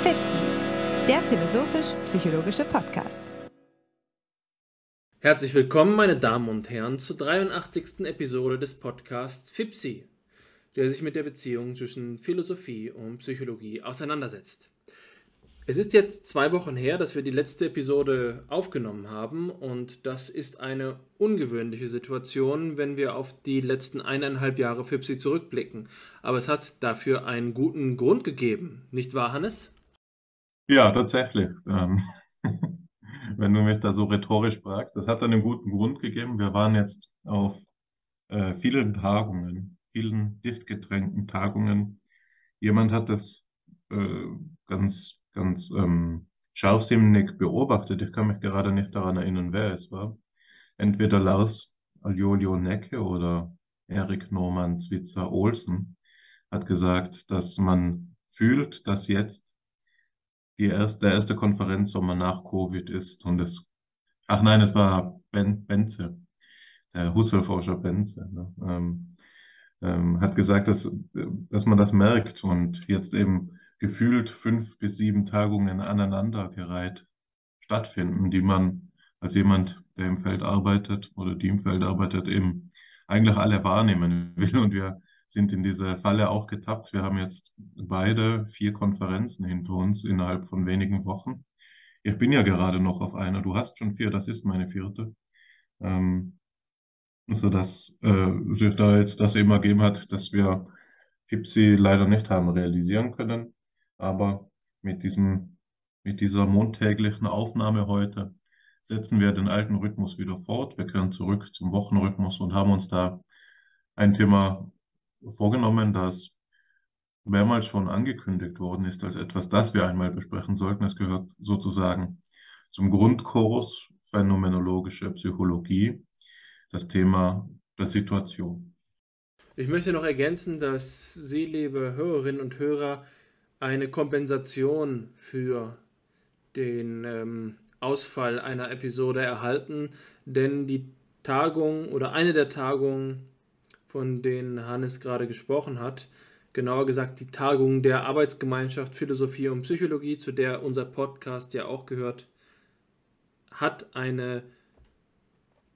FIPSI, der philosophisch-psychologische Podcast. Herzlich willkommen, meine Damen und Herren, zur 83. Episode des Podcasts FIPSI, der sich mit der Beziehung zwischen Philosophie und Psychologie auseinandersetzt. Es ist jetzt zwei Wochen her, dass wir die letzte Episode aufgenommen haben und das ist eine ungewöhnliche Situation, wenn wir auf die letzten eineinhalb Jahre FIPSI zurückblicken. Aber es hat dafür einen guten Grund gegeben, nicht wahr, Hannes? Ja, tatsächlich. Ähm, wenn du mich da so rhetorisch fragst, das hat einen guten Grund gegeben. Wir waren jetzt auf äh, vielen Tagungen, vielen dichtgetränkten Tagungen. Jemand hat das äh, ganz ganz ähm, scharfsinnig beobachtet. Ich kann mich gerade nicht daran erinnern, wer es war. Entweder Lars Aljolio Necke oder Erik Norman Zwitzer Olsen hat gesagt, dass man fühlt, dass jetzt die erste, der erste Konferenzsommer nach Covid ist und es, ach nein, es war ben, Benze, der Husserl-Forscher Benze, ne? ähm, ähm, hat gesagt, dass, dass man das merkt und jetzt eben gefühlt fünf bis sieben Tagungen aneinandergereiht stattfinden, die man als jemand, der im Feld arbeitet oder die im Feld arbeitet, eben eigentlich alle wahrnehmen will. Und wir sind in diese Falle auch getappt. Wir haben jetzt beide vier Konferenzen hinter uns innerhalb von wenigen Wochen. Ich bin ja gerade noch auf einer. Du hast schon vier, das ist meine vierte. Ähm, so dass äh, sich da jetzt das eben ergeben hat, dass wir FIPSI leider nicht haben realisieren können. Aber mit diesem, mit dieser montäglichen Aufnahme heute setzen wir den alten Rhythmus wieder fort. Wir kehren zurück zum Wochenrhythmus und haben uns da ein Thema vorgenommen, das mehrmals schon angekündigt worden ist als etwas, das wir einmal besprechen sollten. Es gehört sozusagen zum Grundkurs phänomenologische Psychologie, das Thema der Situation. Ich möchte noch ergänzen, dass Sie, liebe Hörerinnen und Hörer, eine Kompensation für den ähm, Ausfall einer Episode erhalten, denn die Tagung oder eine der Tagungen, von denen Hannes gerade gesprochen hat, genauer gesagt die Tagung der Arbeitsgemeinschaft Philosophie und Psychologie, zu der unser Podcast ja auch gehört, hat eine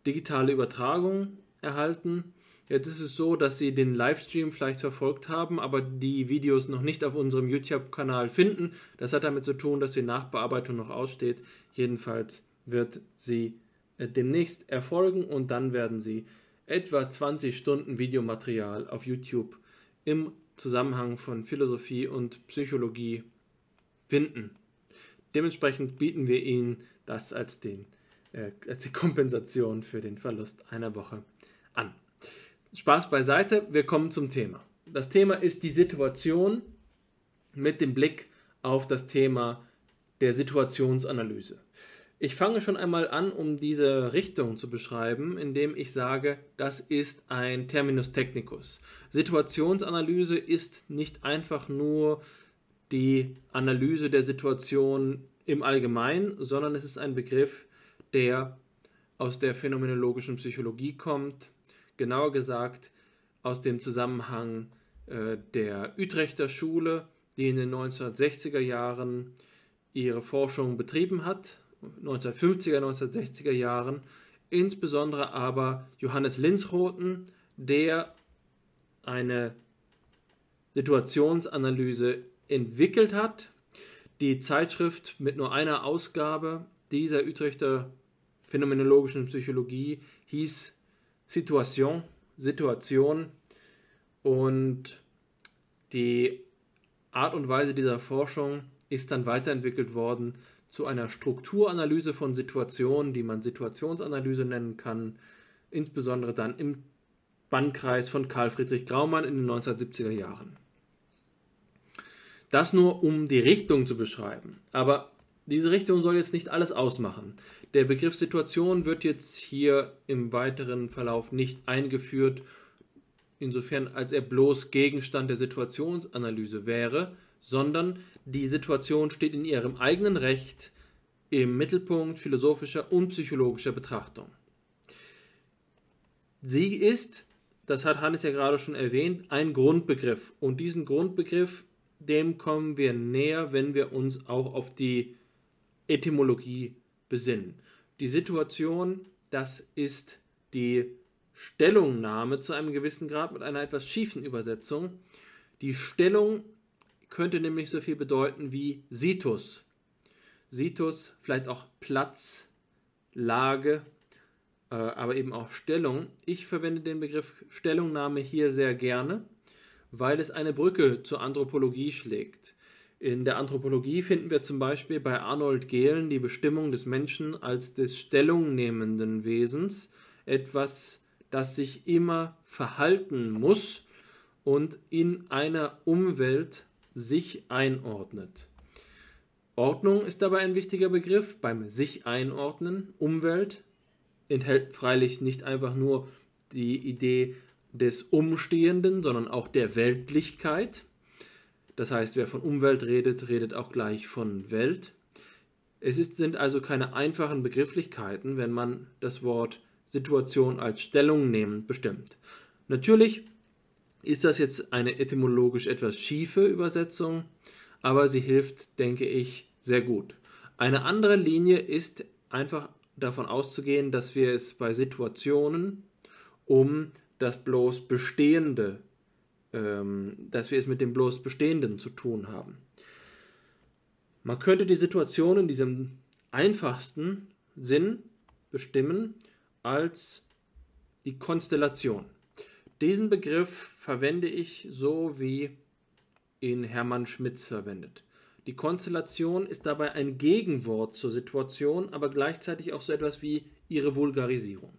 digitale Übertragung erhalten Jetzt ist es so, dass Sie den Livestream vielleicht verfolgt haben, aber die Videos noch nicht auf unserem YouTube-Kanal finden. Das hat damit zu tun, dass die Nachbearbeitung noch aussteht. Jedenfalls wird sie äh, demnächst erfolgen und dann werden Sie etwa 20 Stunden Videomaterial auf YouTube im Zusammenhang von Philosophie und Psychologie finden. Dementsprechend bieten wir Ihnen das als, den, äh, als die Kompensation für den Verlust einer Woche. Spaß beiseite, wir kommen zum Thema. Das Thema ist die Situation mit dem Blick auf das Thema der Situationsanalyse. Ich fange schon einmal an, um diese Richtung zu beschreiben, indem ich sage, das ist ein Terminus technicus. Situationsanalyse ist nicht einfach nur die Analyse der Situation im Allgemeinen, sondern es ist ein Begriff, der aus der phänomenologischen Psychologie kommt, genauer gesagt aus dem Zusammenhang äh, der Utrechter Schule, die in den 1960er Jahren ihre Forschung betrieben hat, 1950er, 1960er Jahren, insbesondere aber Johannes Linsroten, der eine Situationsanalyse entwickelt hat. Die Zeitschrift mit nur einer Ausgabe dieser Utrechter phänomenologischen Psychologie hieß Situation, Situation und die Art und Weise dieser Forschung ist dann weiterentwickelt worden zu einer Strukturanalyse von Situationen, die man Situationsanalyse nennen kann, insbesondere dann im Bannkreis von Karl Friedrich Graumann in den 1970er Jahren. Das nur um die Richtung zu beschreiben. Aber diese Richtung soll jetzt nicht alles ausmachen. Der Begriff Situation wird jetzt hier im weiteren Verlauf nicht eingeführt, insofern als er bloß Gegenstand der Situationsanalyse wäre, sondern die Situation steht in ihrem eigenen Recht im Mittelpunkt philosophischer und psychologischer Betrachtung. Sie ist das hat Hannes ja gerade schon erwähnt, ein Grundbegriff. Und diesen Grundbegriff, dem kommen wir näher, wenn wir uns auch auf die Etymologie besinnen. Die Situation, das ist die Stellungnahme zu einem gewissen Grad mit einer etwas schiefen Übersetzung. Die Stellung könnte nämlich so viel bedeuten wie Situs. Situs, vielleicht auch Platz, Lage, äh, aber eben auch Stellung. Ich verwende den Begriff Stellungnahme hier sehr gerne, weil es eine Brücke zur Anthropologie schlägt. In der Anthropologie finden wir zum Beispiel bei Arnold Gehlen die Bestimmung des Menschen als des stellungnehmenden Wesens, etwas, das sich immer verhalten muss und in einer Umwelt sich einordnet. Ordnung ist dabei ein wichtiger Begriff beim sich einordnen. Umwelt enthält freilich nicht einfach nur die Idee des Umstehenden, sondern auch der Weltlichkeit. Das heißt, wer von Umwelt redet, redet auch gleich von Welt. Es ist, sind also keine einfachen Begrifflichkeiten, wenn man das Wort Situation als Stellung nehmen bestimmt. Natürlich ist das jetzt eine etymologisch etwas schiefe Übersetzung, aber sie hilft, denke ich, sehr gut. Eine andere Linie ist einfach davon auszugehen, dass wir es bei Situationen um das bloß Bestehende, ähm, dass wir es mit dem bloß Bestehenden zu tun haben. Man könnte die Situation in diesem einfachsten Sinn bestimmen als die Konstellation. Diesen Begriff verwende ich so wie ihn Hermann Schmitz verwendet. Die Konstellation ist dabei ein Gegenwort zur Situation, aber gleichzeitig auch so etwas wie ihre Vulgarisierung.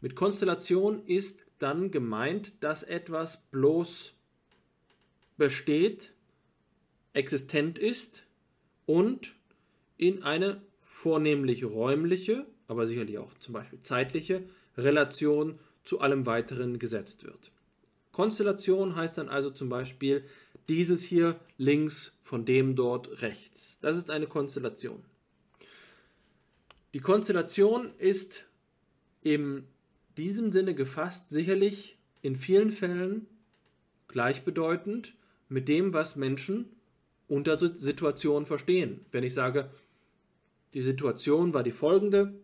Mit Konstellation ist dann gemeint, dass etwas bloß besteht, existent ist und in eine vornehmlich räumliche, aber sicherlich auch zum Beispiel zeitliche Relation zu allem weiteren gesetzt wird. Konstellation heißt dann also zum Beispiel dieses hier links von dem dort rechts. Das ist eine Konstellation. Die Konstellation ist in diesem Sinne gefasst sicherlich in vielen Fällen gleichbedeutend mit dem, was Menschen unter Situationen verstehen. Wenn ich sage, die Situation war die folgende,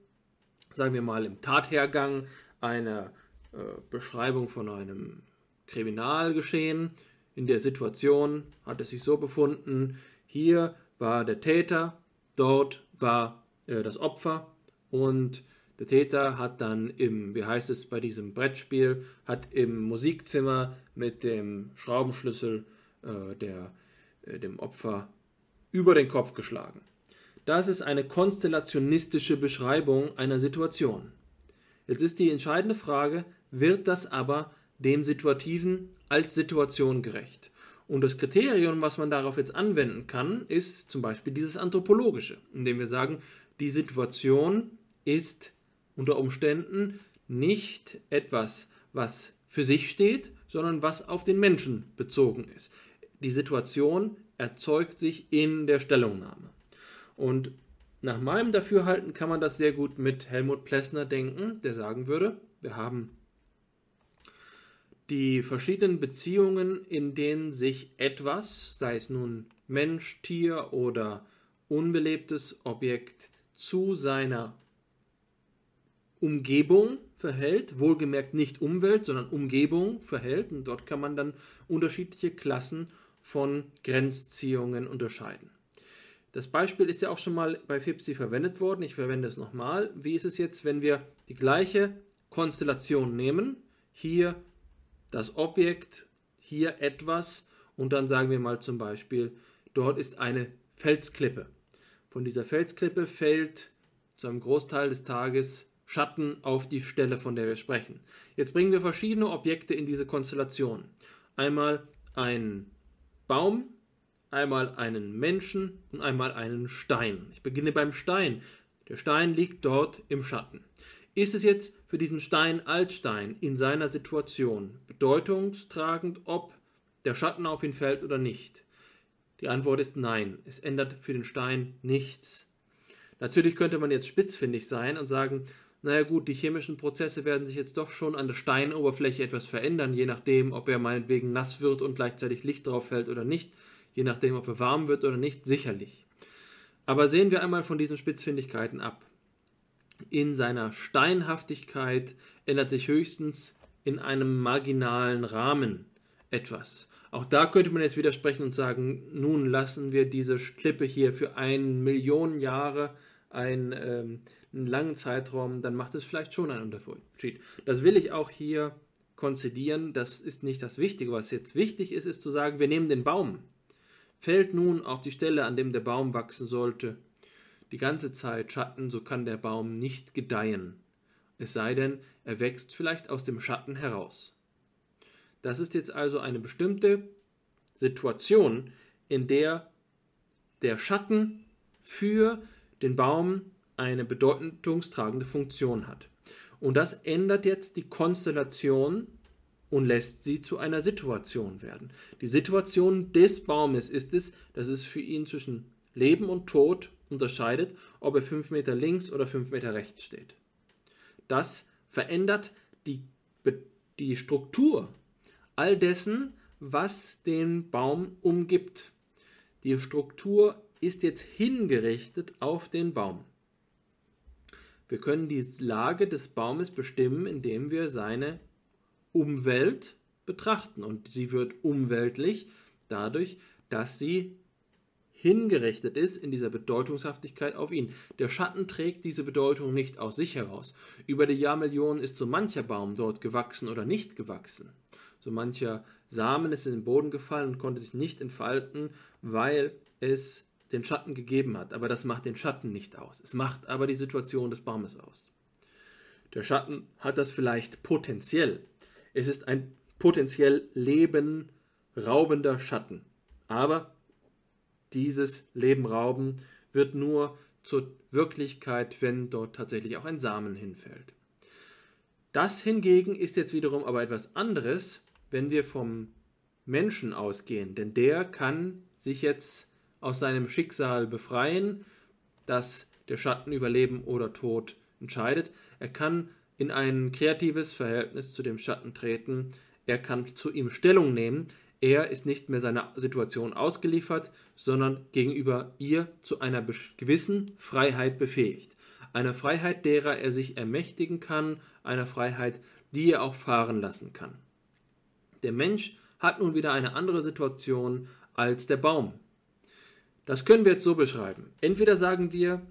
sagen wir mal im Tathergang eine äh, Beschreibung von einem Kriminalgeschehen, in der Situation hat es sich so befunden, hier war der Täter, dort war äh, das Opfer und der Täter hat dann im, wie heißt es bei diesem Brettspiel, hat im Musikzimmer mit dem Schraubenschlüssel äh, der, äh, dem Opfer über den Kopf geschlagen. Das ist eine konstellationistische Beschreibung einer Situation. Jetzt ist die entscheidende Frage, wird das aber dem Situativen als Situation gerecht. Und das Kriterium, was man darauf jetzt anwenden kann, ist zum Beispiel dieses anthropologische, indem wir sagen, die Situation ist unter Umständen nicht etwas, was für sich steht, sondern was auf den Menschen bezogen ist. Die Situation erzeugt sich in der Stellungnahme. Und nach meinem Dafürhalten kann man das sehr gut mit Helmut Plessner denken, der sagen würde, wir haben die verschiedenen Beziehungen, in denen sich etwas, sei es nun Mensch, Tier oder unbelebtes Objekt, zu seiner Umgebung verhält, wohlgemerkt nicht Umwelt, sondern Umgebung verhält. Und dort kann man dann unterschiedliche Klassen von Grenzziehungen unterscheiden. Das Beispiel ist ja auch schon mal bei FIPSI verwendet worden. Ich verwende es nochmal. Wie ist es jetzt, wenn wir die gleiche Konstellation nehmen? Hier das Objekt, hier etwas und dann sagen wir mal zum Beispiel, dort ist eine Felsklippe. Von dieser Felsklippe fällt zu einem Großteil des Tages Schatten auf die Stelle, von der wir sprechen. Jetzt bringen wir verschiedene Objekte in diese Konstellation. Einmal ein Baum, einmal einen Menschen und einmal einen Stein. Ich beginne beim Stein. Der Stein liegt dort im Schatten. Ist es jetzt für diesen Stein als Stein in seiner Situation bedeutungstragend, ob der Schatten auf ihn fällt oder nicht? Die Antwort ist nein. Es ändert für den Stein nichts. Natürlich könnte man jetzt spitzfindig sein und sagen, naja gut, die chemischen Prozesse werden sich jetzt doch schon an der Steinoberfläche etwas verändern, je nachdem, ob er meinetwegen nass wird und gleichzeitig Licht drauf fällt oder nicht, je nachdem, ob er warm wird oder nicht, sicherlich. Aber sehen wir einmal von diesen Spitzfindigkeiten ab. In seiner Steinhaftigkeit ändert sich höchstens in einem marginalen Rahmen etwas. Auch da könnte man jetzt widersprechen und sagen, nun lassen wir diese Klippe hier für eine Million Jahre, ein, ähm, einen langen Zeitraum, dann macht es vielleicht schon einen Unterschied. Das will ich auch hier konzidieren, das ist nicht das Wichtige. Was jetzt wichtig ist, ist zu sagen, wir nehmen den Baum, fällt nun auf die Stelle, an dem der Baum wachsen sollte, die ganze Zeit Schatten, so kann der Baum nicht gedeihen. Es sei denn, er wächst vielleicht aus dem Schatten heraus. Das ist jetzt also eine bestimmte Situation, in der der Schatten für den Baum eine bedeutungstragende Funktion hat. Und das ändert jetzt die Konstellation und lässt sie zu einer Situation werden. Die Situation des Baumes ist es, dass es für ihn zwischen Leben und Tod unterscheidet, ob er fünf Meter links oder fünf Meter rechts steht. Das verändert die, die Struktur all dessen, was den Baum umgibt. Die Struktur ist jetzt hingerichtet auf den Baum. Wir können die Lage des Baumes bestimmen, indem wir seine Umwelt betrachten. Und sie wird umweltlich dadurch, dass sie hingerichtet ist in dieser Bedeutungshaftigkeit auf ihn. Der Schatten trägt diese Bedeutung nicht aus sich heraus. Über die Jahrmillionen ist so mancher Baum dort gewachsen oder nicht gewachsen. So mancher Samen ist in den Boden gefallen und konnte sich nicht entfalten, weil es den Schatten gegeben hat. Aber das macht den Schatten nicht aus. Es macht aber die Situation des Baumes aus. Der Schatten hat das vielleicht potenziell. Es ist ein potenziell lebenraubender Schatten. Aber dieses Lebenrauben wird nur zur Wirklichkeit, wenn dort tatsächlich auch ein Samen hinfällt. Das hingegen ist jetzt wiederum aber etwas anderes, wenn wir vom Menschen ausgehen, denn der kann sich jetzt aus seinem Schicksal befreien, dass der Schatten über Leben oder Tod entscheidet. Er kann in ein kreatives Verhältnis zu dem Schatten treten, er kann zu ihm Stellung nehmen, er ist nicht mehr seiner Situation ausgeliefert, sondern gegenüber ihr zu einer gewissen Freiheit befähigt. Eine Freiheit, derer er sich ermächtigen kann, eine Freiheit, die er auch fahren lassen kann. Der Mensch hat nun wieder eine andere Situation als der Baum. Das können wir jetzt so beschreiben. Entweder sagen wir,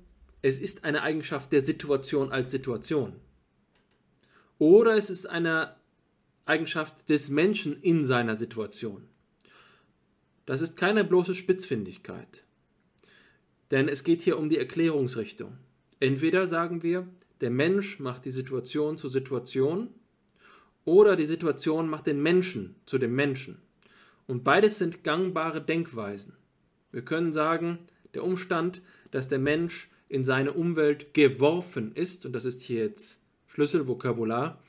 es ist eine Eigenschaft der Situation als Situation. Oder es ist eine Eigenschaft des Menschen in seiner Situation. Das ist keine bloße Spitzfindigkeit. Denn es geht hier um die Erklärungsrichtung. Entweder sagen wir, der Mensch macht die Situation zur Situation oder die Situation macht den Menschen zu dem Menschen. Und beides sind gangbare Denkweisen. Wir können sagen, der Umstand, dass der Mensch in seine Umwelt geworfen ist, und das ist hier jetzt Schlüsselvokabular,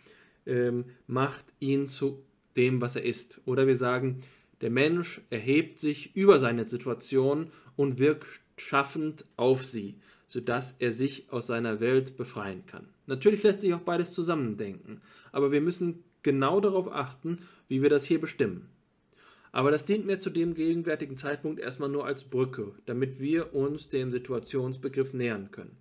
ähm, macht ihn zu dem, was er ist. Oder wir sagen, der Mensch erhebt sich über seine Situation und wirkt schaffend auf sie, sodass er sich aus seiner Welt befreien kann. Natürlich lässt sich auch beides zusammendenken, aber wir müssen genau darauf achten, wie wir das hier bestimmen. Aber das dient mir zu dem gegenwärtigen Zeitpunkt erstmal nur als Brücke, damit wir uns dem Situationsbegriff nähern können.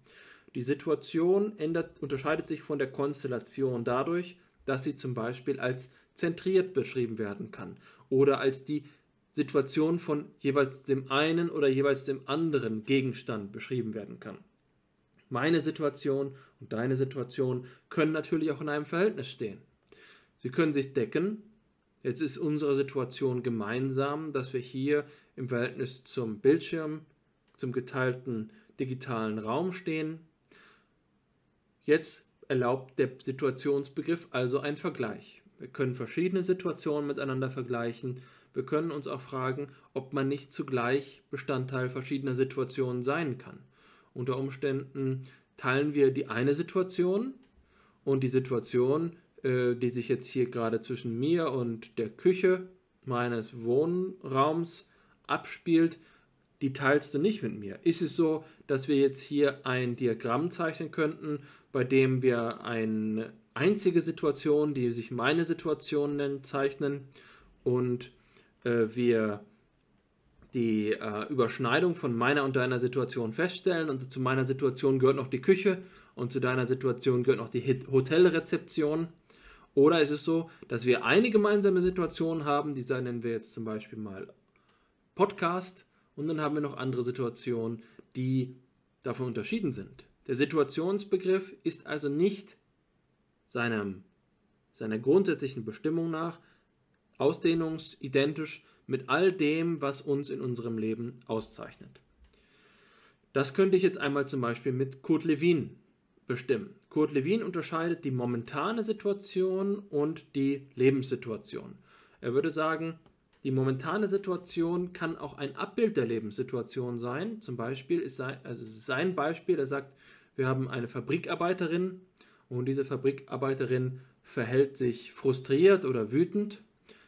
Die Situation ändert, unterscheidet sich von der Konstellation dadurch, dass sie zum Beispiel als zentriert beschrieben werden kann oder als die Situation von jeweils dem einen oder jeweils dem anderen Gegenstand beschrieben werden kann. Meine Situation und deine Situation können natürlich auch in einem Verhältnis stehen. Sie können sich decken. Jetzt ist unsere Situation gemeinsam, dass wir hier im Verhältnis zum Bildschirm, zum geteilten digitalen Raum stehen. Jetzt erlaubt der Situationsbegriff also einen Vergleich. Wir können verschiedene Situationen miteinander vergleichen. Wir können uns auch fragen, ob man nicht zugleich Bestandteil verschiedener Situationen sein kann. Unter Umständen teilen wir die eine Situation und die Situation äh, die sich jetzt hier gerade zwischen mir und der Küche meines Wohnraums abspielt, die teilst du nicht mit mir. Ist es so, dass wir jetzt hier ein Diagramm zeichnen könnten, bei dem wir eine einzige Situation, die sich meine Situation nennt, zeichnen und äh, wir die äh, Überschneidung von meiner und deiner Situation feststellen und zu meiner Situation gehört noch die Küche und zu deiner Situation gehört noch die Hotelrezeption. Oder ist es so, dass wir eine gemeinsame Situation haben, die nennen wir jetzt zum Beispiel mal Podcast und dann haben wir noch andere Situationen, die davon unterschieden sind. Der Situationsbegriff ist also nicht seinem, seiner grundsätzlichen Bestimmung nach ausdehnungsidentisch mit all dem, was uns in unserem Leben auszeichnet. Das könnte ich jetzt einmal zum Beispiel mit Kurt Lewin bestimmen. Kurt Lewin unterscheidet die momentane Situation und die Lebenssituation. Er würde sagen, die momentane Situation kann auch ein Abbild der Lebenssituation sein. Zum Beispiel ist sein, also sein Beispiel, er sagt, wir haben eine Fabrikarbeiterin und diese Fabrikarbeiterin verhält sich frustriert oder wütend.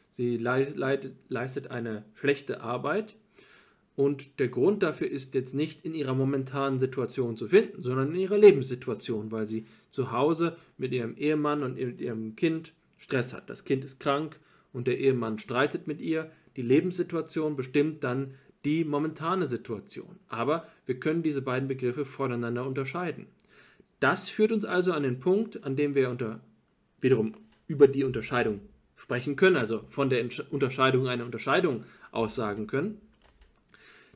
Sie leistet eine schlechte Arbeit und der Grund dafür ist jetzt nicht in ihrer momentanen Situation zu finden, sondern in ihrer Lebenssituation, weil sie zu Hause mit ihrem Ehemann und mit ihrem Kind Stress hat. Das Kind ist krank und der Ehemann streitet mit ihr. Die Lebenssituation bestimmt dann die momentane Situation. Aber wir können diese beiden Begriffe voneinander unterscheiden. Das führt uns also an den Punkt, an dem wir unter, wiederum über die Unterscheidung sprechen können, also von der Unterscheidung eine Unterscheidung aussagen können.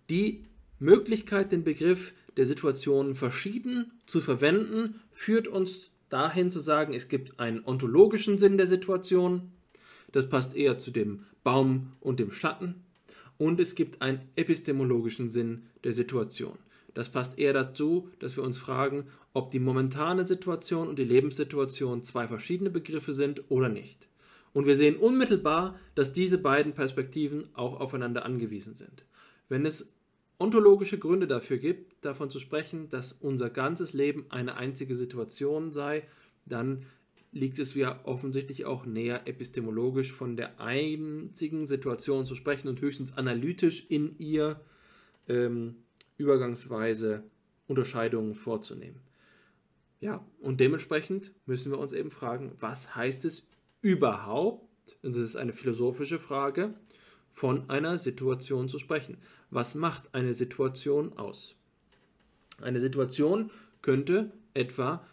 Die Möglichkeit, den Begriff der Situation verschieden zu verwenden, führt uns dahin zu sagen, es gibt einen ontologischen Sinn der Situation, das passt eher zu dem Baum und dem Schatten, und es gibt einen epistemologischen Sinn der Situation. Das passt eher dazu, dass wir uns fragen, ob die momentane Situation und die Lebenssituation zwei verschiedene Begriffe sind oder nicht. Und wir sehen unmittelbar, dass diese beiden Perspektiven auch aufeinander angewiesen sind. Wenn es ontologische Gründe dafür gibt, davon zu sprechen, dass unser ganzes Leben eine einzige Situation sei, dann liegt es ja offensichtlich auch näher epistemologisch von der einzigen Situation zu sprechen und höchstens analytisch in ihr ähm, übergangsweise Unterscheidungen vorzunehmen. Ja, und dementsprechend müssen wir uns eben fragen, was heißt es überhaupt, und das ist eine philosophische Frage, von einer Situation zu sprechen. Was macht eine Situation aus? Eine Situation könnte etwa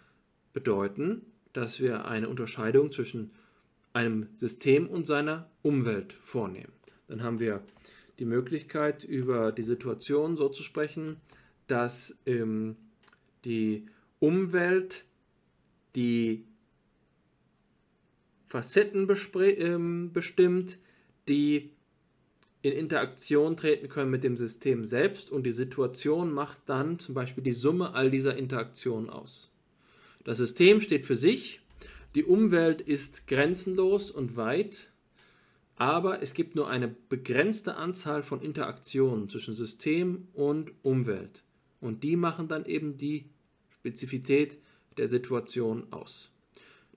bedeuten, dass wir eine Unterscheidung zwischen einem System und seiner Umwelt vornehmen. Dann haben wir die Möglichkeit, über die Situation so zu sprechen, dass ähm, die Umwelt die Facetten ähm, bestimmt, die in Interaktion treten können mit dem System selbst und die Situation macht dann zum Beispiel die Summe all dieser Interaktionen aus. Das System steht für sich, die Umwelt ist grenzenlos und weit, aber es gibt nur eine begrenzte Anzahl von Interaktionen zwischen System und Umwelt und die machen dann eben die Spezifität der Situation aus.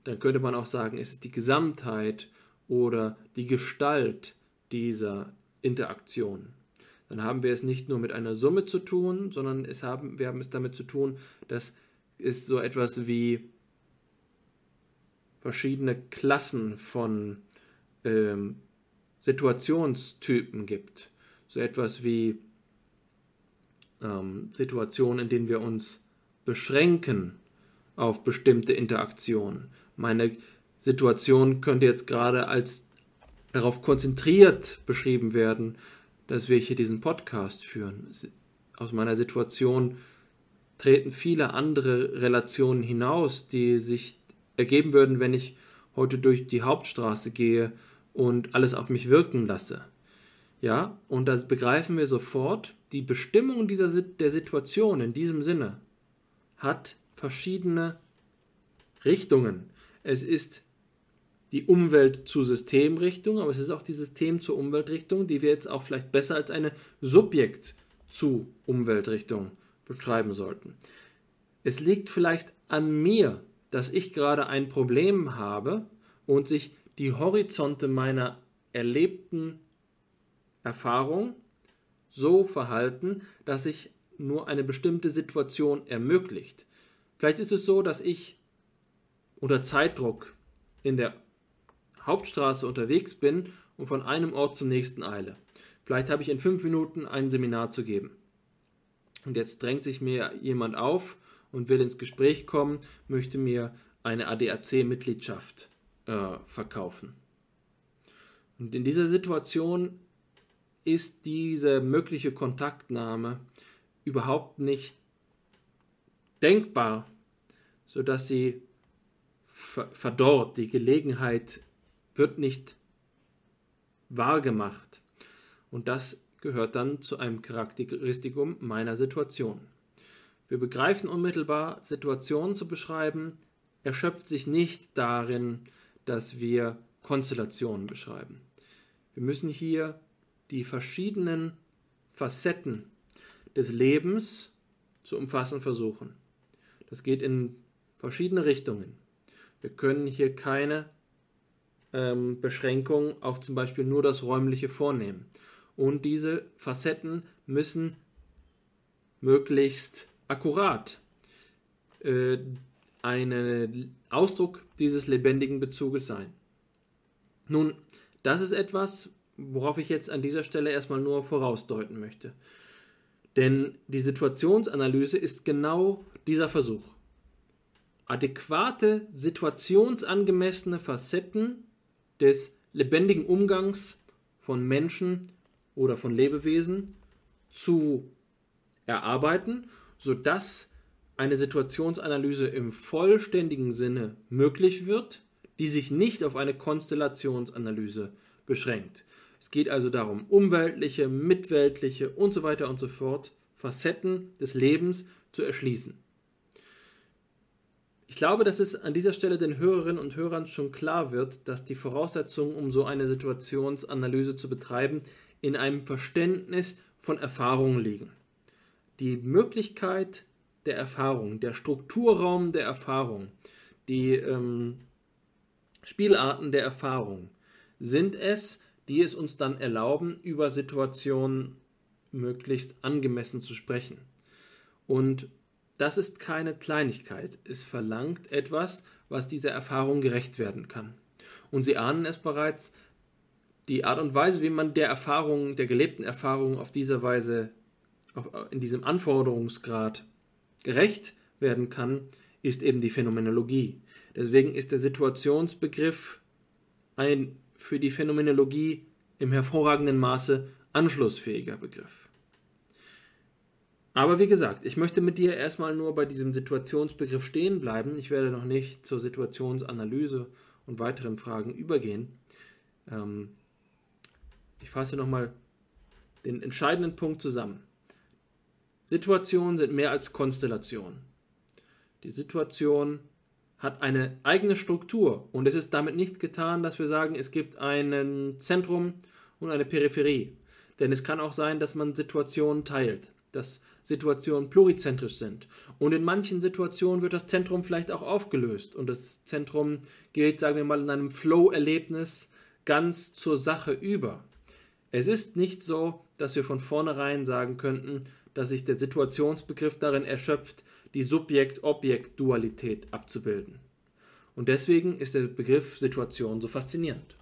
Dann könnte man auch sagen, es ist die Gesamtheit oder die Gestalt dieser Interaktion. Dann haben wir es nicht nur mit einer Summe zu tun, sondern es haben, wir haben es damit zu tun, dass es so etwas wie verschiedene Klassen von ähm, Situationstypen gibt. So etwas wie ähm, Situationen, in denen wir uns beschränken auf bestimmte Interaktionen. Meine Situation könnte jetzt gerade als darauf konzentriert beschrieben werden, dass wir hier diesen Podcast führen. Aus meiner Situation treten viele andere Relationen hinaus, die sich ergeben würden, wenn ich heute durch die Hauptstraße gehe und alles auf mich wirken lasse. Ja, und da begreifen wir sofort, die Bestimmung dieser, der Situation in diesem Sinne hat verschiedene Richtungen. Es ist die Umwelt zu Systemrichtung, aber es ist auch die System zur Umweltrichtung, die wir jetzt auch vielleicht besser als eine Subjekt zu Umweltrichtung beschreiben sollten. Es liegt vielleicht an mir, dass ich gerade ein Problem habe und sich die Horizonte meiner erlebten Erfahrung so verhalten, dass sich nur eine bestimmte Situation ermöglicht. Vielleicht ist es so, dass ich unter Zeitdruck in der Hauptstraße unterwegs bin und von einem Ort zum nächsten eile. Vielleicht habe ich in fünf Minuten ein Seminar zu geben. Und jetzt drängt sich mir jemand auf und will ins Gespräch kommen, möchte mir eine ADAC-Mitgliedschaft äh, verkaufen. Und in dieser Situation ist diese mögliche Kontaktnahme überhaupt nicht denkbar, sodass sie verdorrt. Die Gelegenheit wird nicht wahrgemacht. Und das gehört dann zu einem Charakteristikum meiner Situation. Wir begreifen unmittelbar, Situationen zu beschreiben, erschöpft sich nicht darin, dass wir Konstellationen beschreiben. Wir müssen hier die verschiedenen Facetten des Lebens zu umfassen versuchen. Das geht in verschiedene Richtungen. Wir können hier keine ähm, Beschränkung auf zum Beispiel nur das Räumliche vornehmen. Und diese Facetten müssen möglichst akkurat äh, ein Ausdruck dieses lebendigen Bezuges sein. Nun, das ist etwas, worauf ich jetzt an dieser Stelle erstmal nur vorausdeuten möchte. Denn die Situationsanalyse ist genau dieser Versuch. Adäquate, situationsangemessene Facetten des lebendigen Umgangs von Menschen oder von Lebewesen zu erarbeiten, sodass eine Situationsanalyse im vollständigen Sinne möglich wird, die sich nicht auf eine Konstellationsanalyse beschränkt. Es geht also darum, umweltliche, mitweltliche und so weiter und so fort Facetten des Lebens zu erschließen. Ich glaube, dass es an dieser Stelle den Hörerinnen und Hörern schon klar wird, dass die Voraussetzungen, um so eine Situationsanalyse zu betreiben, in einem Verständnis von Erfahrungen liegen. Die Möglichkeit der Erfahrung, der Strukturraum der Erfahrung, die ähm, Spielarten der Erfahrung sind es, die es uns dann erlauben, über Situationen möglichst angemessen zu sprechen. Und das ist keine Kleinigkeit. Es verlangt etwas, was dieser Erfahrung gerecht werden kann. Und Sie ahnen es bereits, die Art und Weise, wie man der Erfahrung, der gelebten Erfahrung auf diese Weise, in diesem Anforderungsgrad gerecht werden kann, ist eben die Phänomenologie. Deswegen ist der Situationsbegriff ein für die Phänomenologie im hervorragenden Maße anschlussfähiger Begriff. Aber wie gesagt, ich möchte mit dir erstmal nur bei diesem Situationsbegriff stehen bleiben. Ich werde noch nicht zur Situationsanalyse und weiteren Fragen übergehen. Ähm, ich fasse nochmal den entscheidenden Punkt zusammen. Situationen sind mehr als Konstellationen. Die Situation hat eine eigene Struktur und es ist damit nicht getan, dass wir sagen, es gibt ein Zentrum und eine Peripherie. Denn es kann auch sein, dass man Situationen teilt, dass Situationen plurizentrisch sind. Und in manchen Situationen wird das Zentrum vielleicht auch aufgelöst und das Zentrum geht, sagen wir mal, in einem Flow-Erlebnis ganz zur Sache über. Es ist nicht so, dass wir von vornherein sagen könnten, dass sich der Situationsbegriff darin erschöpft, die Subjekt-Objekt-Dualität abzubilden. Und deswegen ist der Begriff Situation so faszinierend.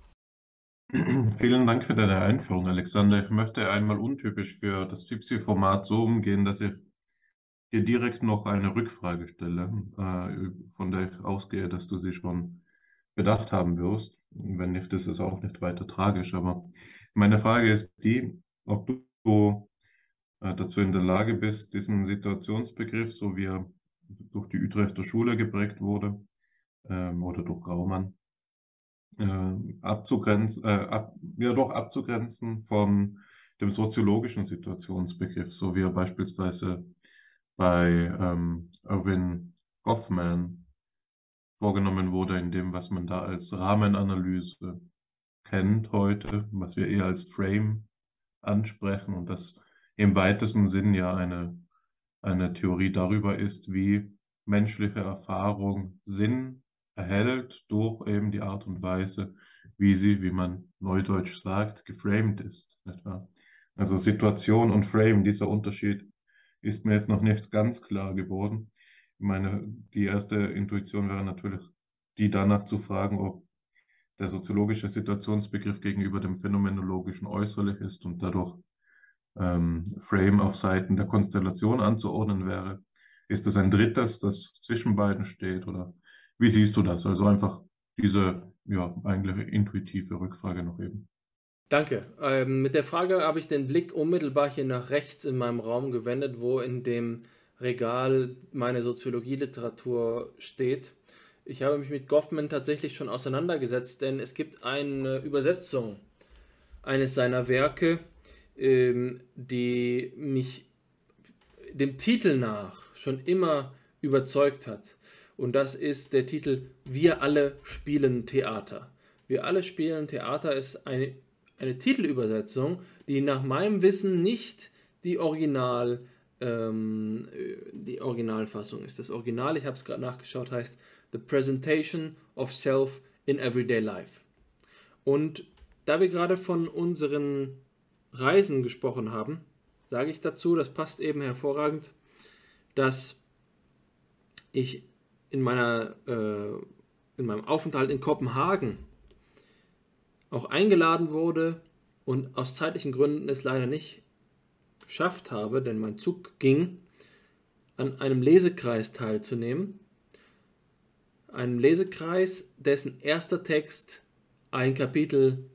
Vielen Dank für deine Einführung, Alexander. Ich möchte einmal untypisch für das FIPSI-Format so umgehen, dass ich dir direkt noch eine Rückfrage stelle, äh, von der ich ausgehe, dass du sie schon bedacht haben wirst. Wenn nicht, ist es auch nicht weiter tragisch. Aber meine Frage ist die, ob du äh, dazu in der Lage bist, diesen Situationsbegriff, so wie er durch die Utrechter Schule geprägt wurde, ähm, oder durch Raumann, äh, abzugrenzen, äh, ab, ja doch abzugrenzen von dem soziologischen Situationsbegriff, so wie er beispielsweise bei ähm, Erwin Goffman vorgenommen wurde, in dem, was man da als Rahmenanalyse kennt heute, was wir eher als Frame ansprechen und das im weitesten Sinn ja eine, eine Theorie darüber ist, wie menschliche Erfahrung Sinn erhält durch eben die Art und Weise, wie sie, wie man neudeutsch sagt, geframed ist. Also Situation und Frame, dieser Unterschied ist mir jetzt noch nicht ganz klar geworden. Ich meine, die erste Intuition wäre natürlich, die danach zu fragen, ob der soziologische Situationsbegriff gegenüber dem phänomenologischen äußerlich ist und dadurch ähm, Frame auf Seiten der Konstellation anzuordnen wäre. Ist das ein drittes, das zwischen beiden steht oder wie siehst du das? Also einfach diese ja, eigentlich intuitive Rückfrage noch eben. Danke. Ähm, mit der Frage habe ich den Blick unmittelbar hier nach rechts in meinem Raum gewendet, wo in dem Regal meine Soziologieliteratur steht. Ich habe mich mit Goffman tatsächlich schon auseinandergesetzt, denn es gibt eine Übersetzung eines seiner Werke, ähm, die mich dem Titel nach schon immer überzeugt hat. Und das ist der Titel Wir alle spielen Theater. Wir alle spielen Theater ist eine, eine Titelübersetzung, die nach meinem Wissen nicht die Original ähm, die Originalfassung ist. Das Original, ich habe es gerade nachgeschaut, heißt The Presentation of Self in Everyday Life. Und da wir gerade von unseren Reisen gesprochen haben, sage ich dazu, das passt eben hervorragend, dass ich in, meiner, äh, in meinem Aufenthalt in Kopenhagen auch eingeladen wurde und aus zeitlichen Gründen es leider nicht geschafft habe, denn mein Zug ging, an einem Lesekreis teilzunehmen. Einem Lesekreis, dessen erster Text ein Kapitel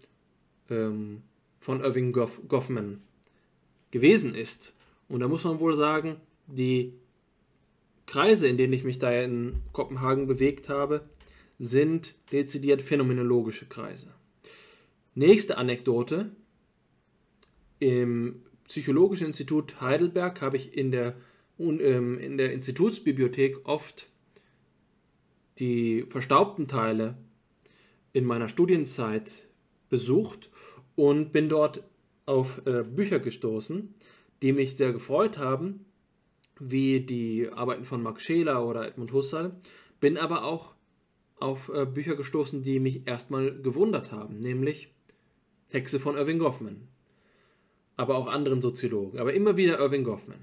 ähm, von Irving Goff Goffman gewesen ist. Und da muss man wohl sagen, die Kreise, in denen ich mich da in Kopenhagen bewegt habe, sind dezidiert phänomenologische Kreise. Nächste Anekdote. Im Psychologischen Institut Heidelberg habe ich in der, ähm, in der Institutsbibliothek oft die verstaubten Teile in meiner Studienzeit besucht und bin dort auf äh, Bücher gestoßen, die mich sehr gefreut haben, wie die Arbeiten von Max Scheler oder Edmund Husserl, bin aber auch auf äh, Bücher gestoßen, die mich erstmal gewundert haben, nämlich Texte von Irving Goffman, aber auch anderen Soziologen, aber immer wieder Irving Goffman.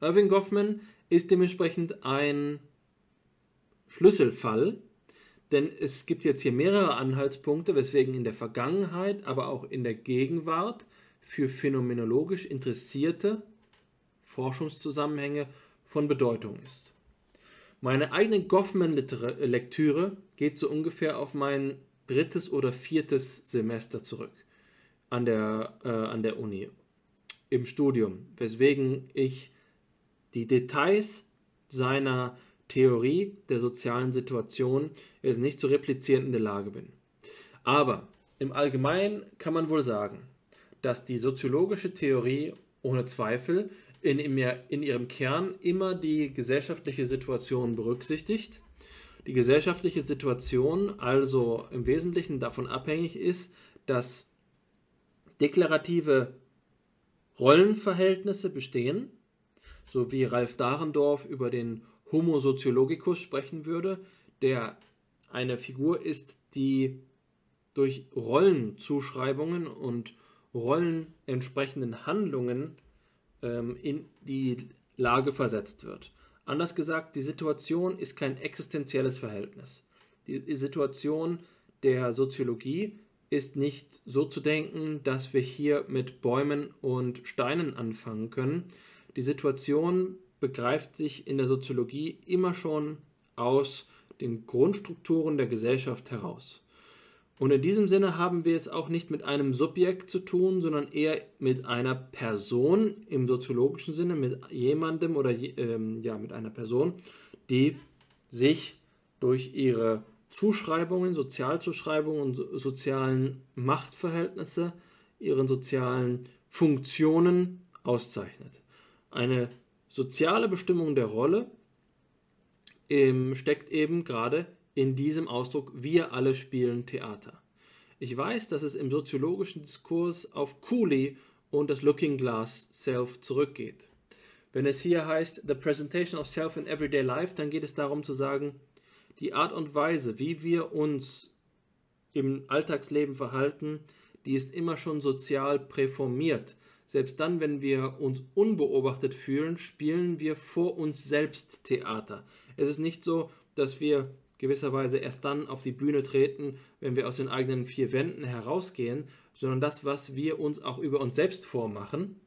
Irving Goffman ist dementsprechend ein Schlüsselfall denn es gibt jetzt hier mehrere Anhaltspunkte, weswegen in der Vergangenheit, aber auch in der Gegenwart für phänomenologisch interessierte Forschungszusammenhänge von Bedeutung ist. Meine eigene Goffman-Lektüre geht so ungefähr auf mein drittes oder viertes Semester zurück an der, äh, an der Uni im Studium, weswegen ich die Details seiner Theorie der sozialen Situation jetzt nicht zu replizieren in der Lage bin. Aber im Allgemeinen kann man wohl sagen, dass die soziologische Theorie ohne Zweifel in, in ihrem Kern immer die gesellschaftliche Situation berücksichtigt. Die gesellschaftliche Situation also im Wesentlichen davon abhängig ist, dass deklarative Rollenverhältnisse bestehen, so wie Ralf Dahrendorf über den Homo sociologicus sprechen würde, der eine Figur ist, die durch Rollenzuschreibungen und Rollen entsprechenden Handlungen ähm, in die Lage versetzt wird. Anders gesagt, die Situation ist kein existenzielles Verhältnis. Die Situation der Soziologie ist nicht so zu denken, dass wir hier mit Bäumen und Steinen anfangen können. Die Situation begreift sich in der Soziologie immer schon aus den Grundstrukturen der Gesellschaft heraus. Und in diesem Sinne haben wir es auch nicht mit einem Subjekt zu tun, sondern eher mit einer Person im soziologischen Sinne, mit jemandem oder ähm, ja, mit einer Person, die sich durch ihre Zuschreibungen, Sozialzuschreibungen und sozialen Machtverhältnisse, ihren sozialen Funktionen auszeichnet. Eine soziale Bestimmung der Rolle ähm, steckt eben gerade in diesem Ausdruck, wir alle spielen Theater. Ich weiß, dass es im soziologischen Diskurs auf Cooley und das Looking Glass Self zurückgeht. Wenn es hier heißt, The Presentation of Self in Everyday Life, dann geht es darum zu sagen, die Art und Weise, wie wir uns im Alltagsleben verhalten, die ist immer schon sozial präformiert. selbst dann, wenn wir uns unbeobachtet fühlen, spielen wir vor uns selbst Theater. Es ist nicht so, dass wir gewisserweise erst dann auf die Bühne treten, wenn wir aus den eigenen vier Wänden herausgehen, sondern das, was wir uns auch über uns selbst vormachen,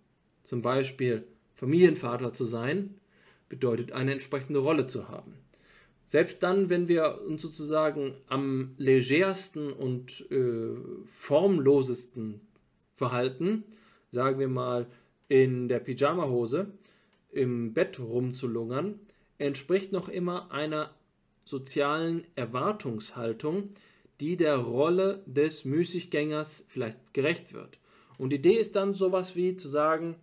zum Beispiel Familienvater zu sein, bedeutet eine entsprechende Rolle zu haben. Selbst dann, wenn wir uns sozusagen am legersten und äh, formlosesten verhalten, sagen wir mal, in der Pyjamahose im Bett rumzulungern, entspricht noch immer einer sozialen Erwartungshaltung, die der Rolle des Müßiggängers vielleicht gerecht wird. Und die Idee ist dann sowas wie zu sagen,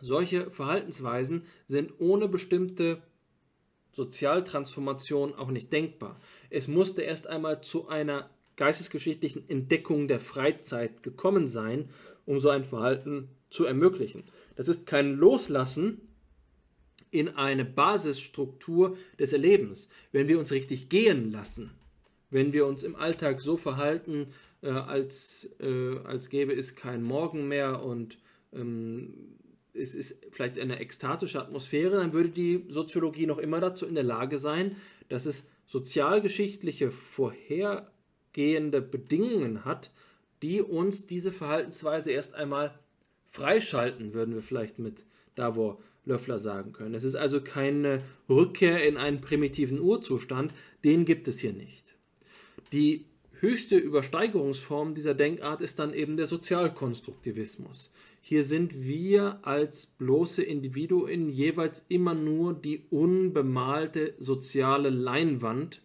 solche Verhaltensweisen sind ohne bestimmte Sozialtransformation auch nicht denkbar. Es musste erst einmal zu einer geistesgeschichtlichen Entdeckung der Freizeit gekommen sein, um so ein Verhalten zu ermöglichen. Das ist kein Loslassen in eine Basisstruktur des Erlebens. Wenn wir uns richtig gehen lassen, wenn wir uns im Alltag so verhalten, äh, als, äh, als gäbe es kein Morgen mehr und ähm, es ist vielleicht eine ekstatische Atmosphäre, dann würde die Soziologie noch immer dazu in der Lage sein, dass es sozialgeschichtliche vorhergehende Bedingungen hat, die uns diese Verhaltensweise erst einmal freischalten, würden wir vielleicht mit Davor Löffler sagen können. Es ist also keine Rückkehr in einen primitiven Urzustand, den gibt es hier nicht. Die höchste Übersteigerungsform dieser Denkart ist dann eben der Sozialkonstruktivismus. Hier sind wir als bloße Individuen jeweils immer nur die unbemalte soziale Leinwand,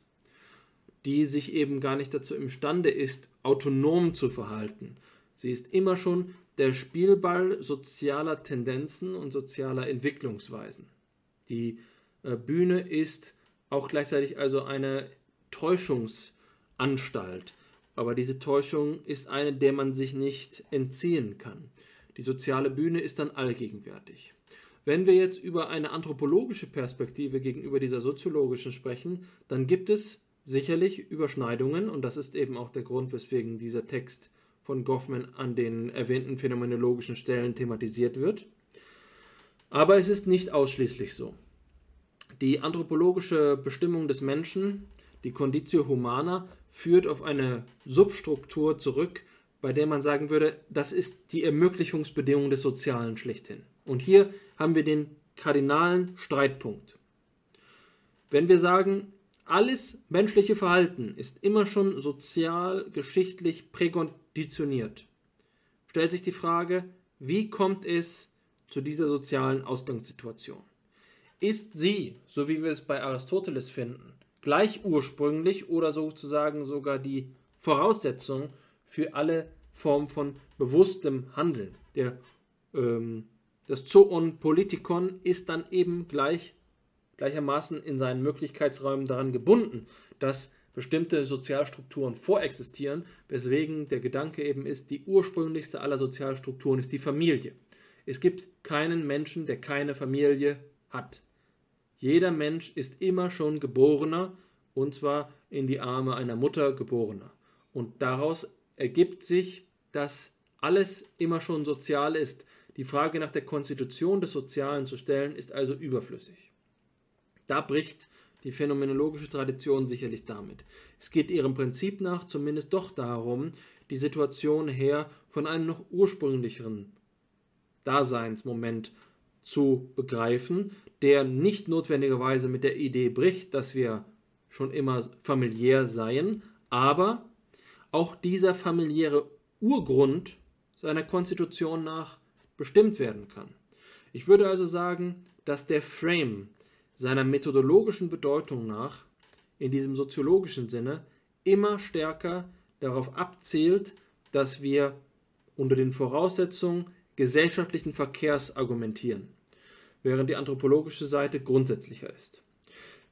die sich eben gar nicht dazu imstande ist, autonom zu verhalten. Sie ist immer schon der Spielball sozialer Tendenzen und sozialer Entwicklungsweisen. Die äh, Bühne ist auch gleichzeitig also eine Täuschungsanstalt. Aber diese Täuschung ist eine, der man sich nicht entziehen kann. Die soziale Bühne ist dann allgegenwärtig. Wenn wir jetzt über eine anthropologische Perspektive gegenüber dieser soziologischen sprechen, dann gibt es sicherlich Überschneidungen und das ist eben auch der Grund, weswegen dieser Text von Goffman an den erwähnten phänomenologischen Stellen thematisiert wird. Aber es ist nicht ausschließlich so. Die anthropologische Bestimmung des Menschen, die Conditio Humana, führt auf eine Substruktur zurück, bei der man sagen würde, das ist die Ermöglichungsbedingung des Sozialen schlechthin. Und hier haben wir den kardinalen Streitpunkt. Wenn wir sagen, alles menschliche Verhalten ist immer schon sozial, geschichtlich präkonditioniert, stellt sich die Frage, wie kommt es zu dieser sozialen Ausgangssituation? Ist sie, so wie wir es bei Aristoteles finden, gleich ursprünglich oder sozusagen sogar die Voraussetzung für alle Formen von bewusstem Handeln. Der, ähm, das Zoon Politikon ist dann eben gleich, gleichermaßen in seinen Möglichkeitsräumen daran gebunden, dass bestimmte Sozialstrukturen vorexistieren, weswegen der Gedanke eben ist, die ursprünglichste aller Sozialstrukturen ist die Familie. Es gibt keinen Menschen, der keine Familie hat. Jeder Mensch ist immer schon geborener, und zwar in die Arme einer Mutter geborener. Und daraus ergibt sich, dass alles immer schon sozial ist. Die Frage nach der Konstitution des Sozialen zu stellen, ist also überflüssig. Da bricht die phänomenologische Tradition sicherlich damit. Es geht ihrem Prinzip nach zumindest doch darum, die Situation her von einem noch ursprünglicheren Daseinsmoment zu begreifen, der nicht notwendigerweise mit der Idee bricht, dass wir schon immer familiär seien, aber auch dieser familiäre Urgrund seiner Konstitution nach bestimmt werden kann. Ich würde also sagen, dass der Frame seiner methodologischen Bedeutung nach in diesem soziologischen Sinne immer stärker darauf abzielt, dass wir unter den Voraussetzungen gesellschaftlichen Verkehrs argumentieren, während die anthropologische Seite grundsätzlicher ist.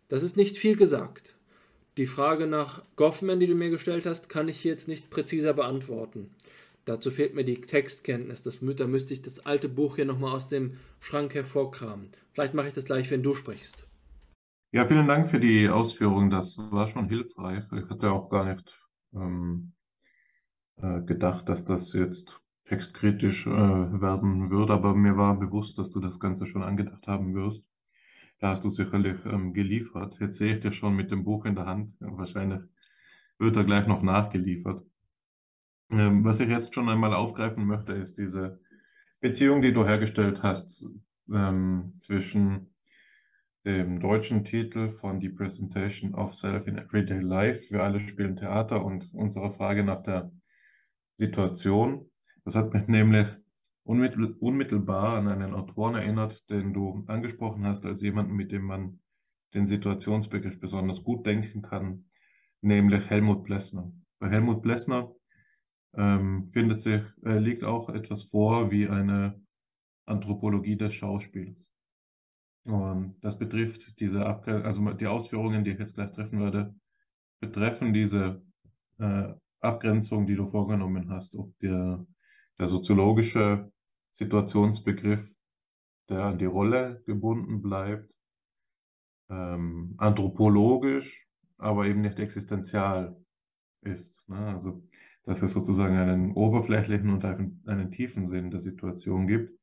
Das ist nicht viel gesagt. Die Frage nach Goffman, die du mir gestellt hast, kann ich jetzt nicht präziser beantworten. Dazu fehlt mir die Textkenntnis. Das, da müsste ich das alte Buch hier nochmal aus dem Schrank hervorkramen. Vielleicht mache ich das gleich, wenn du sprichst. Ja, vielen Dank für die Ausführung. Das war schon hilfreich. Ich hatte auch gar nicht ähm, äh, gedacht, dass das jetzt textkritisch äh, werden würde, aber mir war bewusst, dass du das Ganze schon angedacht haben wirst. Da hast du sicherlich ähm, geliefert. Jetzt sehe ich dir schon mit dem Buch in der Hand. Wahrscheinlich wird er gleich noch nachgeliefert. Ähm, was ich jetzt schon einmal aufgreifen möchte, ist diese Beziehung, die du hergestellt hast ähm, zwischen dem deutschen Titel von The Presentation of Self in Everyday Life, wir alle spielen Theater und unserer Frage nach der Situation. Das hat mich nämlich unmittel unmittelbar an einen Autoren erinnert, den du angesprochen hast, als jemanden, mit dem man den Situationsbegriff besonders gut denken kann, nämlich Helmut Plessner. Bei Helmut Plessner ähm, findet sich, äh, liegt auch etwas vor wie eine Anthropologie des Schauspiels. Und das betrifft diese Abgre also die Ausführungen, die ich jetzt gleich treffen werde, betreffen diese äh, Abgrenzung, die du vorgenommen hast, ob der, der soziologische Situationsbegriff, der an die Rolle gebunden bleibt, ähm, anthropologisch, aber eben nicht existenzial ist. Ne? Also, dass es sozusagen einen oberflächlichen und einen, tiefen Sinn der Situation gibt.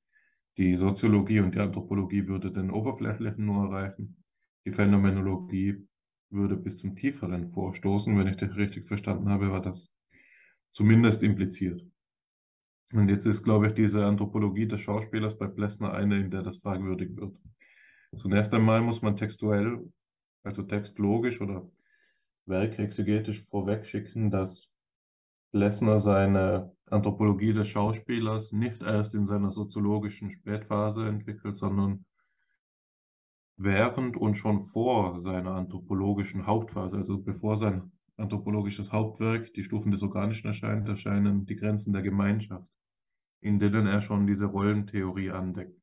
Die Soziologie und die Anthropologie würde den oberflächlichen nur erreichen. Die Phänomenologie würde bis zum tieferen vorstoßen. Wenn ich das richtig verstanden habe, war das zumindest impliziert. Und jetzt ist, glaube ich, diese Anthropologie des Schauspielers bei Plessner eine, in der das fragwürdig wird. Zunächst einmal muss man textuell, also textlogisch oder werkexegetisch vorwegschicken, dass Plessner seine Anthropologie des Schauspielers nicht erst in seiner soziologischen Spätphase entwickelt, sondern während und schon vor seiner anthropologischen Hauptphase, also bevor sein anthropologisches Hauptwerk, die Stufen des Organischen erscheint, erscheinen die Grenzen der Gemeinschaft, in denen er schon diese Rollentheorie andeckt.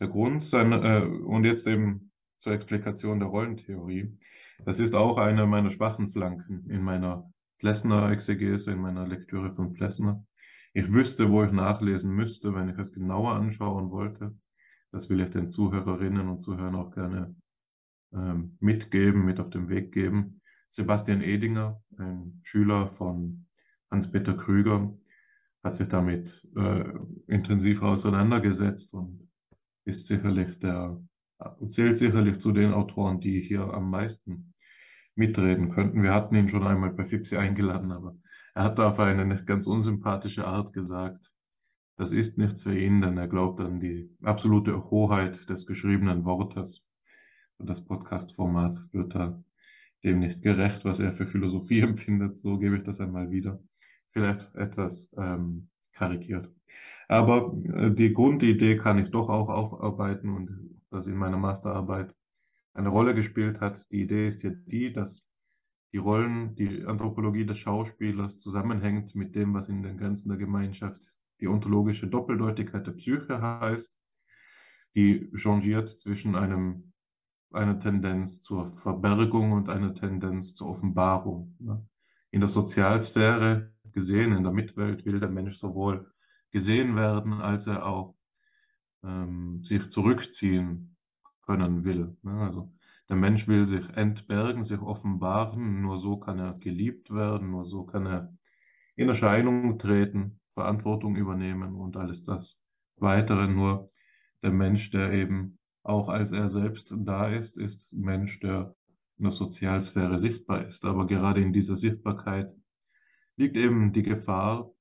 Der Grund seiner, äh, und jetzt eben zur Explikation der Rollentheorie, das ist auch eine meiner schwachen Flanken in meiner Plessner-Exegese, in meiner Lektüre von Plessner. Ich wüsste, wo ich nachlesen müsste, wenn ich es genauer anschauen wollte. Das will ich den Zuhörerinnen und Zuhörern auch gerne ähm, mitgeben, mit auf den Weg geben. Sebastian Edinger, ein Schüler von Hans-Peter Krüger, hat sich damit äh, intensiv auseinandergesetzt und ist sicherlich der, zählt sicherlich zu den Autoren, die hier am meisten mitreden könnten. Wir hatten ihn schon einmal bei Fipsi eingeladen, aber er hat auf eine nicht ganz unsympathische Art gesagt, das ist nichts für ihn, denn er glaubt an die absolute Hoheit des geschriebenen Wortes. Und das Podcast-Format wird da dem nicht gerecht, was er für Philosophie empfindet. So gebe ich das einmal wieder. Vielleicht etwas ähm, karikiert. Aber äh, die Grundidee kann ich doch auch aufarbeiten und das in meiner Masterarbeit eine Rolle gespielt hat. Die Idee ist hier die, dass die Rollen, die Anthropologie des Schauspielers zusammenhängt mit dem, was in den Grenzen der Gemeinschaft die ontologische Doppeldeutigkeit der Psyche heißt, die changiert zwischen einem eine Tendenz zur Verbergung und eine Tendenz zur Offenbarung. Ne? In der Sozialsphäre gesehen, in der Mitwelt will der Mensch sowohl gesehen werden, als er auch ähm, sich zurückziehen können will. Ne? Also der Mensch will sich entbergen, sich offenbaren, nur so kann er geliebt werden, nur so kann er in Erscheinung treten, Verantwortung übernehmen und alles das Weitere. Nur der Mensch, der eben auch als er selbst da ist, ist Mensch, der in der Sozialsphäre sichtbar ist. Aber gerade in dieser Sichtbarkeit liegt eben die Gefahr,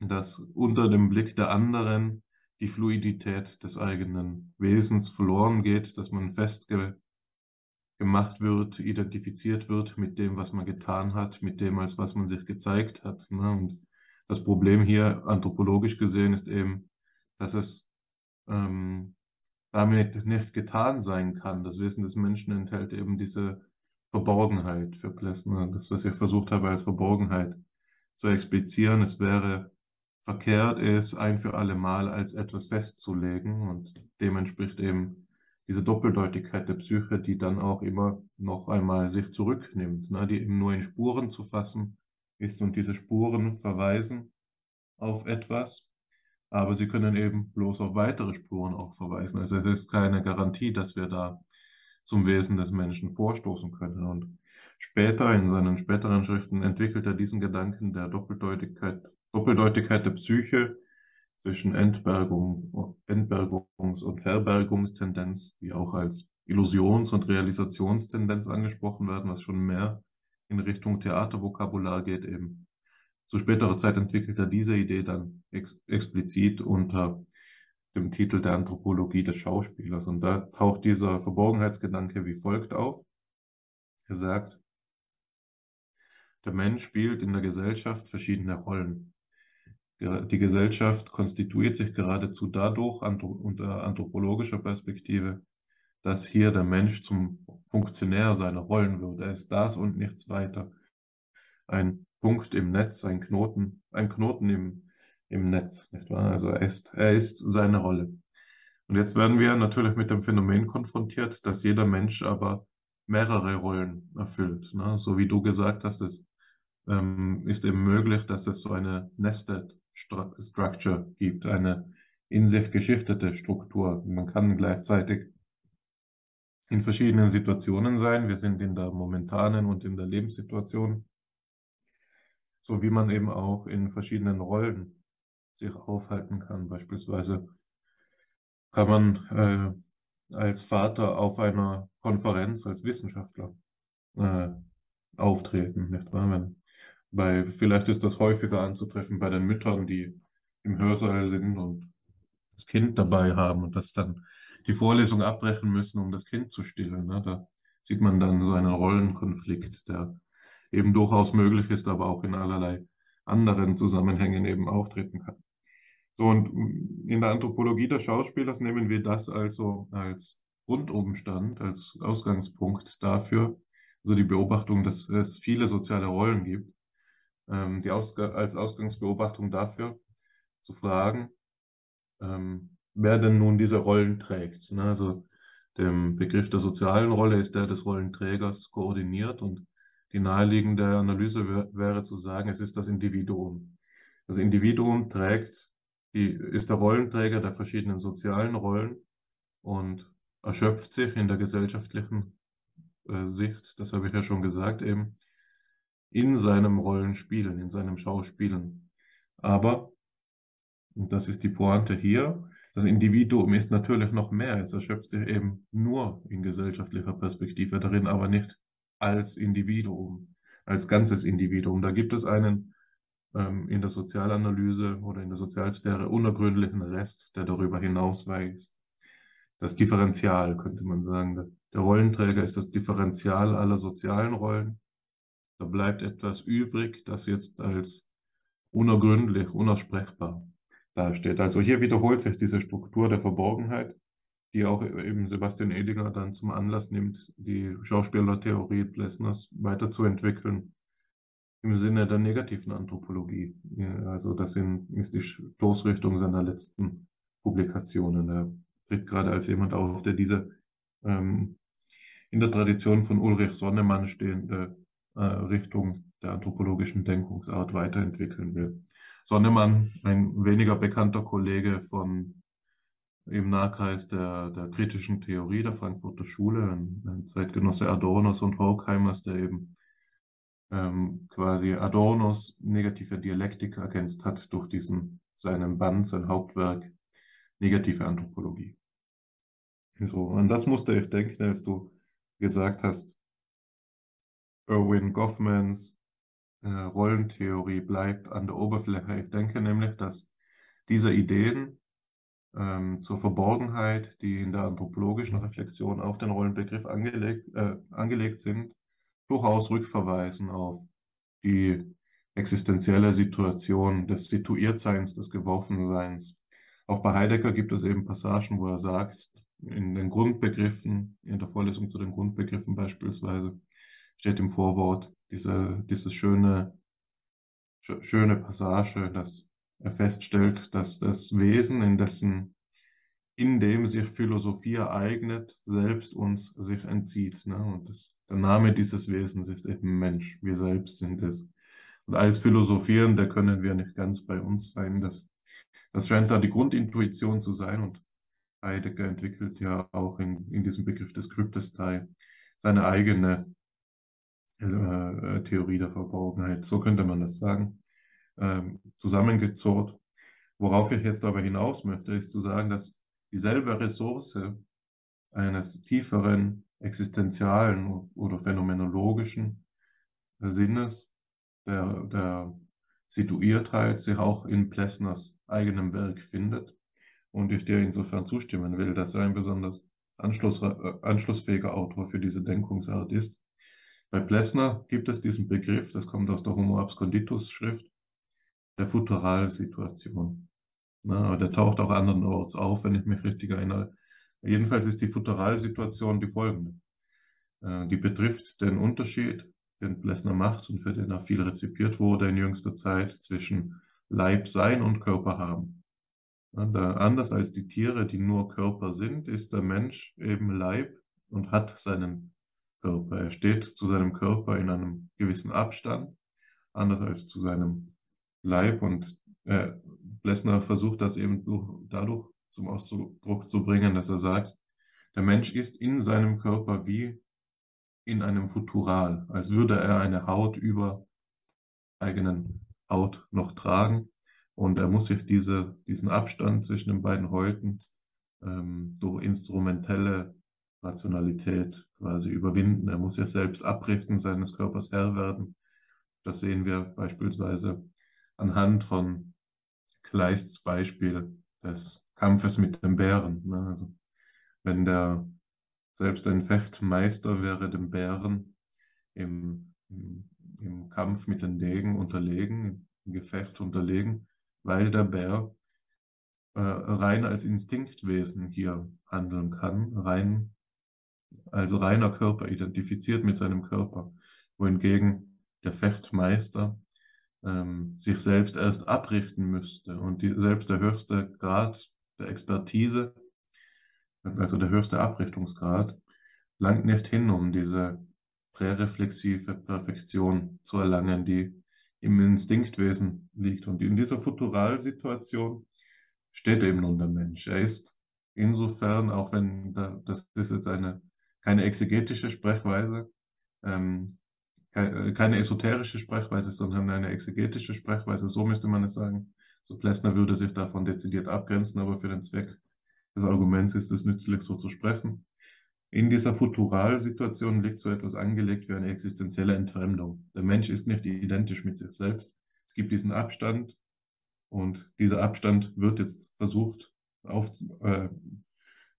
dass unter dem Blick der anderen die Fluidität des eigenen Wesens verloren geht, dass man festgemacht wird, identifiziert wird mit dem, was man getan hat, mit dem, als was man sich gezeigt hat. Ne? Und das Problem hier anthropologisch gesehen ist eben, dass es ähm, damit nicht getan sein kann. Das Wesen des Menschen enthält eben diese Verborgenheit für Plessner. Das, was ich versucht habe als Verborgenheit zu explizieren, es wäre verkehrt, es ein für alle Mal als etwas festzulegen und dem entspricht eben diese Doppeldeutigkeit der Psyche, die dann auch immer noch einmal sich zurücknimmt, ne, die eben nur in Spuren zu fassen ist und diese Spuren verweisen auf etwas aber sie können eben bloß auf weitere Spuren auch verweisen. Also es ist keine Garantie, dass wir da zum Wesen des Menschen vorstoßen können. Und später, in seinen späteren Schriften, entwickelt er diesen Gedanken der Doppeldeutigkeit Doppeldeutigkeit der Psyche zwischen Entbergung, Entbergungs- und Verbergungstendenz, die auch als Illusions- und Realisationstendenz angesprochen werden, was schon mehr in Richtung Theatervokabular geht eben. Zu späterer Zeit entwickelt er diese Idee dann ex explizit unter dem Titel der Anthropologie des Schauspielers. Und da taucht dieser Verborgenheitsgedanke wie folgt auf. Er sagt, der Mensch spielt in der Gesellschaft verschiedene Rollen. Die Gesellschaft konstituiert sich geradezu dadurch unter anthropologischer Perspektive, dass hier der Mensch zum Funktionär seiner Rollen wird. Er ist das und nichts weiter. Ein Punkt im Netz, ein Knoten, ein Knoten im, im Netz, nicht wahr? Also er ist, er ist seine Rolle. Und jetzt werden wir natürlich mit dem Phänomen konfrontiert, dass jeder Mensch aber mehrere Rollen erfüllt. Ne? So wie du gesagt hast, es ähm, ist eben möglich, dass es so eine Nested Structure gibt, eine in sich geschichtete Struktur. Man kann gleichzeitig in verschiedenen Situationen sein. Wir sind in der momentanen und in der Lebenssituation, so wie man eben auch in verschiedenen Rollen sich aufhalten kann. Beispielsweise kann man äh, als Vater auf einer Konferenz als Wissenschaftler äh, auftreten, nicht wahr? Wenn weil vielleicht ist das häufiger anzutreffen bei den Müttern, die im Hörsaal sind und das Kind dabei haben und das dann die Vorlesung abbrechen müssen, um das Kind zu stillen. Ne? Da sieht man dann so einen Rollenkonflikt, der eben durchaus möglich ist, aber auch in allerlei anderen Zusammenhängen eben auftreten kann. So, und in der Anthropologie des Schauspielers nehmen wir das also als Grundumstand, als Ausgangspunkt dafür, also die Beobachtung, dass es viele soziale Rollen gibt ähm, die Ausg als Ausgangsbeobachtung dafür zu fragen, ähm, wer denn nun diese Rollen trägt. Ne? Also der Begriff der sozialen Rolle ist der des Rollenträgers koordiniert und die naheliegende Analyse wäre zu sagen, es ist das Individuum. Das Individuum trägt, die, ist der Rollenträger der verschiedenen sozialen Rollen und erschöpft sich in der gesellschaftlichen äh, Sicht, das habe ich ja schon gesagt, eben in seinem Rollenspielen, in seinem Schauspielen. Aber, und das ist die Pointe hier, das Individuum ist natürlich noch mehr. Es erschöpft sich eben nur in gesellschaftlicher Perspektive darin, aber nicht als Individuum, als ganzes Individuum. Da gibt es einen ähm, in der Sozialanalyse oder in der Sozialsphäre unergründlichen Rest, der darüber hinausweist. Das Differential, könnte man sagen. Der Rollenträger ist das Differential aller sozialen Rollen da bleibt etwas übrig, das jetzt als unergründlich, unaussprechbar dasteht. Also hier wiederholt sich diese Struktur der Verborgenheit, die auch eben Sebastian Edinger dann zum Anlass nimmt, die Schauspielertheorie Plessners weiterzuentwickeln im Sinne der negativen Anthropologie. Also das ist die Stoßrichtung seiner letzten Publikationen. Er tritt gerade als jemand auf, der diese ähm, in der Tradition von Ulrich Sonnemann stehende äh, Richtung der anthropologischen Denkungsart weiterentwickeln will. Sonnemann, ein weniger bekannter Kollege von im Nahkreis der, der kritischen Theorie der Frankfurter Schule, ein, ein Zeitgenosse Adornos und Horkheimers, der eben ähm, quasi Adornos negative Dialektik ergänzt hat durch diesen seinen Band, sein Hauptwerk Negative Anthropologie. So, an das musste ich denken, als du gesagt hast, Erwin Goffmans äh, Rollentheorie bleibt an der Oberfläche. Ich denke nämlich, dass diese Ideen ähm, zur Verborgenheit, die in der anthropologischen Reflexion auf den Rollenbegriff angelegt, äh, angelegt sind, durchaus rückverweisen auf die existenzielle Situation des Situiertseins, des Geworfenseins. Auch bei Heidegger gibt es eben Passagen, wo er sagt, in den Grundbegriffen, in der Vorlesung zu den Grundbegriffen beispielsweise, steht im Vorwort diese, diese schöne, schöne Passage, dass er feststellt, dass das Wesen, in dessen, in dem sich Philosophie ereignet, selbst uns sich entzieht. Ne? Und das, der Name dieses Wesens ist eben Mensch. Wir selbst sind es. Und als Philosophierende können wir nicht ganz bei uns sein. Das, das scheint da die Grundintuition zu sein. Und Heidegger entwickelt ja auch in, in diesem Begriff des Kryptestei seine eigene äh, Theorie der Verborgenheit. So könnte man das sagen. ähm, zusammengezurrt. Worauf ich jetzt aber hinaus möchte, ist zu sagen, dass dieselbe Ressource eines tieferen existenzialen oder phänomenologischen Sinnes der, der Situiertheit sich auch in Plessners eigenem Werk findet und ich dir insofern zustimmen will, dass er ein besonders äh, anschlussfähiger Autor für diese Denkungsart ist. Bei Plessner gibt es diesen Begriff, das kommt aus der Homo absconditus Schrift, der Futuralsituation. Na, der taucht auch andernorts auf, wenn ich mich richtig erinnere. Jedenfalls ist die Futuralsituation die folgende. Äh, die betrifft den Unterschied, den Plessner macht und für den er viel rezipiert wurde in jüngster Zeit zwischen Leib sein und Körper haben. anders als die Tiere, die nur Körper sind, ist der Mensch eben Leib und hat seinen Körper. Er steht zu seinem Körper in einem gewissen Abstand, anders als zu seinem Leib. Und äh, Blessner versucht das eben durch, dadurch zum Ausdruck zu bringen, dass er sagt, der Mensch ist in seinem Körper wie in einem Futural, als würde er eine Haut über eigenen Haut noch tragen. Und er muss sich diese, diesen Abstand zwischen den beiden Häuten ähm, durch instrumentelle Rationalität quasi überwinden. Er muss sich selbst abrichten, seines Körpers Herr werden. Das sehen wir beispielsweise anhand von Kleists Beispiel des Kampfes mit dem Bären. Ne? Also wenn der selbst ein Fechtmeister wäre dem Bären im, im, im Kampf mit den Degen unterlegen, im Gefecht unterlegen, weil der Bär äh, rein als Instinktwesen hier handeln kann, rein, also reiner Körper identifiziert mit seinem Körper, wohingegen der Fechtmeister ähm, sich selbst erst abrichten müsste und die, selbst der höchste Grad der Expertise also der höchste Abrichtungsgrad, langt nicht hin, um diese präreflexive Perfektion zu erlangen, die im Instinktwesen liegt. Und in dieser Futuralsituation steht eben nun der Mensch. Er ist insofern, auch wenn da, das ist jetzt eine, keine exegetische Sprechweise, ähm, keine esoterische Sprechweise, sondern eine exegetische Sprechweise, so müsste man es sagen. So Plessner würde sich davon dezidiert abgrenzen, aber für den Zweck des Arguments ist es nützlich, so zu sprechen. In dieser Futuralsituation liegt so etwas angelegt wie eine existenzielle Entfremdung. Der Mensch ist nicht identisch mit sich selbst. Es gibt diesen Abstand und dieser Abstand wird jetzt versucht, auf, äh,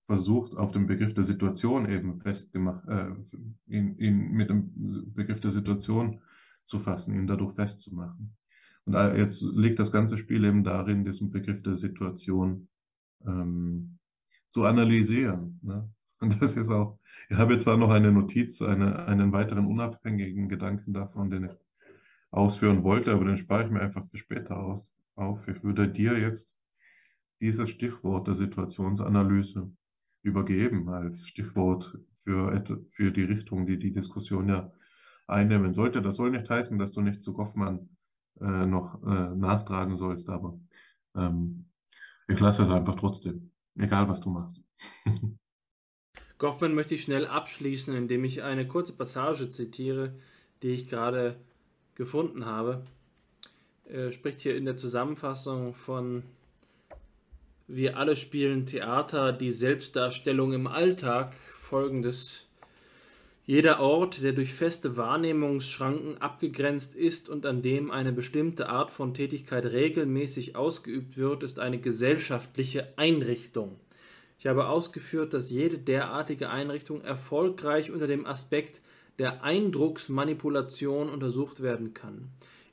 versucht auf dem Begriff der Situation eben festgemacht, äh, ihn, ihn mit dem Begriff der Situation zu fassen, ihn dadurch festzumachen. Und jetzt liegt das ganze Spiel eben darin, diesen Begriff der Situation ähm, zu analysieren. Ne? Und das ist auch, ich habe jetzt zwar noch eine Notiz, eine, einen weiteren unabhängigen Gedanken davon, den ich ausführen wollte, aber den spare ich mir einfach für später aus, auf. Ich würde dir jetzt dieses Stichwort der Situationsanalyse übergeben als Stichwort für, für die Richtung, die die Diskussion ja einnehmen sollte. Das soll nicht heißen, dass du nicht zu Goffmann äh, noch äh, nachtragen sollst, aber ähm, ich lasse es einfach trotzdem. Egal, was du machst. Goffman möchte ich schnell abschließen, indem ich eine kurze Passage zitiere, die ich gerade gefunden habe. Er spricht hier in der Zusammenfassung von Wir alle spielen Theater, die Selbstdarstellung im Alltag, folgendes jeder Ort, der durch feste Wahrnehmungsschranken abgegrenzt ist und an dem eine bestimmte Art von Tätigkeit regelmäßig ausgeübt wird, ist eine gesellschaftliche Einrichtung. Ich habe ausgeführt, dass jede derartige Einrichtung erfolgreich unter dem Aspekt der Eindrucksmanipulation untersucht werden kann.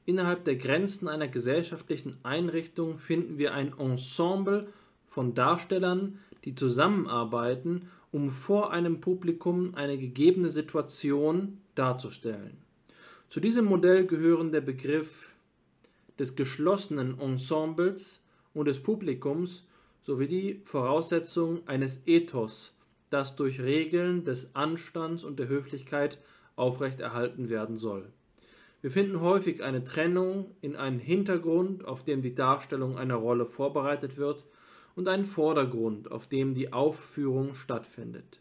Innerhalb der Grenzen einer gesellschaftlichen Einrichtung finden wir ein Ensemble von Darstellern, die zusammenarbeiten um vor einem Publikum eine gegebene Situation darzustellen. Zu diesem Modell gehören der Begriff des geschlossenen Ensembles und des Publikums sowie die Voraussetzung eines Ethos, das durch Regeln des Anstands und der Höflichkeit aufrechterhalten werden soll. Wir finden häufig eine Trennung in einen Hintergrund, auf dem die Darstellung einer Rolle vorbereitet wird, und einen Vordergrund, auf dem die Aufführung stattfindet.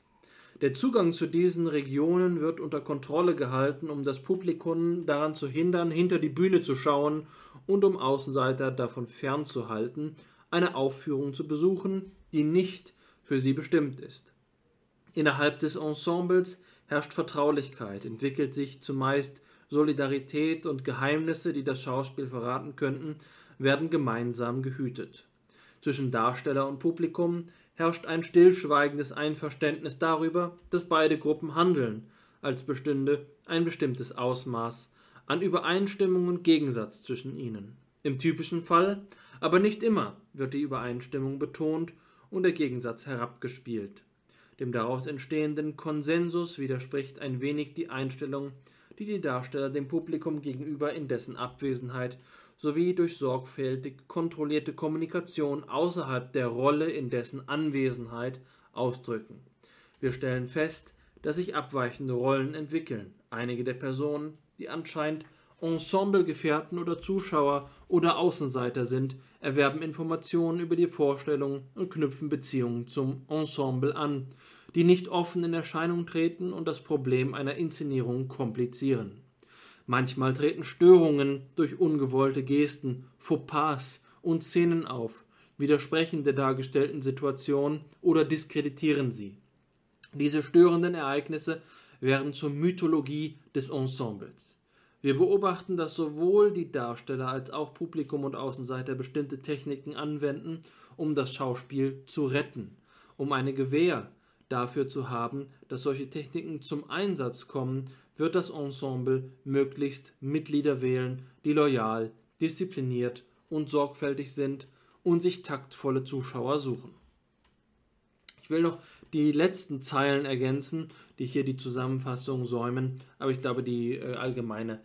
Der Zugang zu diesen Regionen wird unter Kontrolle gehalten, um das Publikum daran zu hindern, hinter die Bühne zu schauen und um Außenseiter davon fernzuhalten, eine Aufführung zu besuchen, die nicht für sie bestimmt ist. Innerhalb des Ensembles herrscht Vertraulichkeit, entwickelt sich zumeist Solidarität und Geheimnisse, die das Schauspiel verraten könnten, werden gemeinsam gehütet. Zwischen Darsteller und Publikum herrscht ein stillschweigendes Einverständnis darüber, dass beide Gruppen handeln, als bestünde ein bestimmtes Ausmaß an Übereinstimmung und Gegensatz zwischen ihnen. Im typischen Fall, aber nicht immer, wird die Übereinstimmung betont und der Gegensatz herabgespielt. Dem daraus entstehenden Konsensus widerspricht ein wenig die Einstellung, die die Darsteller dem Publikum gegenüber in dessen Abwesenheit sowie durch sorgfältig kontrollierte Kommunikation außerhalb der Rolle in dessen Anwesenheit ausdrücken. Wir stellen fest, dass sich abweichende Rollen entwickeln. Einige der Personen, die anscheinend Ensemblegefährten oder Zuschauer oder Außenseiter sind, erwerben Informationen über die Vorstellung und knüpfen Beziehungen zum Ensemble an, die nicht offen in Erscheinung treten und das Problem einer Inszenierung komplizieren. Manchmal treten Störungen durch ungewollte Gesten, Fauxpas und Szenen auf, widersprechen der dargestellten Situation oder diskreditieren sie. Diese störenden Ereignisse werden zur Mythologie des Ensembles. Wir beobachten, dass sowohl die Darsteller als auch Publikum und Außenseiter bestimmte Techniken anwenden, um das Schauspiel zu retten, um eine Gewähr dafür zu haben, dass solche Techniken zum Einsatz kommen, wird das Ensemble möglichst Mitglieder wählen, die loyal, diszipliniert und sorgfältig sind und sich taktvolle Zuschauer suchen. Ich will noch die letzten Zeilen ergänzen, die hier die Zusammenfassung säumen, aber ich glaube, die äh, allgemeine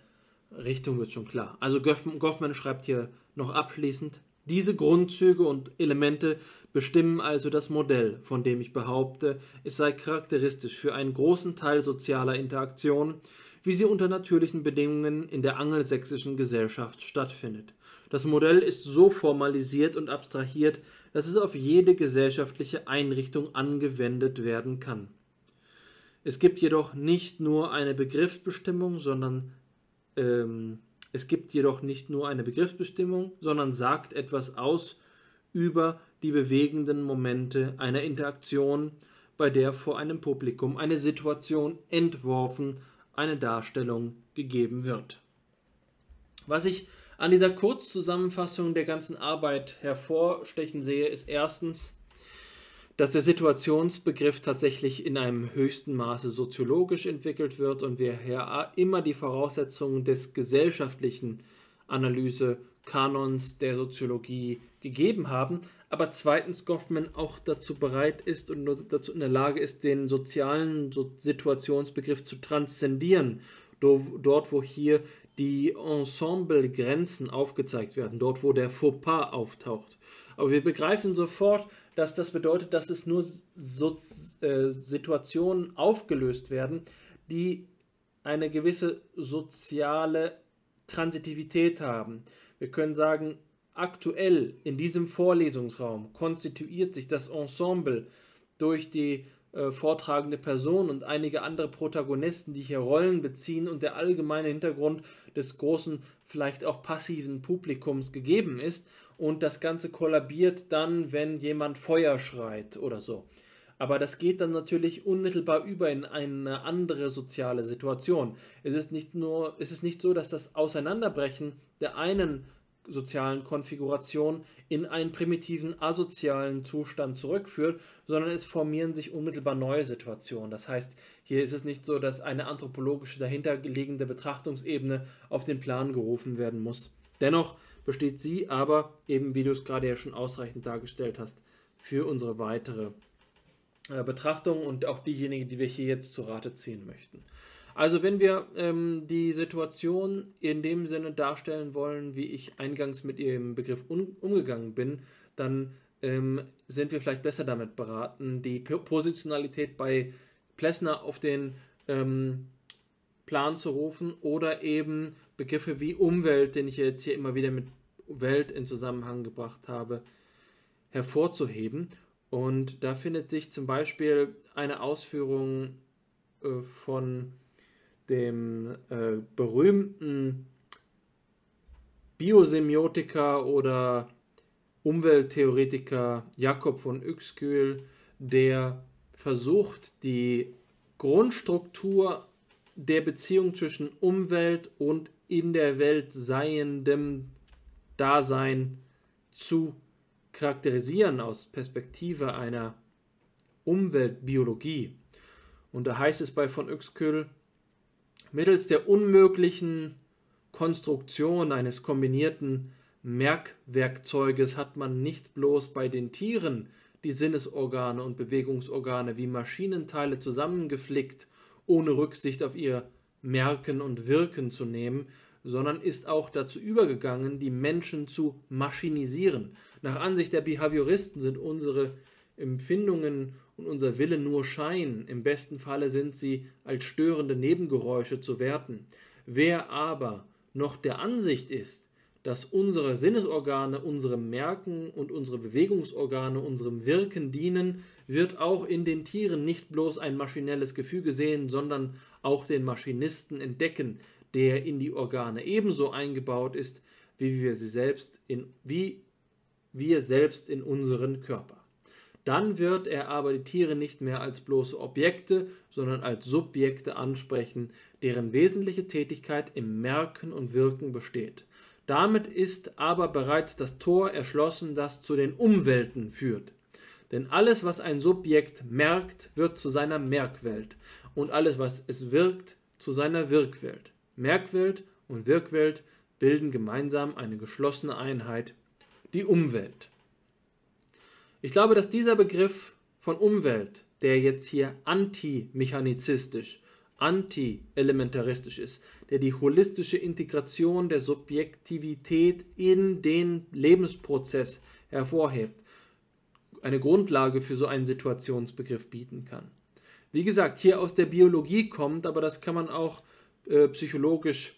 Richtung wird schon klar. Also Goffman schreibt hier noch abschließend, diese Grundzüge und Elemente bestimmen also das Modell, von dem ich behaupte, es sei charakteristisch für einen großen Teil sozialer Interaktion, wie sie unter natürlichen Bedingungen in der angelsächsischen Gesellschaft stattfindet. Das Modell ist so formalisiert und abstrahiert, dass es auf jede gesellschaftliche Einrichtung angewendet werden kann. Es gibt jedoch nicht nur eine Begriffsbestimmung, sondern ähm, es gibt jedoch nicht nur eine Begriffsbestimmung, sondern sagt etwas aus über die bewegenden Momente einer Interaktion, bei der vor einem Publikum eine Situation entworfen, eine Darstellung gegeben wird. Was ich an dieser Kurzzusammenfassung der ganzen Arbeit hervorstechen sehe, ist erstens, dass der Situationsbegriff tatsächlich in einem höchsten Maße soziologisch entwickelt wird und wir hier immer die Voraussetzungen des gesellschaftlichen Analysekanons der Soziologie gegeben haben, aber zweitens Goffman auch dazu bereit ist und dazu in der Lage ist, den sozialen Situationsbegriff zu transzendieren, dort wo hier die Ensemblegrenzen aufgezeigt werden, dort wo der Fauxpas auftaucht. Aber wir begreifen sofort, dass das bedeutet, dass es nur so, äh, Situationen aufgelöst werden, die eine gewisse soziale Transitivität haben. Wir können sagen, aktuell in diesem Vorlesungsraum konstituiert sich das Ensemble durch die äh, vortragende Person und einige andere Protagonisten, die hier Rollen beziehen und der allgemeine Hintergrund des großen, vielleicht auch passiven Publikums gegeben ist und das Ganze kollabiert dann, wenn jemand Feuer schreit oder so. Aber das geht dann natürlich unmittelbar über in eine andere soziale Situation. Es ist nicht nur, es ist nicht so, dass das Auseinanderbrechen der einen sozialen Konfiguration in einen primitiven asozialen Zustand zurückführt, sondern es formieren sich unmittelbar neue Situationen. Das heißt, hier ist es nicht so, dass eine anthropologische dahinterliegende Betrachtungsebene auf den Plan gerufen werden muss. Dennoch besteht sie aber, eben wie du es gerade ja schon ausreichend dargestellt hast, für unsere weitere äh, Betrachtung und auch diejenige, die wir hier jetzt zu Rate ziehen möchten. Also wenn wir ähm, die Situation in dem Sinne darstellen wollen, wie ich eingangs mit ihrem Begriff um, umgegangen bin, dann ähm, sind wir vielleicht besser damit beraten, die Positionalität bei Plessner auf den ähm, Plan zu rufen oder eben Begriffe wie Umwelt, den ich jetzt hier immer wieder mit Welt in Zusammenhang gebracht habe, hervorzuheben. Und da findet sich zum Beispiel eine Ausführung äh, von dem äh, berühmten Biosemiotiker oder Umwelttheoretiker Jakob von Uexküll, der versucht, die Grundstruktur der Beziehung zwischen Umwelt und in der Welt seiendem Dasein zu charakterisieren aus Perspektive einer Umweltbiologie. Und da heißt es bei von Uexküll, mittels der unmöglichen Konstruktion eines kombinierten Merkwerkzeuges hat man nicht bloß bei den Tieren die Sinnesorgane und Bewegungsorgane wie Maschinenteile zusammengeflickt, ohne Rücksicht auf ihr Merken und Wirken zu nehmen, sondern ist auch dazu übergegangen, die Menschen zu maschinisieren. Nach Ansicht der Behavioristen sind unsere Empfindungen und unser Wille nur Schein, im besten Falle sind sie als störende Nebengeräusche zu werten. Wer aber noch der Ansicht ist, dass unsere Sinnesorgane unserem Merken und unsere Bewegungsorgane unserem Wirken dienen, wird auch in den Tieren nicht bloß ein maschinelles Gefüge sehen, sondern auch den Maschinisten entdecken, der in die Organe ebenso eingebaut ist, wie wir sie selbst in, wie wir selbst in unseren Körper. Dann wird er aber die Tiere nicht mehr als bloße Objekte, sondern als Subjekte ansprechen, deren wesentliche Tätigkeit im Merken und Wirken besteht. Damit ist aber bereits das Tor erschlossen, das zu den Umwelten führt. Denn alles, was ein Subjekt merkt, wird zu seiner Merkwelt und alles, was es wirkt, zu seiner Wirkwelt. Merkwelt und Wirkwelt bilden gemeinsam eine geschlossene Einheit, die Umwelt. Ich glaube, dass dieser Begriff von Umwelt, der jetzt hier anti-mechanizistisch, anti-elementaristisch ist, der die holistische Integration der Subjektivität in den Lebensprozess hervorhebt, eine Grundlage für so einen Situationsbegriff bieten kann. Wie gesagt, hier aus der Biologie kommt, aber das kann man auch äh, psychologisch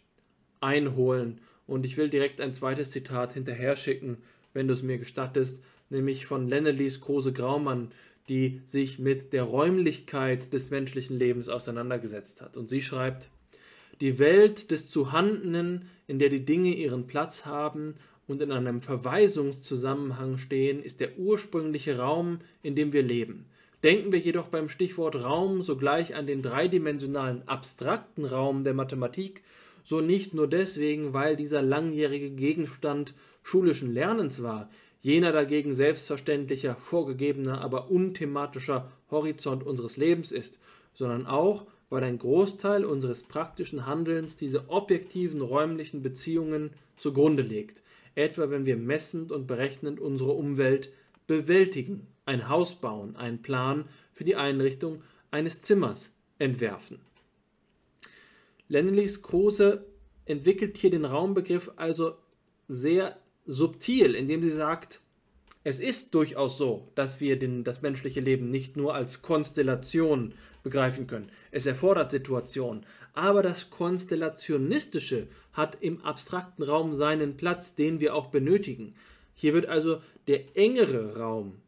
einholen. Und ich will direkt ein zweites Zitat hinterher schicken, wenn du es mir gestattest, nämlich von Lennelies Kruse Graumann, die sich mit der Räumlichkeit des menschlichen Lebens auseinandergesetzt hat. Und sie schreibt, die Welt des Zuhandenen, in der die Dinge ihren Platz haben und in einem Verweisungszusammenhang stehen, ist der ursprüngliche Raum, in dem wir leben. Denken wir jedoch beim Stichwort Raum sogleich an den dreidimensionalen abstrakten Raum der Mathematik, so nicht nur deswegen, weil dieser langjährige Gegenstand schulischen Lernens war, jener dagegen selbstverständlicher, vorgegebener, aber unthematischer Horizont unseres Lebens ist, sondern auch, weil ein Großteil unseres praktischen Handelns diese objektiven räumlichen Beziehungen zugrunde legt, etwa wenn wir messend und berechnend unsere Umwelt bewältigen, ein Haus bauen, einen Plan für die Einrichtung eines Zimmers entwerfen. Lennelys Kruse entwickelt hier den Raumbegriff also sehr subtil, indem sie sagt, es ist durchaus so, dass wir den, das menschliche Leben nicht nur als Konstellation begreifen können. Es erfordert Situationen. Aber das Konstellationistische hat im abstrakten Raum seinen Platz, den wir auch benötigen. Hier wird also der engere Raum,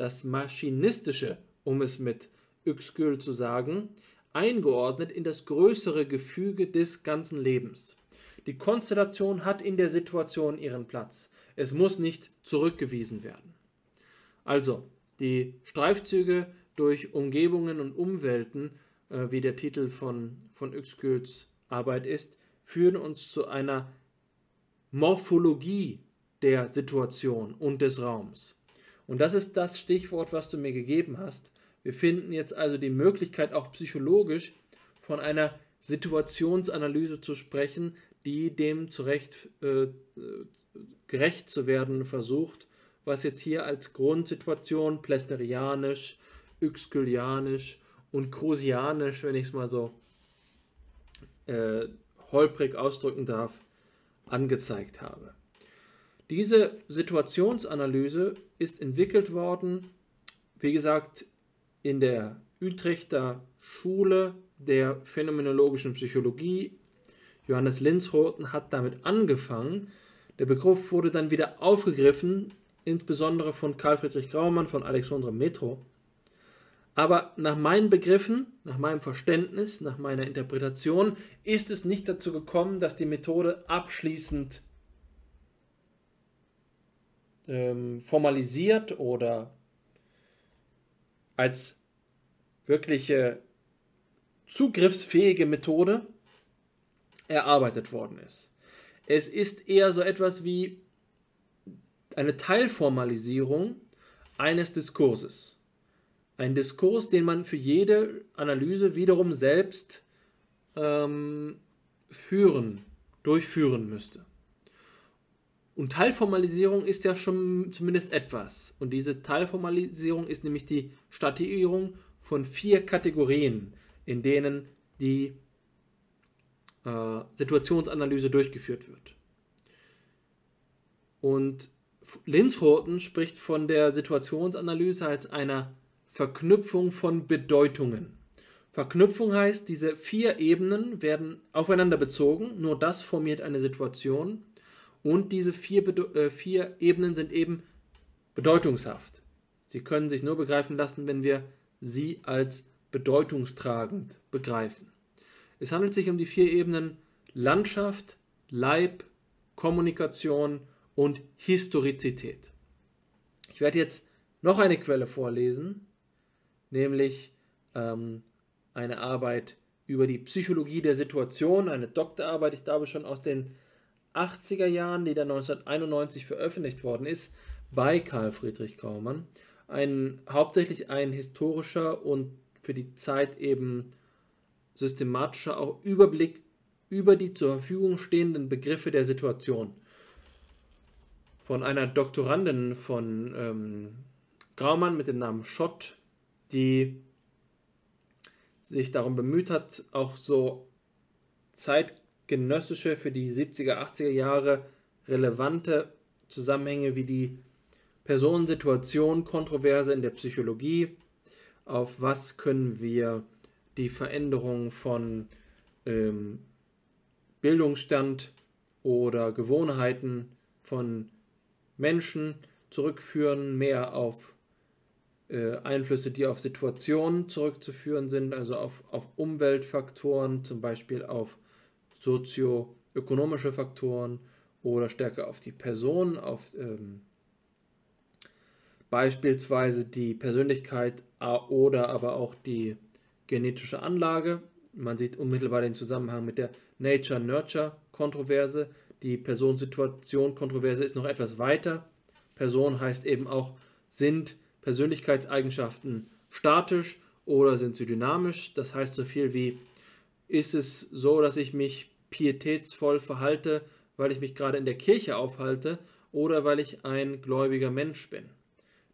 das Maschinistische, um es mit Uexküll zu sagen, eingeordnet in das größere Gefüge des ganzen Lebens. Die Konstellation hat in der Situation ihren Platz. Es muss nicht zurückgewiesen werden. Also, die Streifzüge durch Umgebungen und Umwelten, äh, wie der Titel von, von Uexküls Arbeit ist, führen uns zu einer Morphologie der Situation und des Raums. Und das ist das Stichwort, was du mir gegeben hast. Wir finden jetzt also die Möglichkeit, auch psychologisch von einer Situationsanalyse zu sprechen, die dem zurecht äh, gerecht zu werden versucht, was jetzt hier als Grundsituation plesnerianisch, yxkylianisch und krusianisch, wenn ich es mal so äh, holprig ausdrücken darf, angezeigt habe. Diese Situationsanalyse ist entwickelt worden, wie gesagt, in der Utrechter Schule der phänomenologischen Psychologie Johannes Linzroten hat damit angefangen. Der Begriff wurde dann wieder aufgegriffen insbesondere von Karl Friedrich Graumann, von Alexandre Metro. Aber nach meinen Begriffen, nach meinem Verständnis, nach meiner Interpretation ist es nicht dazu gekommen, dass die Methode abschließend ähm, formalisiert oder als wirkliche zugriffsfähige Methode erarbeitet worden ist. Es ist eher so etwas wie eine Teilformalisierung eines Diskurses. Ein Diskurs, den man für jede Analyse wiederum selbst ähm, führen, durchführen müsste. Und Teilformalisierung ist ja schon zumindest etwas. Und diese Teilformalisierung ist nämlich die Statuierung von vier Kategorien, in denen die äh, Situationsanalyse durchgeführt wird. Und Linzroten spricht von der Situationsanalyse als einer Verknüpfung von Bedeutungen. Verknüpfung heißt, diese vier Ebenen werden aufeinander bezogen, nur das formiert eine Situation und diese vier, äh, vier Ebenen sind eben bedeutungshaft. Sie können sich nur begreifen lassen, wenn wir sie als bedeutungstragend begreifen. Es handelt sich um die vier Ebenen Landschaft, Leib, Kommunikation und Historizität. Ich werde jetzt noch eine Quelle vorlesen, nämlich ähm, eine Arbeit über die Psychologie der Situation, eine Doktorarbeit, ich glaube schon aus den 80er Jahren, die dann 1991 veröffentlicht worden ist, bei Karl Friedrich Graumann. Ein, hauptsächlich ein historischer und für die Zeit eben systematischer auch Überblick über die zur Verfügung stehenden Begriffe der Situation. Von einer Doktorandin von ähm, Graumann mit dem Namen Schott, die sich darum bemüht hat, auch so zeitgenössische, für die 70er, 80er Jahre relevante Zusammenhänge wie die Personensituation, Kontroverse in der Psychologie, auf was können wir die Veränderung von ähm, Bildungsstand oder Gewohnheiten von Menschen zurückführen, mehr auf äh, Einflüsse, die auf Situationen zurückzuführen sind, also auf, auf Umweltfaktoren, zum Beispiel auf sozioökonomische Faktoren oder stärker auf die Person, auf ähm, beispielsweise die Persönlichkeit oder aber auch die genetische Anlage. Man sieht unmittelbar den Zusammenhang mit der Nature-Nurture-Kontroverse. Die Person-Situation-Kontroverse ist noch etwas weiter. Person heißt eben auch, sind Persönlichkeitseigenschaften statisch oder sind sie dynamisch? Das heißt so viel wie, ist es so, dass ich mich pietätsvoll verhalte, weil ich mich gerade in der Kirche aufhalte oder weil ich ein gläubiger Mensch bin?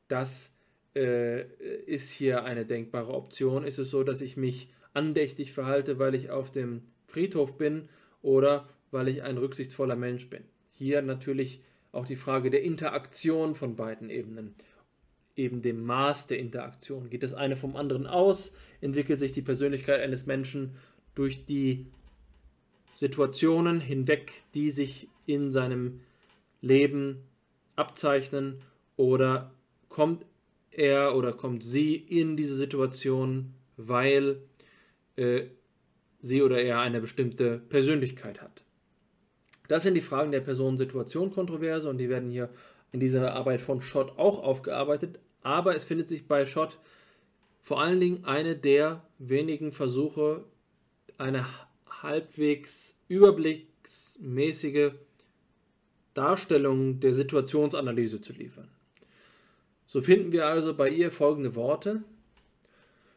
Das äh, ist hier eine denkbare Option. Ist es so, dass ich mich andächtig verhalte, weil ich auf dem Friedhof bin oder weil ich ein rücksichtsvoller Mensch bin? Hier natürlich auch die Frage der Interaktion von beiden Ebenen, eben dem Maß der Interaktion. Geht das eine vom anderen aus? Entwickelt sich die Persönlichkeit eines Menschen durch die Situationen hinweg, die sich in seinem Leben abzeichnen? Oder kommt er oder kommt sie in diese Situation, weil äh, sie oder er eine bestimmte Persönlichkeit hat. Das sind die Fragen der Personen-Situation-Kontroverse und die werden hier in dieser Arbeit von Schott auch aufgearbeitet. Aber es findet sich bei Schott vor allen Dingen eine der wenigen Versuche, eine halbwegs überblicksmäßige Darstellung der Situationsanalyse zu liefern. So finden wir also bei ihr folgende Worte.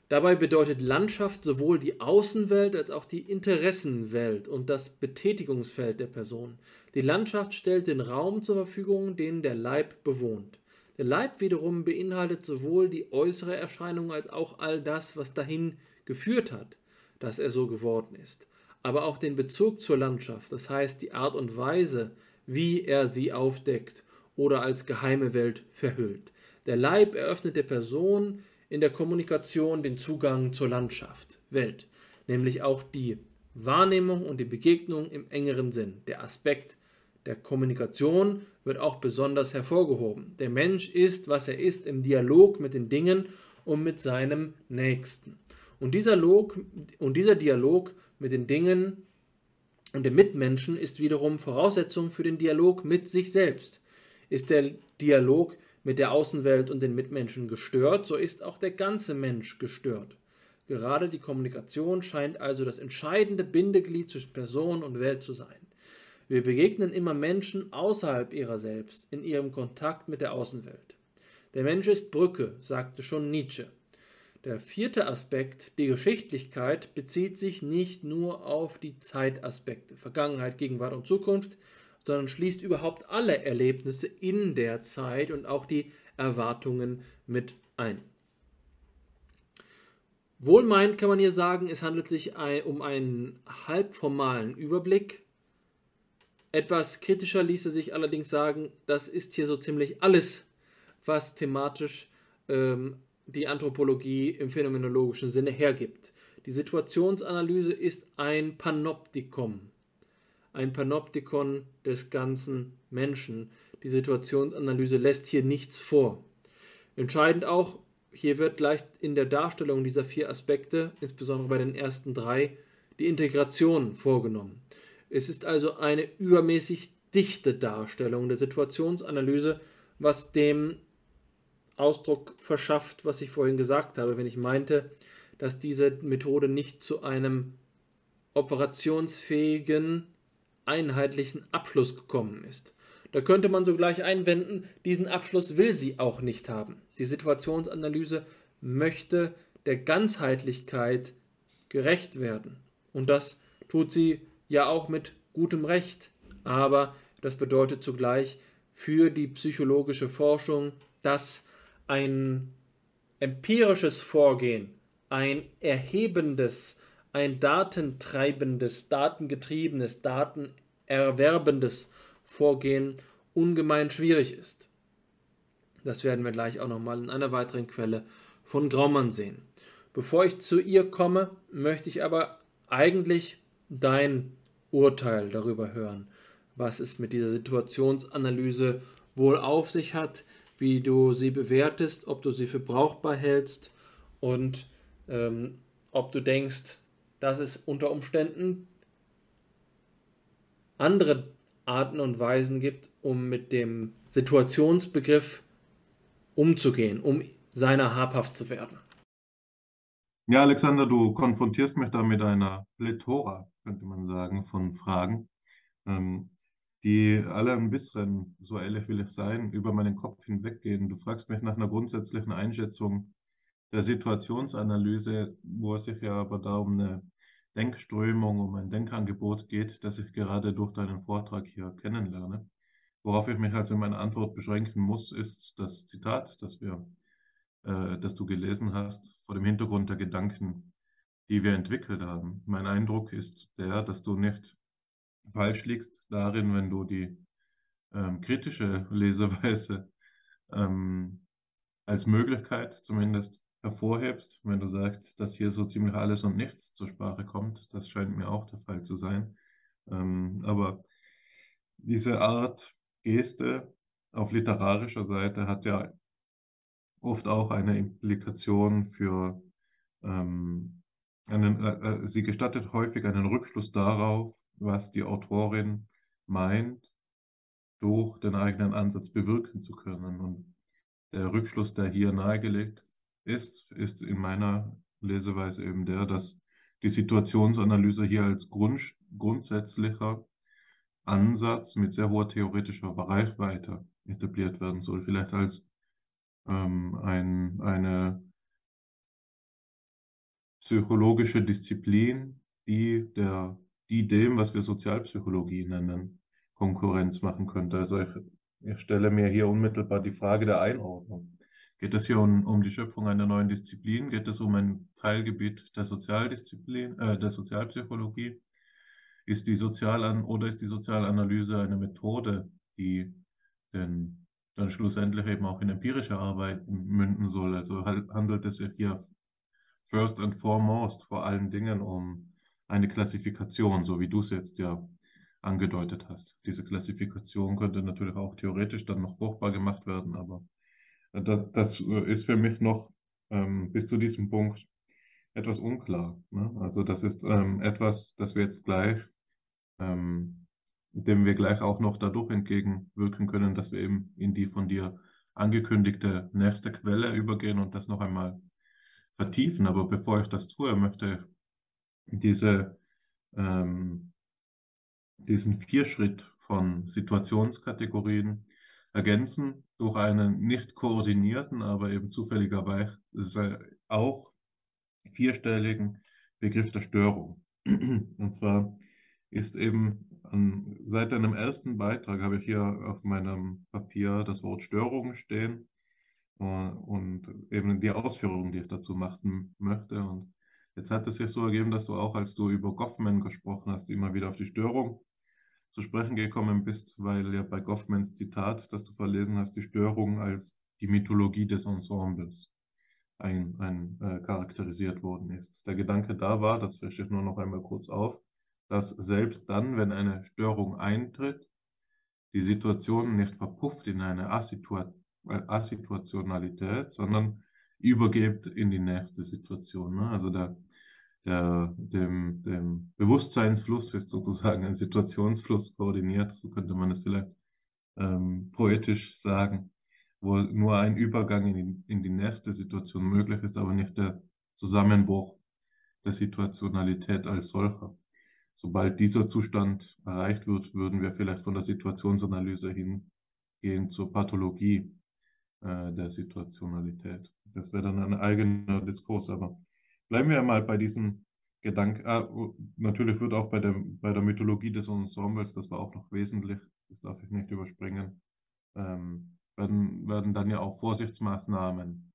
Dabei bedeutet Landschaft sowohl die Außenwelt als auch die Interessenwelt und das Betätigungsfeld der Person. Die Landschaft stellt den Raum zur Verfügung, den der Leib bewohnt. Der Leib wiederum beinhaltet sowohl die äußere Erscheinung als auch all das, was dahin geführt hat, dass er so geworden ist, aber auch den Bezug zur Landschaft, das heißt die Art und Weise, wie er sie aufdeckt oder als geheime Welt verhüllt. Der Leib eröffnet der Person in der Kommunikation den Zugang zur Landschaft, Welt, nämlich auch die Wahrnehmung und die Begegnung im engeren Sinn, der Aspekt der Kommunikation wird auch besonders hervorgehoben. Der Mensch ist, was er ist, im Dialog mit den Dingen und mit seinem Nächsten. Und dieser, Log, und dieser Dialog mit den Dingen und dem Mitmenschen ist wiederum Voraussetzung für den Dialog mit sich selbst. Ist der Dialog mit der Außenwelt und den Mitmenschen gestört, so ist auch der ganze Mensch gestört. Gerade die Kommunikation scheint also das entscheidende Bindeglied zwischen Person und Welt zu sein. Wir begegnen immer Menschen außerhalb ihrer selbst, in ihrem Kontakt mit der Außenwelt. Der Mensch ist Brücke, sagte schon Nietzsche. Der vierte Aspekt, die Geschichtlichkeit, bezieht sich nicht nur auf die Zeitaspekte, Vergangenheit, Gegenwart und Zukunft, sondern schließt überhaupt alle Erlebnisse in der Zeit und auch die Erwartungen mit ein. Wohlmeint kann man hier sagen, es handelt sich um einen halbformalen Überblick etwas kritischer ließe sich allerdings sagen, das ist hier so ziemlich alles, was thematisch ähm, die Anthropologie im phänomenologischen Sinne hergibt. Die Situationsanalyse ist ein Panoptikum, ein Panoptikon des ganzen Menschen. Die Situationsanalyse lässt hier nichts vor. Entscheidend auch, hier wird leicht in der Darstellung dieser vier Aspekte, insbesondere bei den ersten drei, die Integration vorgenommen. Es ist also eine übermäßig dichte Darstellung der Situationsanalyse, was dem Ausdruck verschafft, was ich vorhin gesagt habe, wenn ich meinte, dass diese Methode nicht zu einem operationsfähigen, einheitlichen Abschluss gekommen ist. Da könnte man sogleich einwenden, diesen Abschluss will sie auch nicht haben. Die Situationsanalyse möchte der Ganzheitlichkeit gerecht werden. Und das tut sie ja auch mit gutem Recht, aber das bedeutet zugleich für die psychologische Forschung, dass ein empirisches Vorgehen, ein erhebendes, ein datentreibendes, datengetriebenes, datenerwerbendes Vorgehen ungemein schwierig ist. Das werden wir gleich auch nochmal in einer weiteren Quelle von Graumann sehen. Bevor ich zu ihr komme, möchte ich aber eigentlich dein Urteil darüber hören, was es mit dieser Situationsanalyse wohl auf sich hat, wie du sie bewertest, ob du sie für brauchbar hältst und ähm, ob du denkst, dass es unter Umständen andere Arten und Weisen gibt, um mit dem Situationsbegriff umzugehen, um seiner habhaft zu werden. Ja, Alexander, du konfrontierst mich da mit einer Plethora könnte man sagen, von Fragen, ähm, die alle ein bisschen, so ehrlich will ich sein, über meinen Kopf hinweggehen. Du fragst mich nach einer grundsätzlichen Einschätzung der Situationsanalyse, wo es sich ja aber da um eine Denkströmung, um ein Denkangebot geht, das ich gerade durch deinen Vortrag hier kennenlerne. Worauf ich mich also in meiner Antwort beschränken muss, ist das Zitat, das wir, äh, das du gelesen hast, vor dem Hintergrund der Gedanken die wir entwickelt haben. Mein Eindruck ist der, dass du nicht falsch liegst darin, wenn du die ähm, kritische Leseweise ähm, als Möglichkeit zumindest hervorhebst, wenn du sagst, dass hier so ziemlich alles und nichts zur Sprache kommt. Das scheint mir auch der Fall zu sein. Ähm, aber diese Art Geste auf literarischer Seite hat ja oft auch eine Implikation für ähm, einen, äh, äh, sie gestattet häufig einen Rückschluss darauf, was die Autorin meint, durch den eigenen Ansatz bewirken zu können. Und der Rückschluss, der hier nahegelegt ist, ist in meiner Leseweise eben der, dass die Situationsanalyse hier als Grund, grundsätzlicher Ansatz mit sehr hoher theoretischer Reichweite etabliert werden soll. Vielleicht als ähm, ein, eine psychologische Disziplin, die, der, die dem, was wir Sozialpsychologie nennen, Konkurrenz machen könnte. Also ich, ich stelle mir hier unmittelbar die Frage der Einordnung. Geht es hier um, um die Schöpfung einer neuen Disziplin? Geht es um ein Teilgebiet der Sozialdisziplin, äh, der Sozialpsychologie? Ist die Sozialan oder ist die Sozialanalyse eine Methode, die denn dann schlussendlich eben auch in empirische Arbeiten münden soll? Also handelt es sich hier first and foremost vor allen Dingen um eine Klassifikation, so wie du es jetzt ja angedeutet hast. Diese Klassifikation könnte natürlich auch theoretisch dann noch fruchtbar gemacht werden, aber das, das ist für mich noch ähm, bis zu diesem Punkt etwas unklar. Ne? Also das ist ähm, etwas, das wir jetzt gleich, ähm, dem wir gleich auch noch dadurch entgegenwirken können, dass wir eben in die von dir angekündigte nächste Quelle übergehen und das noch einmal vertiefen. Aber bevor ich das tue, möchte ich diese, ähm, diesen Vierschritt von Situationskategorien ergänzen durch einen nicht koordinierten, aber eben zufälligerweise auch vierstelligen Begriff der Störung. Und zwar ist eben an, seit einem ersten Beitrag habe ich hier auf meinem Papier das Wort Störung stehen und, äh, und eben die Ausführungen, die ich dazu machen möchte. Und jetzt hat es sich so ergeben, dass du auch, als du über Goffman gesprochen hast, immer wieder auf die Störung zu sprechen gekommen bist, weil ja bei Goffmans Zitat, das du verlesen hast, die Störung als die Mythologie des Ensembles ein, ein, äh, charakterisiert worden ist. Der Gedanke da war, das frische ich nur noch einmal kurz auf, dass selbst dann, wenn eine Störung eintritt, die Situation nicht verpufft in eine äh, Assituationalität, sondern übergeht in die nächste Situation. Ne? Also der, der, dem, dem Bewusstseinsfluss ist sozusagen ein Situationsfluss koordiniert, so könnte man es vielleicht ähm, poetisch sagen, wo nur ein Übergang in die, in die nächste Situation möglich ist, aber nicht der Zusammenbruch der Situationalität als solcher. Sobald dieser Zustand erreicht wird, würden wir vielleicht von der Situationsanalyse hingehen zur Pathologie äh, der Situationalität. Das wäre dann ein eigener Diskurs, aber Bleiben wir mal bei diesem Gedanken. Ah, natürlich wird auch bei der, bei der Mythologie des Ensembles, das war auch noch wesentlich, das darf ich nicht überspringen, ähm, werden, werden dann ja auch Vorsichtsmaßnahmen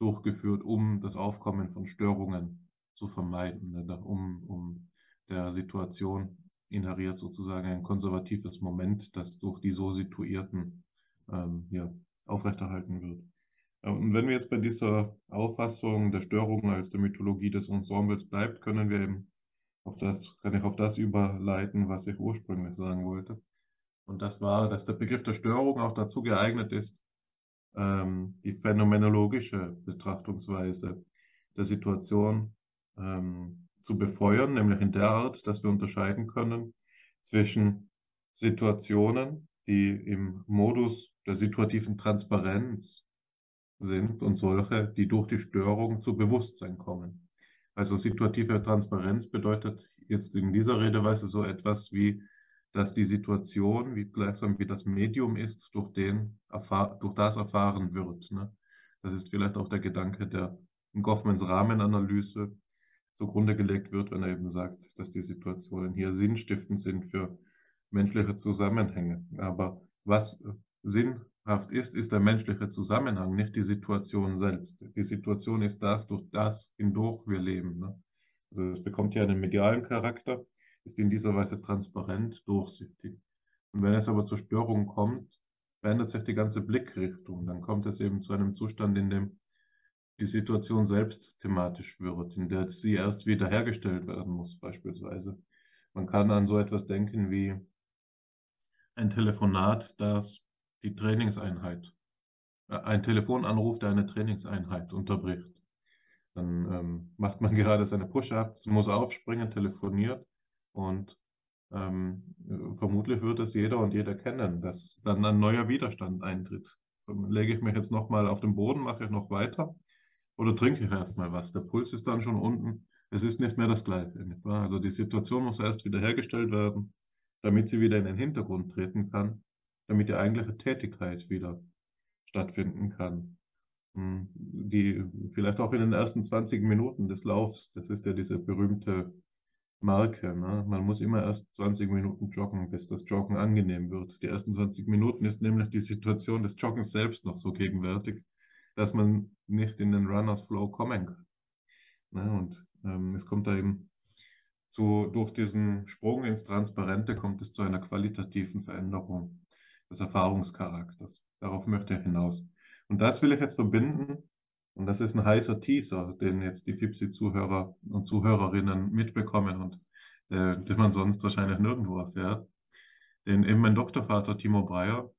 durchgeführt, um das Aufkommen von Störungen zu vermeiden, ne? um, um der Situation inheriert sozusagen ein konservatives Moment, das durch die so Situierten ähm, ja, aufrechterhalten wird. Und wenn wir jetzt bei dieser Auffassung der Störung als der Mythologie des Ensembles bleibt, können wir eben auf das, kann ich auf das überleiten, was ich ursprünglich sagen wollte. Und das war, dass der Begriff der Störung auch dazu geeignet ist, ähm, die phänomenologische Betrachtungsweise der Situation ähm, zu befeuern, nämlich in der Art, dass wir unterscheiden können zwischen Situationen, die im Modus der situativen Transparenz sind und solche, die durch die Störung zu Bewusstsein kommen. Also situative Transparenz bedeutet jetzt in dieser Redeweise so etwas wie, dass die Situation, wie gleichsam wie das Medium ist, durch, den, durch das erfahren wird. Ne? Das ist vielleicht auch der Gedanke, der in Goffmans Rahmenanalyse zugrunde gelegt wird, wenn er eben sagt, dass die Situationen hier sinnstiftend sind für menschliche Zusammenhänge. Aber was Sinn Haft ist, ist der menschliche Zusammenhang, nicht die Situation selbst. Die Situation ist das, durch das hindurch wir leben. Ne? Also es bekommt ja einen medialen Charakter, ist in dieser Weise transparent, durchsichtig. Und wenn es aber zur Störung kommt, verändert sich die ganze Blickrichtung. Dann kommt es eben zu einem Zustand, in dem die Situation selbst thematisch wird, in der sie erst wiederhergestellt werden muss, beispielsweise. Man kann an so etwas denken wie ein Telefonat, das die Trainingseinheit. Äh, ein Telefonanruf, der eine Trainingseinheit unterbricht. Dann ähm, macht man gerade seine Push-Ups, muss aufspringen, telefoniert und ähm, vermutlich wird es jeder und jeder kennen, dass dann ein neuer Widerstand eintritt. Lege ich mich jetzt nochmal auf den Boden, mache ich noch weiter oder trinke ich erstmal was? Der Puls ist dann schon unten. Es ist nicht mehr das Gleiche. Also die Situation muss erst wiederhergestellt werden, damit sie wieder in den Hintergrund treten kann damit die eigentliche Tätigkeit wieder stattfinden kann. Hm, die vielleicht auch in den ersten 20 Minuten des Laufs, das ist ja diese berühmte Marke. Ne? Man muss immer erst 20 Minuten joggen, bis das Joggen angenehm wird. Die ersten 20 Minuten ist nämlich die Situation des Joggens selbst noch so gegenwärtig, dass man nicht in den Runners Flow kommen kann. Ne? Und ähm, es kommt da eben zu, durch diesen Sprung ins Transparente kommt es zu einer qualitativen Veränderung des Erfahrungscharakters. Darauf möchte er hinaus. Und das will ich jetzt verbinden, und das ist ein heißer Teaser, den jetzt die FIPSI-Zuhörer und Zuhörerinnen mitbekommen und äh, den man sonst wahrscheinlich nirgendwo erfährt. den eben mein Doktorvater Timo Breyer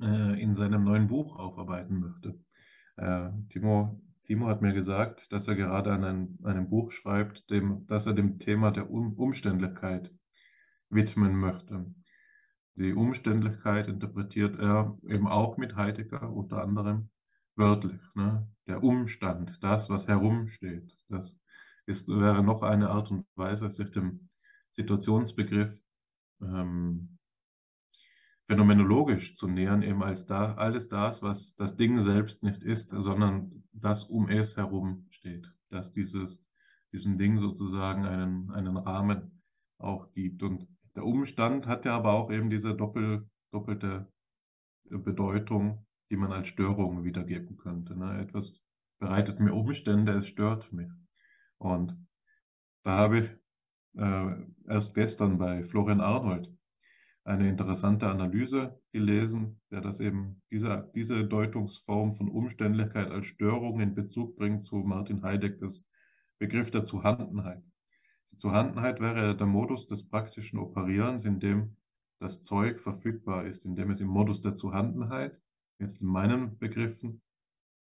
äh, in seinem neuen Buch aufarbeiten möchte. Äh, Timo, Timo hat mir gesagt, dass er gerade an einem, einem Buch schreibt, dem, dass er dem Thema der um Umständlichkeit widmen möchte. Die Umständlichkeit interpretiert er eben auch mit Heidegger unter anderem wörtlich. Ne? Der Umstand, das, was herumsteht, das ist, wäre noch eine Art und Weise, sich dem Situationsbegriff ähm, phänomenologisch zu nähern, eben als da, alles das, was das Ding selbst nicht ist, sondern das um es herum steht, dass dieses, diesem Ding sozusagen einen, einen Rahmen auch gibt. Und der Umstand hat ja aber auch eben diese doppel, doppelte Bedeutung, die man als Störung wiedergeben könnte. Ne? Etwas bereitet mir Umstände, es stört mich. Und da habe ich äh, erst gestern bei Florian Arnold eine interessante Analyse gelesen, der das eben diese, diese Deutungsform von Umständlichkeit als Störung in Bezug bringt zu Martin Heideggers Begriff der Zuhandenheit. Die Zuhandenheit wäre der Modus des praktischen Operierens, in dem das Zeug verfügbar ist, in dem es im Modus der Zuhandenheit, jetzt in meinen Begriffen,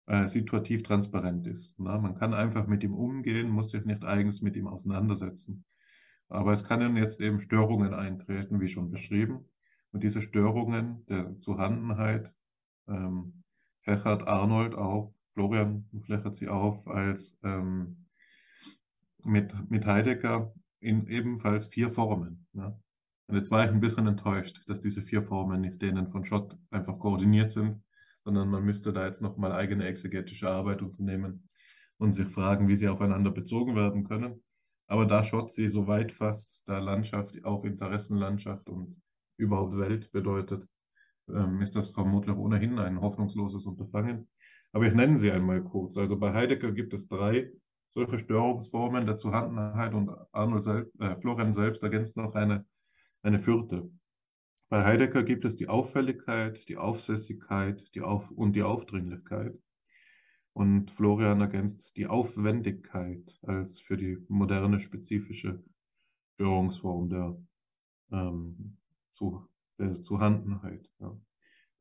äh, situativ transparent ist. Na, man kann einfach mit ihm umgehen, muss sich nicht eigens mit ihm auseinandersetzen. Aber es können jetzt eben Störungen eintreten, wie schon beschrieben. Und diese Störungen der Zuhandenheit ähm, fächert Arnold auf, Florian fächert sie auf als ähm, mit, mit Heidegger in ebenfalls vier Formen. Ne? Und jetzt war ich ein bisschen enttäuscht, dass diese vier Formen nicht denen von Schott einfach koordiniert sind, sondern man müsste da jetzt nochmal eigene exegetische Arbeit unternehmen und sich fragen, wie sie aufeinander bezogen werden können. Aber da Schotzi so weit fasst, da Landschaft auch Interessenlandschaft und überhaupt Welt bedeutet, ähm, ist das vermutlich ohnehin ein hoffnungsloses Unterfangen. Aber ich nenne sie einmal kurz. Also bei Heidegger gibt es drei solche Störungsformen der Zuhandenheit und Arnold selbst, äh, Florian selbst ergänzt noch eine, eine vierte. Bei Heidegger gibt es die Auffälligkeit, die Aufsässigkeit die Auf und die Aufdringlichkeit. Und Florian ergänzt die Aufwendigkeit als für die moderne spezifische Störungsform der, ähm, zu, der Zuhandenheit. Ja.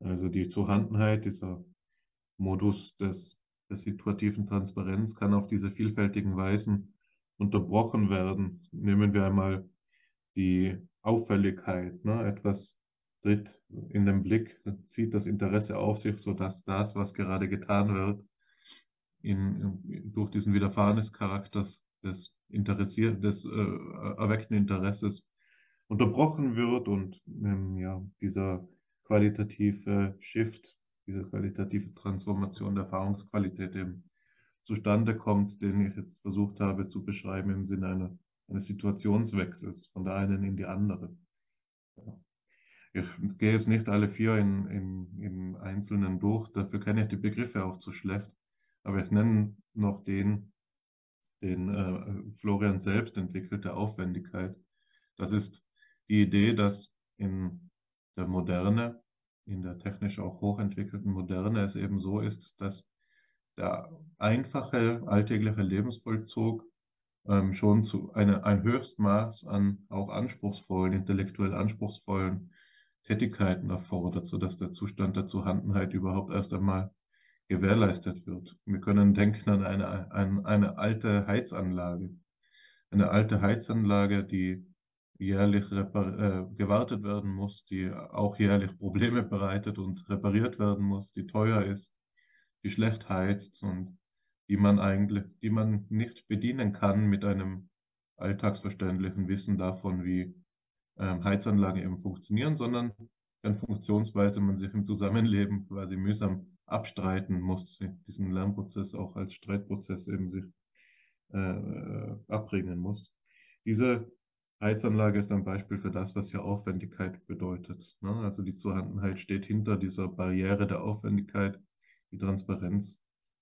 Also die Zuhandenheit, dieser Modus des, der situativen Transparenz kann auf diese vielfältigen Weisen unterbrochen werden. Nehmen wir einmal die Auffälligkeit. Ne? Etwas tritt in den Blick, zieht das Interesse auf sich, sodass das, was gerade getan wird, in, durch diesen Widerfahrenscharakter des, Interessier des äh, erweckten Interesses unterbrochen wird und ähm, ja, dieser qualitative Shift, diese qualitative Transformation der Erfahrungsqualität eben zustande kommt, den ich jetzt versucht habe zu beschreiben im Sinne einer, eines Situationswechsels von der einen in die andere. Ich gehe jetzt nicht alle vier in, in, in Einzelnen durch, dafür kenne ich die Begriffe auch zu schlecht. Aber ich nenne noch den, den äh, Florian selbst entwickelte Aufwendigkeit. Das ist die Idee, dass in der Moderne, in der technisch auch hochentwickelten Moderne es eben so ist, dass der einfache alltägliche Lebensvollzug ähm, schon zu eine, ein Höchstmaß an auch anspruchsvollen, intellektuell anspruchsvollen Tätigkeiten erfordert, sodass der Zustand der Zuhandenheit überhaupt erst einmal gewährleistet wird. Wir können denken an eine, an eine alte Heizanlage. Eine alte Heizanlage, die jährlich äh, gewartet werden muss, die auch jährlich Probleme bereitet und repariert werden muss, die teuer ist, die schlecht heizt und die man eigentlich, die man nicht bedienen kann mit einem alltagsverständlichen Wissen davon, wie ähm, Heizanlagen eben funktionieren, sondern deren Funktionsweise man sich im Zusammenleben quasi mühsam abstreiten muss, diesen Lernprozess auch als Streitprozess eben sich äh, abbringen muss. Diese Heizanlage ist ein Beispiel für das, was hier Aufwendigkeit bedeutet. Ne? Also die Zuhandenheit steht hinter dieser Barriere der Aufwendigkeit, die Transparenz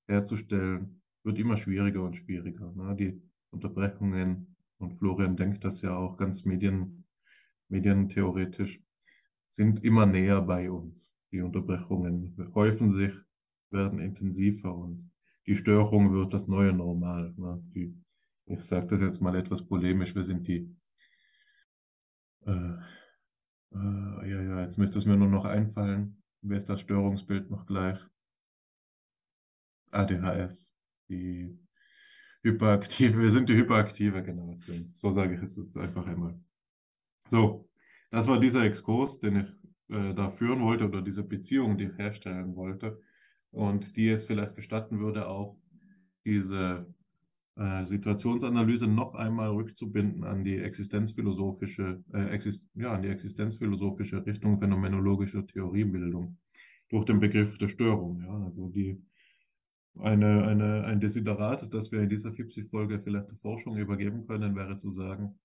herzustellen, wird immer schwieriger und schwieriger. Ne? Die Unterbrechungen, und Florian denkt das ja auch ganz medien, medientheoretisch, sind immer näher bei uns. Die Unterbrechungen häufen sich, werden intensiver und die Störung wird das neue Normal. Ne? Die, ich sage das jetzt mal etwas polemisch, wir sind die, äh, Äh, ja, ja, jetzt müsste es mir nur noch einfallen. Wer ist das Störungsbild noch gleich? ADHS, die Hyperaktive, wir sind die hyperaktive Generation. So sage ich es jetzt einfach einmal. So, das war dieser Exkurs, den ich äh, da führen wollte oder diese Beziehung, die ich herstellen wollte und die es vielleicht gestatten würde, auch diese äh, Situationsanalyse noch einmal rückzubinden an die existenzphilosophische, äh, exist ja, an die existenzphilosophische Richtung phänomenologischer Theoriebildung durch den Begriff der Störung. Ja, also die eine, eine, ein Desiderat, das wir in dieser FIPSI-Folge vielleicht der Forschung übergeben können, wäre zu sagen,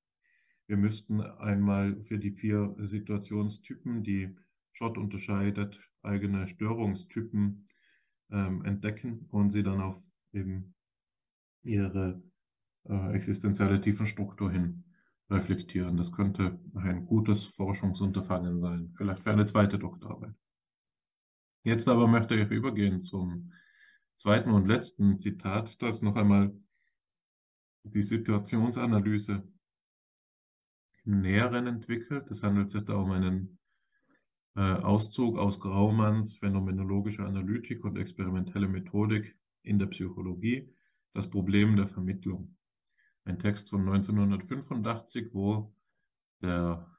wir müssten einmal für die vier Situationstypen, die Schott unterscheidet, eigene Störungstypen ähm, entdecken und sie dann auf eben ihre äh, existenzielle Tiefenstruktur hin reflektieren. Das könnte ein gutes Forschungsunterfangen sein, vielleicht für eine zweite Doktorarbeit. Jetzt aber möchte ich übergehen zum zweiten und letzten Zitat, das noch einmal die Situationsanalyse im Näheren entwickelt. Es handelt sich da um einen äh, Auszug aus Graumanns phänomenologische Analytik und experimentelle Methodik in der Psychologie, das Problem der Vermittlung. Ein Text von 1985, wo der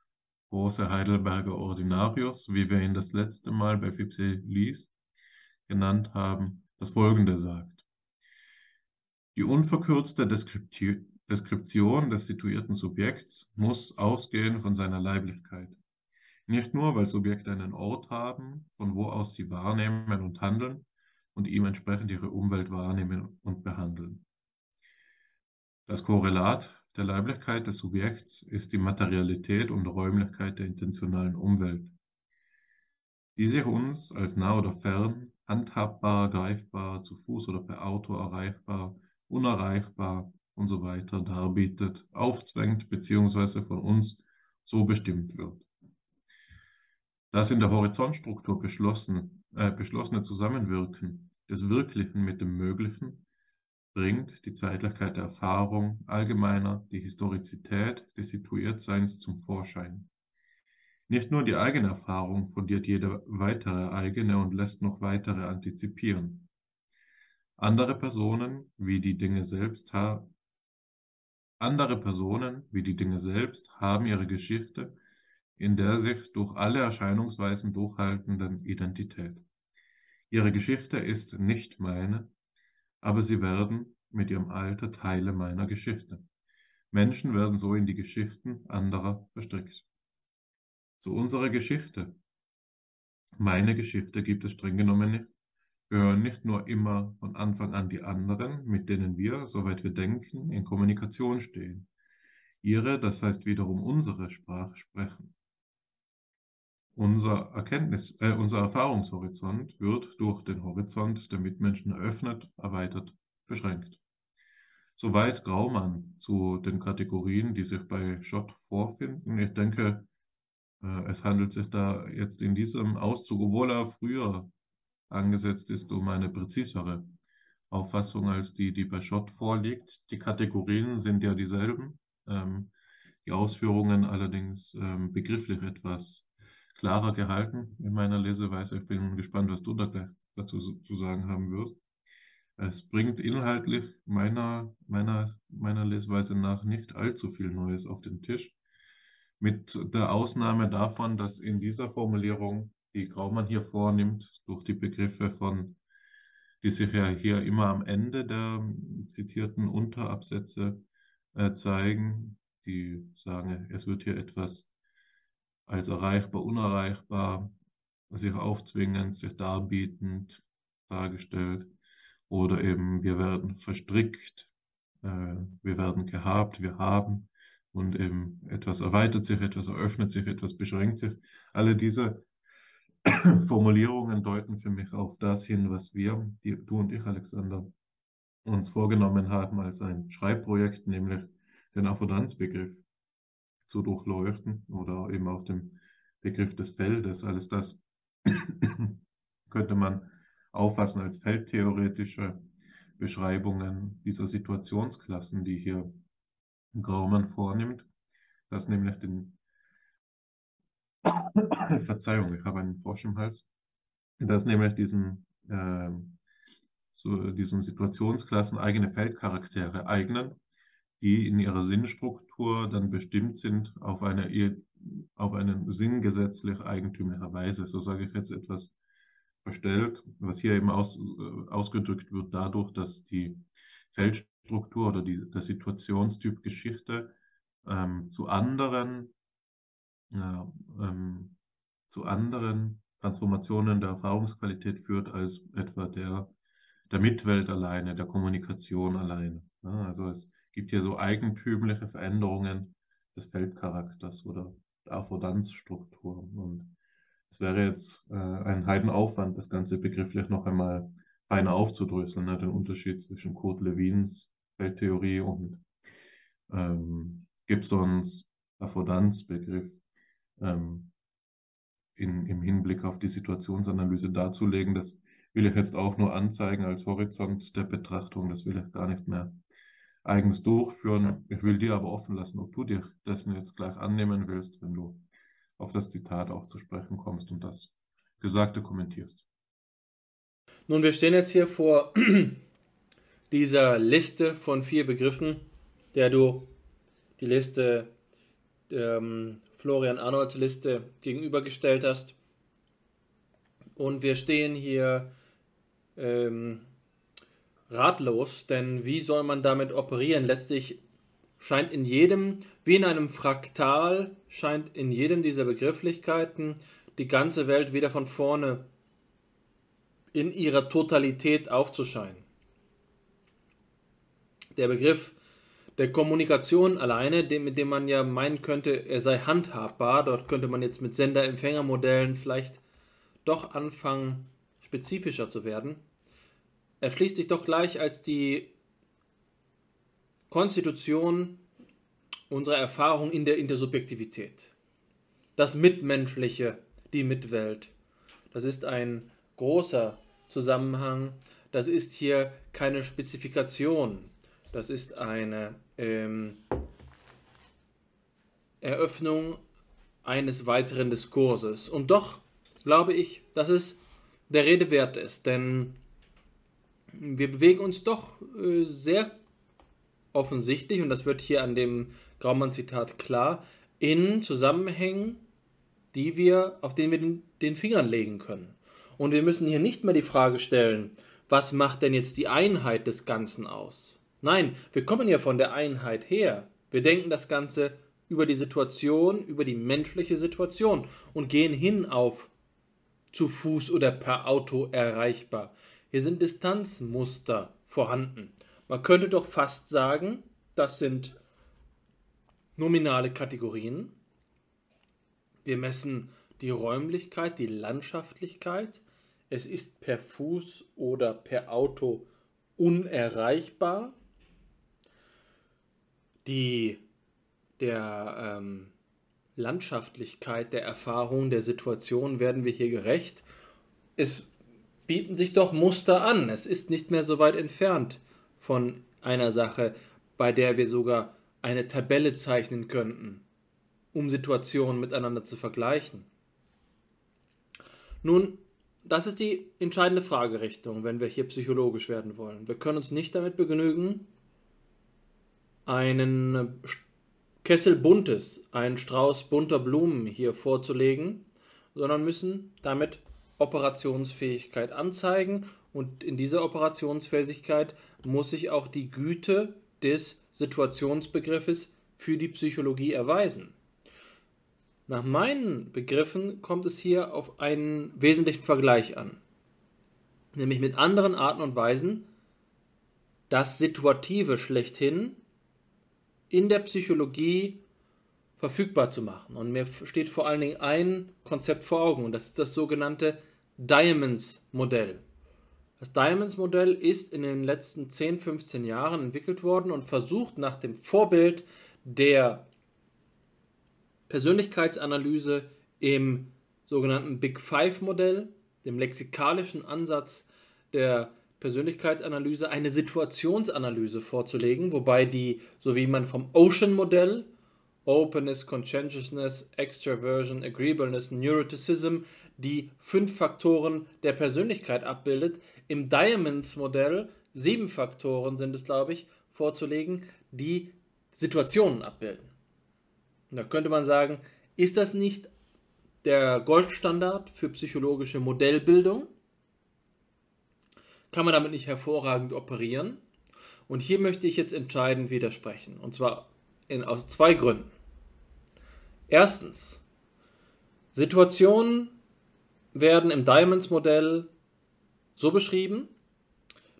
große Heidelberger Ordinarius, wie wir ihn das letzte Mal bei Fipse liest, genannt haben, das Folgende sagt. Die unverkürzte Deskription des situierten Subjekts muss ausgehen von seiner Leiblichkeit. Nicht nur, weil Subjekte einen Ort haben, von wo aus sie wahrnehmen und handeln und ihm entsprechend ihre Umwelt wahrnehmen und behandeln. Das Korrelat der Leiblichkeit des Subjekts ist die Materialität und Räumlichkeit der intentionalen Umwelt, die sich uns als nah oder fern handhabbar, greifbar, zu Fuß oder per Auto erreichbar, unerreichbar und so weiter darbietet, aufzwängt bzw. von uns so bestimmt wird. Das in der Horizontstruktur beschlossen, äh, beschlossene Zusammenwirken des Wirklichen mit dem Möglichen bringt die Zeitlichkeit der Erfahrung allgemeiner, die Historizität des Situiertseins zum Vorschein. Nicht nur die eigene Erfahrung fundiert jede weitere eigene und lässt noch weitere antizipieren. Andere Personen, wie die Dinge selbst, andere Personen, wie die Dinge selbst, haben ihre Geschichte in der sich durch alle Erscheinungsweisen durchhaltenden Identität. Ihre Geschichte ist nicht meine, aber sie werden mit ihrem Alter Teile meiner Geschichte. Menschen werden so in die Geschichten anderer verstrickt zu unserer Geschichte. Meine Geschichte gibt es streng genommen nicht. Wir hören nicht nur immer von Anfang an die anderen, mit denen wir, soweit wir denken, in Kommunikation stehen. Ihre, das heißt wiederum unsere Sprache sprechen. Unser Erkenntnis, äh, unser Erfahrungshorizont wird durch den Horizont der Mitmenschen eröffnet, erweitert, beschränkt. Soweit Graumann zu den Kategorien, die sich bei Schott vorfinden. Ich denke, äh, es handelt sich da jetzt in diesem Auszug, obwohl er früher angesetzt ist, um eine präzisere Auffassung als die, die bei Schott vorliegt. Die Kategorien sind ja dieselben, ähm, die Ausführungen allerdings ähm, begrifflich etwas klarer gehalten in meiner Leseweise. Ich bin gespannt, was du da gleich dazu zu sagen haben wirst. Es bringt inhaltlich meiner, meiner, meiner Lesweise nach nicht allzu viel Neues auf den Tisch. Mit der Ausnahme davon, dass in dieser Formulierung, die Graumann hier vornimmt, durch die Begriffe von, die sich ja hier immer am Ende der zitierten Unterabsätze äh, zeigen, die sagen, es wird hier etwas als erreichbar, unerreichbar, sich aufzwingend, sich darbietend dargestellt. Oder eben wir werden verstrickt, äh, wir werden gehabt, wir haben. Und eben etwas erweitert sich, etwas eröffnet sich, etwas beschränkt sich. Alle diese Formulierungen deuten für mich auf das hin, was wir, die, du und ich, Alexander, uns vorgenommen haben als ein Schreibprojekt, nämlich den Affordanzbegriff zu durchleuchten oder eben auch den Begriff des Feldes. Alles das könnte man auffassen als feldtheoretische Beschreibungen dieser Situationsklassen, die hier Graumann vornimmt, das nämlich den Verzeihung, ich habe einen Frosch im Hals. Das nämlich diesen, äh, so diesen Situationsklassen eigene Feldcharaktere eignen, die in ihrer Sinnstruktur dann bestimmt sind auf eine, auf eine sinngesetzlich eigentümliche Weise. So sage ich jetzt etwas verstellt, was hier eben aus, äh, ausgedrückt wird dadurch, dass die Feldstruktur oder die, der Situationstyp Geschichte ähm, zu anderen ja, ähm, zu anderen Transformationen der Erfahrungsqualität führt als etwa der, der Mitwelt alleine, der Kommunikation alleine. Ja, also es gibt hier so eigentümliche Veränderungen des Feldcharakters oder der Affordanzstruktur. Und es wäre jetzt äh, ein Heidenaufwand, das Ganze begrifflich noch einmal feiner aufzudröseln, ne? den Unterschied zwischen Kurt Lewins Feldtheorie und ähm, Gibsons Affordanzbegriff ähm, in, im Hinblick auf die Situationsanalyse darzulegen. Das will ich jetzt auch nur anzeigen als Horizont der Betrachtung. Das will ich gar nicht mehr eigens durchführen. Ich will dir aber offen lassen, ob du dir dessen jetzt gleich annehmen willst, wenn du auf das Zitat auch zu sprechen kommst und das Gesagte kommentierst. Nun, wir stehen jetzt hier vor dieser Liste von vier Begriffen, der du die Liste ähm, Florian Arnolds Liste gegenübergestellt hast. Und wir stehen hier ähm, ratlos, denn wie soll man damit operieren? Letztlich scheint in jedem, wie in einem Fraktal, scheint in jedem dieser Begrifflichkeiten die ganze Welt wieder von vorne in ihrer Totalität aufzuscheinen. Der Begriff der Kommunikation alleine, mit dem man ja meinen könnte, er sei handhabbar. Dort könnte man jetzt mit Sender-Empfänger-Modellen vielleicht doch anfangen, spezifischer zu werden. Erschließt sich doch gleich als die Konstitution unserer Erfahrung in der Intersubjektivität. Das Mitmenschliche, die Mitwelt. Das ist ein großer Zusammenhang. Das ist hier keine Spezifikation. Das ist eine ähm, Eröffnung eines weiteren Diskurses. Und doch glaube ich, dass es der Rede wert ist, denn wir bewegen uns doch äh, sehr offensichtlich, und das wird hier an dem Graumann-Zitat klar, in Zusammenhängen, die wir, auf denen wir den, den Fingern legen können. Und wir müssen hier nicht mehr die Frage stellen, was macht denn jetzt die Einheit des Ganzen aus? Nein, wir kommen ja von der Einheit her. Wir denken das Ganze über die Situation, über die menschliche Situation und gehen hin auf zu Fuß oder per Auto erreichbar. Hier sind Distanzmuster vorhanden. Man könnte doch fast sagen, das sind nominale Kategorien. Wir messen die Räumlichkeit, die Landschaftlichkeit. Es ist per Fuß oder per Auto unerreichbar die der ähm, Landschaftlichkeit der Erfahrung, der Situation werden wir hier gerecht. Es bieten sich doch Muster an. Es ist nicht mehr so weit entfernt von einer Sache, bei der wir sogar eine Tabelle zeichnen könnten, um Situationen miteinander zu vergleichen. Nun, das ist die entscheidende Fragerichtung, wenn wir hier psychologisch werden wollen. Wir können uns nicht damit begnügen, einen Kessel buntes, einen Strauß bunter Blumen hier vorzulegen, sondern müssen damit Operationsfähigkeit anzeigen und in dieser Operationsfähigkeit muss sich auch die Güte des Situationsbegriffes für die Psychologie erweisen. Nach meinen Begriffen kommt es hier auf einen wesentlichen Vergleich an, nämlich mit anderen Arten und Weisen, das Situative schlechthin in der Psychologie verfügbar zu machen. Und mir steht vor allen Dingen ein Konzept vor Augen und das ist das sogenannte Diamonds-Modell. Das Diamonds-Modell ist in den letzten 10, 15 Jahren entwickelt worden und versucht nach dem Vorbild der Persönlichkeitsanalyse im sogenannten Big Five-Modell, dem lexikalischen Ansatz der Persönlichkeitsanalyse eine Situationsanalyse vorzulegen, wobei die, so wie man vom Ocean-Modell Openness, Conscientiousness, Extraversion, Agreeableness, Neuroticism, die fünf Faktoren der Persönlichkeit abbildet. Im Diamonds-Modell, sieben Faktoren sind es, glaube ich, vorzulegen, die Situationen abbilden. Und da könnte man sagen, ist das nicht der Goldstandard für psychologische Modellbildung? Kann man damit nicht hervorragend operieren? Und hier möchte ich jetzt entscheidend widersprechen. Und zwar in, aus zwei Gründen. Erstens, Situationen werden im Diamonds-Modell so beschrieben,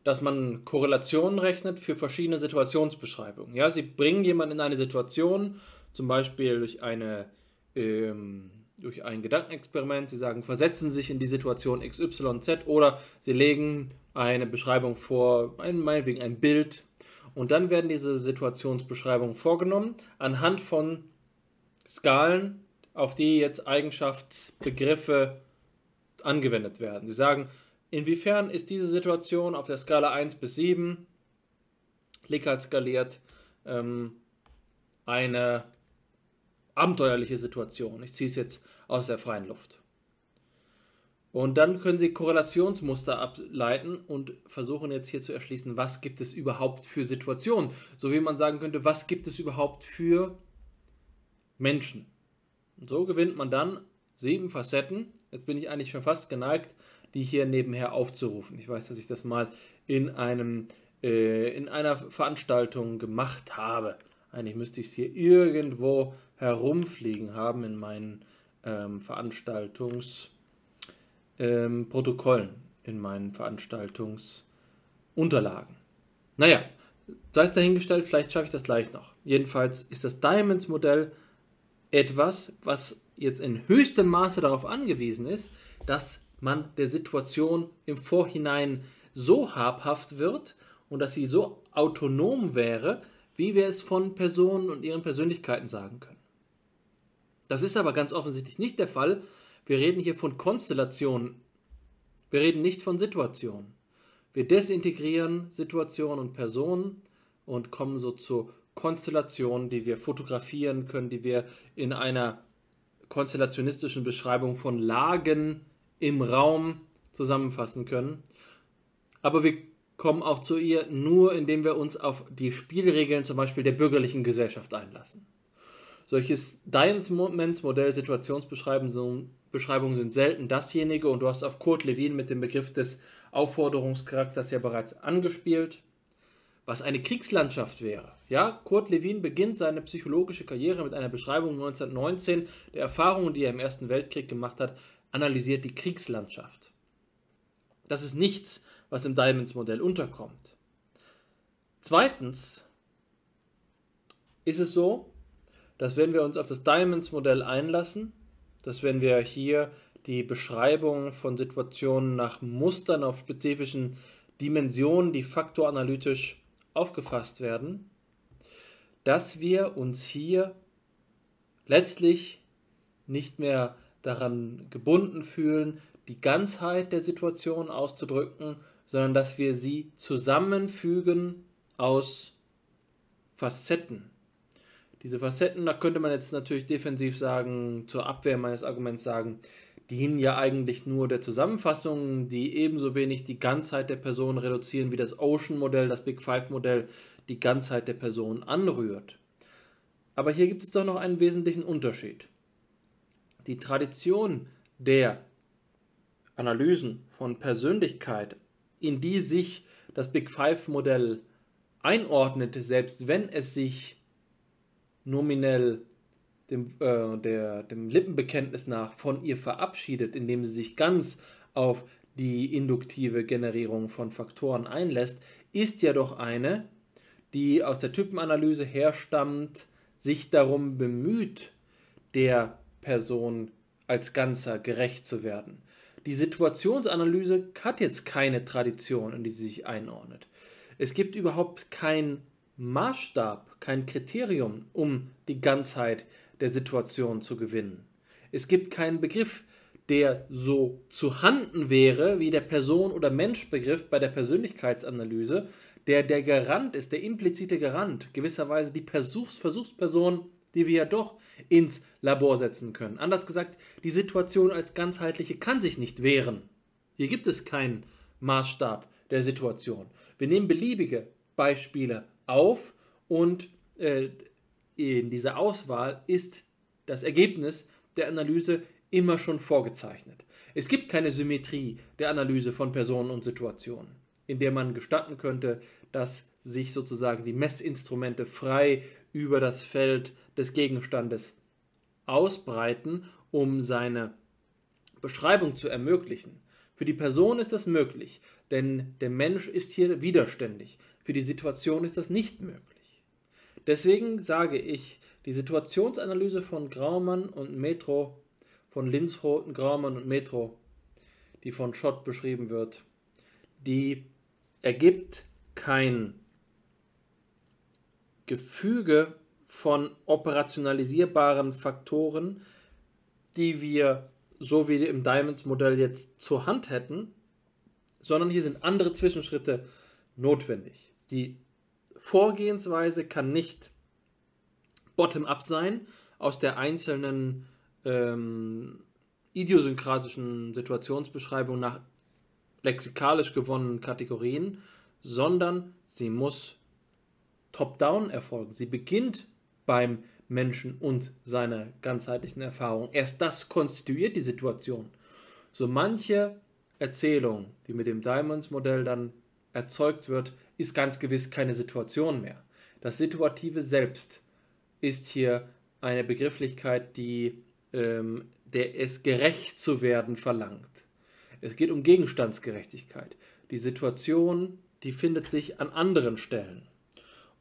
dass man Korrelationen rechnet für verschiedene Situationsbeschreibungen. Ja, sie bringen jemanden in eine Situation, zum Beispiel durch, eine, ähm, durch ein Gedankenexperiment. Sie sagen, versetzen sich in die Situation XYZ oder Sie legen eine Beschreibung vor, ein, meinetwegen ein Bild. Und dann werden diese Situationsbeschreibungen vorgenommen anhand von Skalen, auf die jetzt Eigenschaftsbegriffe angewendet werden. Sie sagen, inwiefern ist diese Situation auf der Skala 1 bis 7, Likert skaliert, ähm, eine abenteuerliche Situation. Ich ziehe es jetzt aus der freien Luft. Und dann können Sie Korrelationsmuster ableiten und versuchen jetzt hier zu erschließen, was gibt es überhaupt für Situationen. So wie man sagen könnte, was gibt es überhaupt für Menschen. Und so gewinnt man dann sieben Facetten. Jetzt bin ich eigentlich schon fast geneigt, die hier nebenher aufzurufen. Ich weiß, dass ich das mal in, einem, äh, in einer Veranstaltung gemacht habe. Eigentlich müsste ich es hier irgendwo herumfliegen haben in meinen ähm, Veranstaltungsprotokollen, ähm, in meinen Veranstaltungsunterlagen. Naja, sei es dahingestellt, vielleicht schaffe ich das gleich noch. Jedenfalls ist das Diamonds-Modell etwas, was jetzt in höchstem Maße darauf angewiesen ist, dass man der Situation im Vorhinein so habhaft wird und dass sie so autonom wäre, wie wir es von Personen und ihren Persönlichkeiten sagen können. Das ist aber ganz offensichtlich nicht der Fall. Wir reden hier von Konstellationen. Wir reden nicht von Situationen. Wir desintegrieren Situationen und Personen und kommen so zu Konstellationen, die wir fotografieren können, die wir in einer konstellationistischen Beschreibung von Lagen im Raum zusammenfassen können. Aber wir kommen auch zu ihr nur, indem wir uns auf die Spielregeln zum Beispiel der bürgerlichen Gesellschaft einlassen. Solches Diamonds-Modell Situationsbeschreibungen sind selten dasjenige und du hast auf Kurt Lewin mit dem Begriff des Aufforderungscharakters ja bereits angespielt was eine Kriegslandschaft wäre. Ja, Kurt Lewin beginnt seine psychologische Karriere mit einer Beschreibung 1919 der Erfahrungen, die er im Ersten Weltkrieg gemacht hat, analysiert die Kriegslandschaft. Das ist nichts, was im Diamonds-Modell unterkommt. Zweitens ist es so, dass wenn wir uns auf das Diamonds-Modell einlassen, dass wenn wir hier die Beschreibung von Situationen nach Mustern auf spezifischen Dimensionen, die faktoranalytisch aufgefasst werden, dass wir uns hier letztlich nicht mehr daran gebunden fühlen, die Ganzheit der Situation auszudrücken, sondern dass wir sie zusammenfügen aus Facetten. Diese Facetten, da könnte man jetzt natürlich defensiv sagen, zur Abwehr meines Arguments sagen, dienen ja eigentlich nur der Zusammenfassung, die ebenso wenig die Ganzheit der Person reduzieren wie das Ocean-Modell, das Big Five-Modell die Ganzheit der Person anrührt. Aber hier gibt es doch noch einen wesentlichen Unterschied. Die Tradition der Analysen von Persönlichkeit, in die sich das Big Five-Modell einordnet, selbst wenn es sich nominell dem, äh, der, dem Lippenbekenntnis nach von ihr verabschiedet, indem sie sich ganz auf die induktive Generierung von Faktoren einlässt, ist ja doch eine, die aus der Typenanalyse herstammt, sich darum bemüht, der Person als Ganzer gerecht zu werden. Die Situationsanalyse hat jetzt keine Tradition, in die sie sich einordnet. Es gibt überhaupt keinen Maßstab, kein Kriterium, um die Ganzheit der Situation zu gewinnen. Es gibt keinen Begriff, der so zu handen wäre wie der Person- oder Menschbegriff bei der Persönlichkeitsanalyse, der der Garant ist, der implizite Garant, gewisserweise die Versuchs Versuchsperson die wir ja doch ins Labor setzen können. Anders gesagt, die Situation als ganzheitliche kann sich nicht wehren. Hier gibt es keinen Maßstab der Situation. Wir nehmen beliebige Beispiele auf und äh, in dieser Auswahl ist das Ergebnis der Analyse immer schon vorgezeichnet. Es gibt keine Symmetrie der Analyse von Personen und Situationen, in der man gestatten könnte, dass sich sozusagen die Messinstrumente frei über das Feld des Gegenstandes ausbreiten, um seine Beschreibung zu ermöglichen. Für die Person ist das möglich, denn der Mensch ist hier widerständig. Für die Situation ist das nicht möglich. Deswegen sage ich, die Situationsanalyse von Graumann und Metro, von Linsroten, Graumann und Metro, die von Schott beschrieben wird, die ergibt kein Gefüge von operationalisierbaren Faktoren, die wir so wie im Diamonds-Modell jetzt zur Hand hätten, sondern hier sind andere Zwischenschritte notwendig. Die Vorgehensweise kann nicht bottom-up sein, aus der einzelnen ähm, idiosynkratischen Situationsbeschreibung nach lexikalisch gewonnenen Kategorien, sondern sie muss top-down erfolgen. Sie beginnt beim Menschen und seiner ganzheitlichen Erfahrung. Erst das konstituiert die Situation. So manche Erzählung, die mit dem Diamonds-Modell dann erzeugt wird, ist ganz gewiss keine Situation mehr. Das situative Selbst ist hier eine Begrifflichkeit, die ähm, der es gerecht zu werden verlangt. Es geht um Gegenstandsgerechtigkeit. Die Situation, die findet sich an anderen Stellen.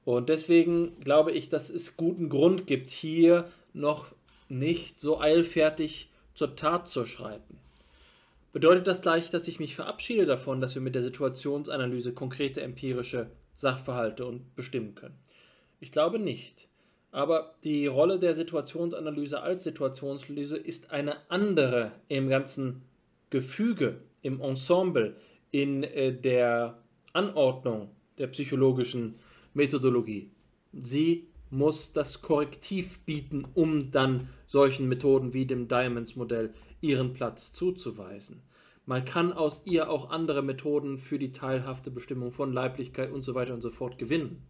Und deswegen glaube ich, dass es guten Grund gibt, hier noch nicht so eilfertig zur Tat zu schreiten. Bedeutet das gleich, dass ich mich verabschiede davon, dass wir mit der Situationsanalyse konkrete empirische Sachverhalte und bestimmen können? Ich glaube nicht. Aber die Rolle der Situationsanalyse als Situationsanalyse ist eine andere im ganzen Gefüge, im Ensemble, in äh, der Anordnung der psychologischen Methodologie. Sie muss das Korrektiv bieten, um dann solchen Methoden wie dem Diamonds-Modell ihren Platz zuzuweisen. Man kann aus ihr auch andere Methoden für die teilhafte Bestimmung von Leiblichkeit und so weiter und so fort gewinnen.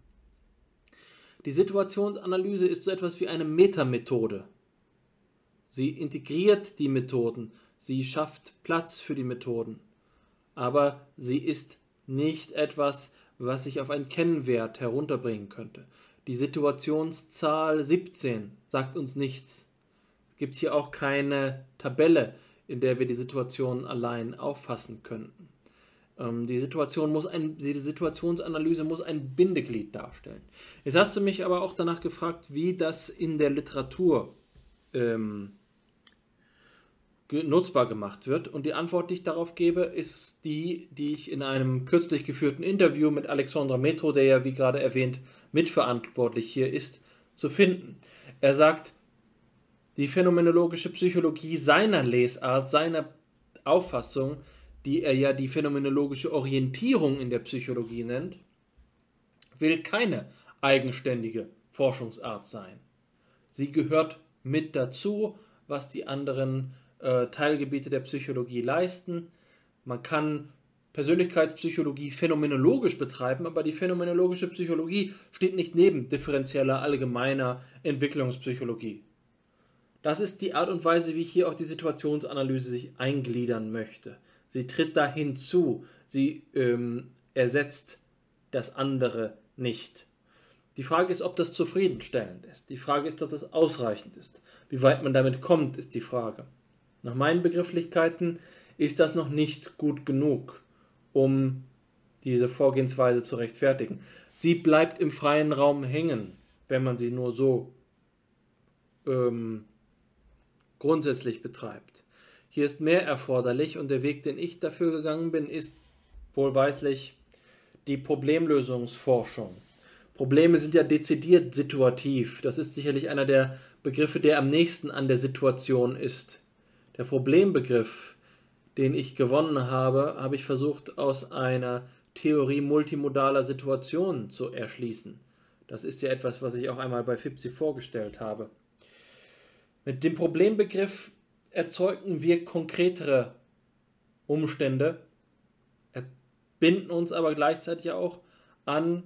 Die Situationsanalyse ist so etwas wie eine Metamethode. Sie integriert die Methoden, sie schafft Platz für die Methoden, aber sie ist nicht etwas, was sich auf einen Kennwert herunterbringen könnte. Die Situationszahl 17 sagt uns nichts. Es gibt hier auch keine Tabelle, in der wir die Situation allein auffassen könnten. Ähm, die, Situation muss ein, die Situationsanalyse muss ein Bindeglied darstellen. Jetzt hast du mich aber auch danach gefragt, wie das in der Literatur ähm, nutzbar gemacht wird. Und die Antwort, die ich darauf gebe, ist die, die ich in einem kürzlich geführten Interview mit Alexandra Metro, der ja wie gerade erwähnt mitverantwortlich hier ist, zu finden. Er sagt, die phänomenologische Psychologie seiner Lesart, seiner Auffassung, die er ja die phänomenologische Orientierung in der Psychologie nennt, will keine eigenständige Forschungsart sein. Sie gehört mit dazu, was die anderen äh, Teilgebiete der Psychologie leisten. Man kann Persönlichkeitspsychologie phänomenologisch betreiben, aber die phänomenologische Psychologie steht nicht neben differenzieller allgemeiner Entwicklungspsychologie. Das ist die Art und Weise, wie hier auch die Situationsanalyse sich eingliedern möchte. Sie tritt da hinzu, sie ähm, ersetzt das andere nicht. Die Frage ist, ob das zufriedenstellend ist. Die Frage ist, ob das ausreichend ist. Wie weit man damit kommt, ist die Frage. Nach meinen Begrifflichkeiten ist das noch nicht gut genug, um diese Vorgehensweise zu rechtfertigen. Sie bleibt im freien Raum hängen, wenn man sie nur so ähm, grundsätzlich betreibt. Hier ist mehr erforderlich und der Weg, den ich dafür gegangen bin, ist wohlweislich die Problemlösungsforschung. Probleme sind ja dezidiert situativ. Das ist sicherlich einer der Begriffe, der am nächsten an der Situation ist. Der Problembegriff, den ich gewonnen habe, habe ich versucht aus einer Theorie multimodaler Situationen zu erschließen. Das ist ja etwas, was ich auch einmal bei FIPSI vorgestellt habe. Mit dem Problembegriff erzeugen wir konkretere Umstände, binden uns aber gleichzeitig auch an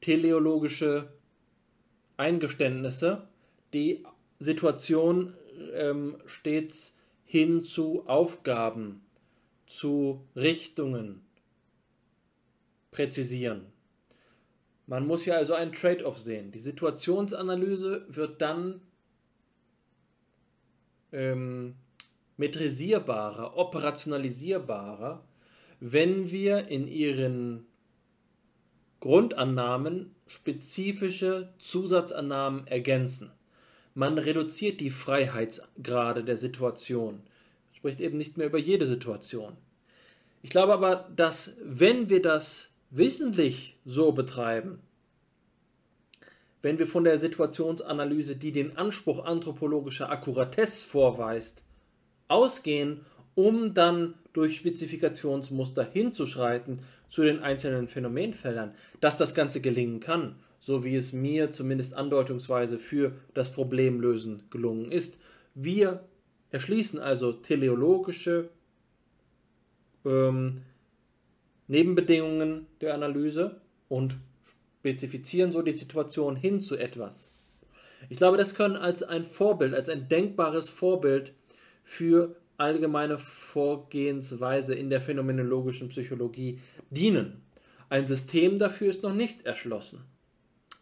teleologische Eingeständnisse, die Situation ähm, stets hin zu Aufgaben, zu Richtungen präzisieren. Man muss ja also einen Trade-off sehen. Die Situationsanalyse wird dann ähm, metrisierbarer, operationalisierbarer, wenn wir in ihren Grundannahmen spezifische Zusatzannahmen ergänzen. Man reduziert die Freiheitsgrade der Situation, spricht eben nicht mehr über jede Situation. Ich glaube aber, dass wenn wir das wissentlich so betreiben, wenn wir von der Situationsanalyse, die den Anspruch anthropologischer Akkuratesse vorweist, ausgehen, um dann durch Spezifikationsmuster hinzuschreiten zu den einzelnen Phänomenfeldern, dass das Ganze gelingen kann, so wie es mir zumindest andeutungsweise für das Problemlösen gelungen ist. Wir erschließen also teleologische ähm, Nebenbedingungen der Analyse und spezifizieren so die Situation hin zu etwas. Ich glaube, das können als ein Vorbild, als ein denkbares Vorbild für allgemeine Vorgehensweise in der phänomenologischen Psychologie dienen. Ein System dafür ist noch nicht erschlossen,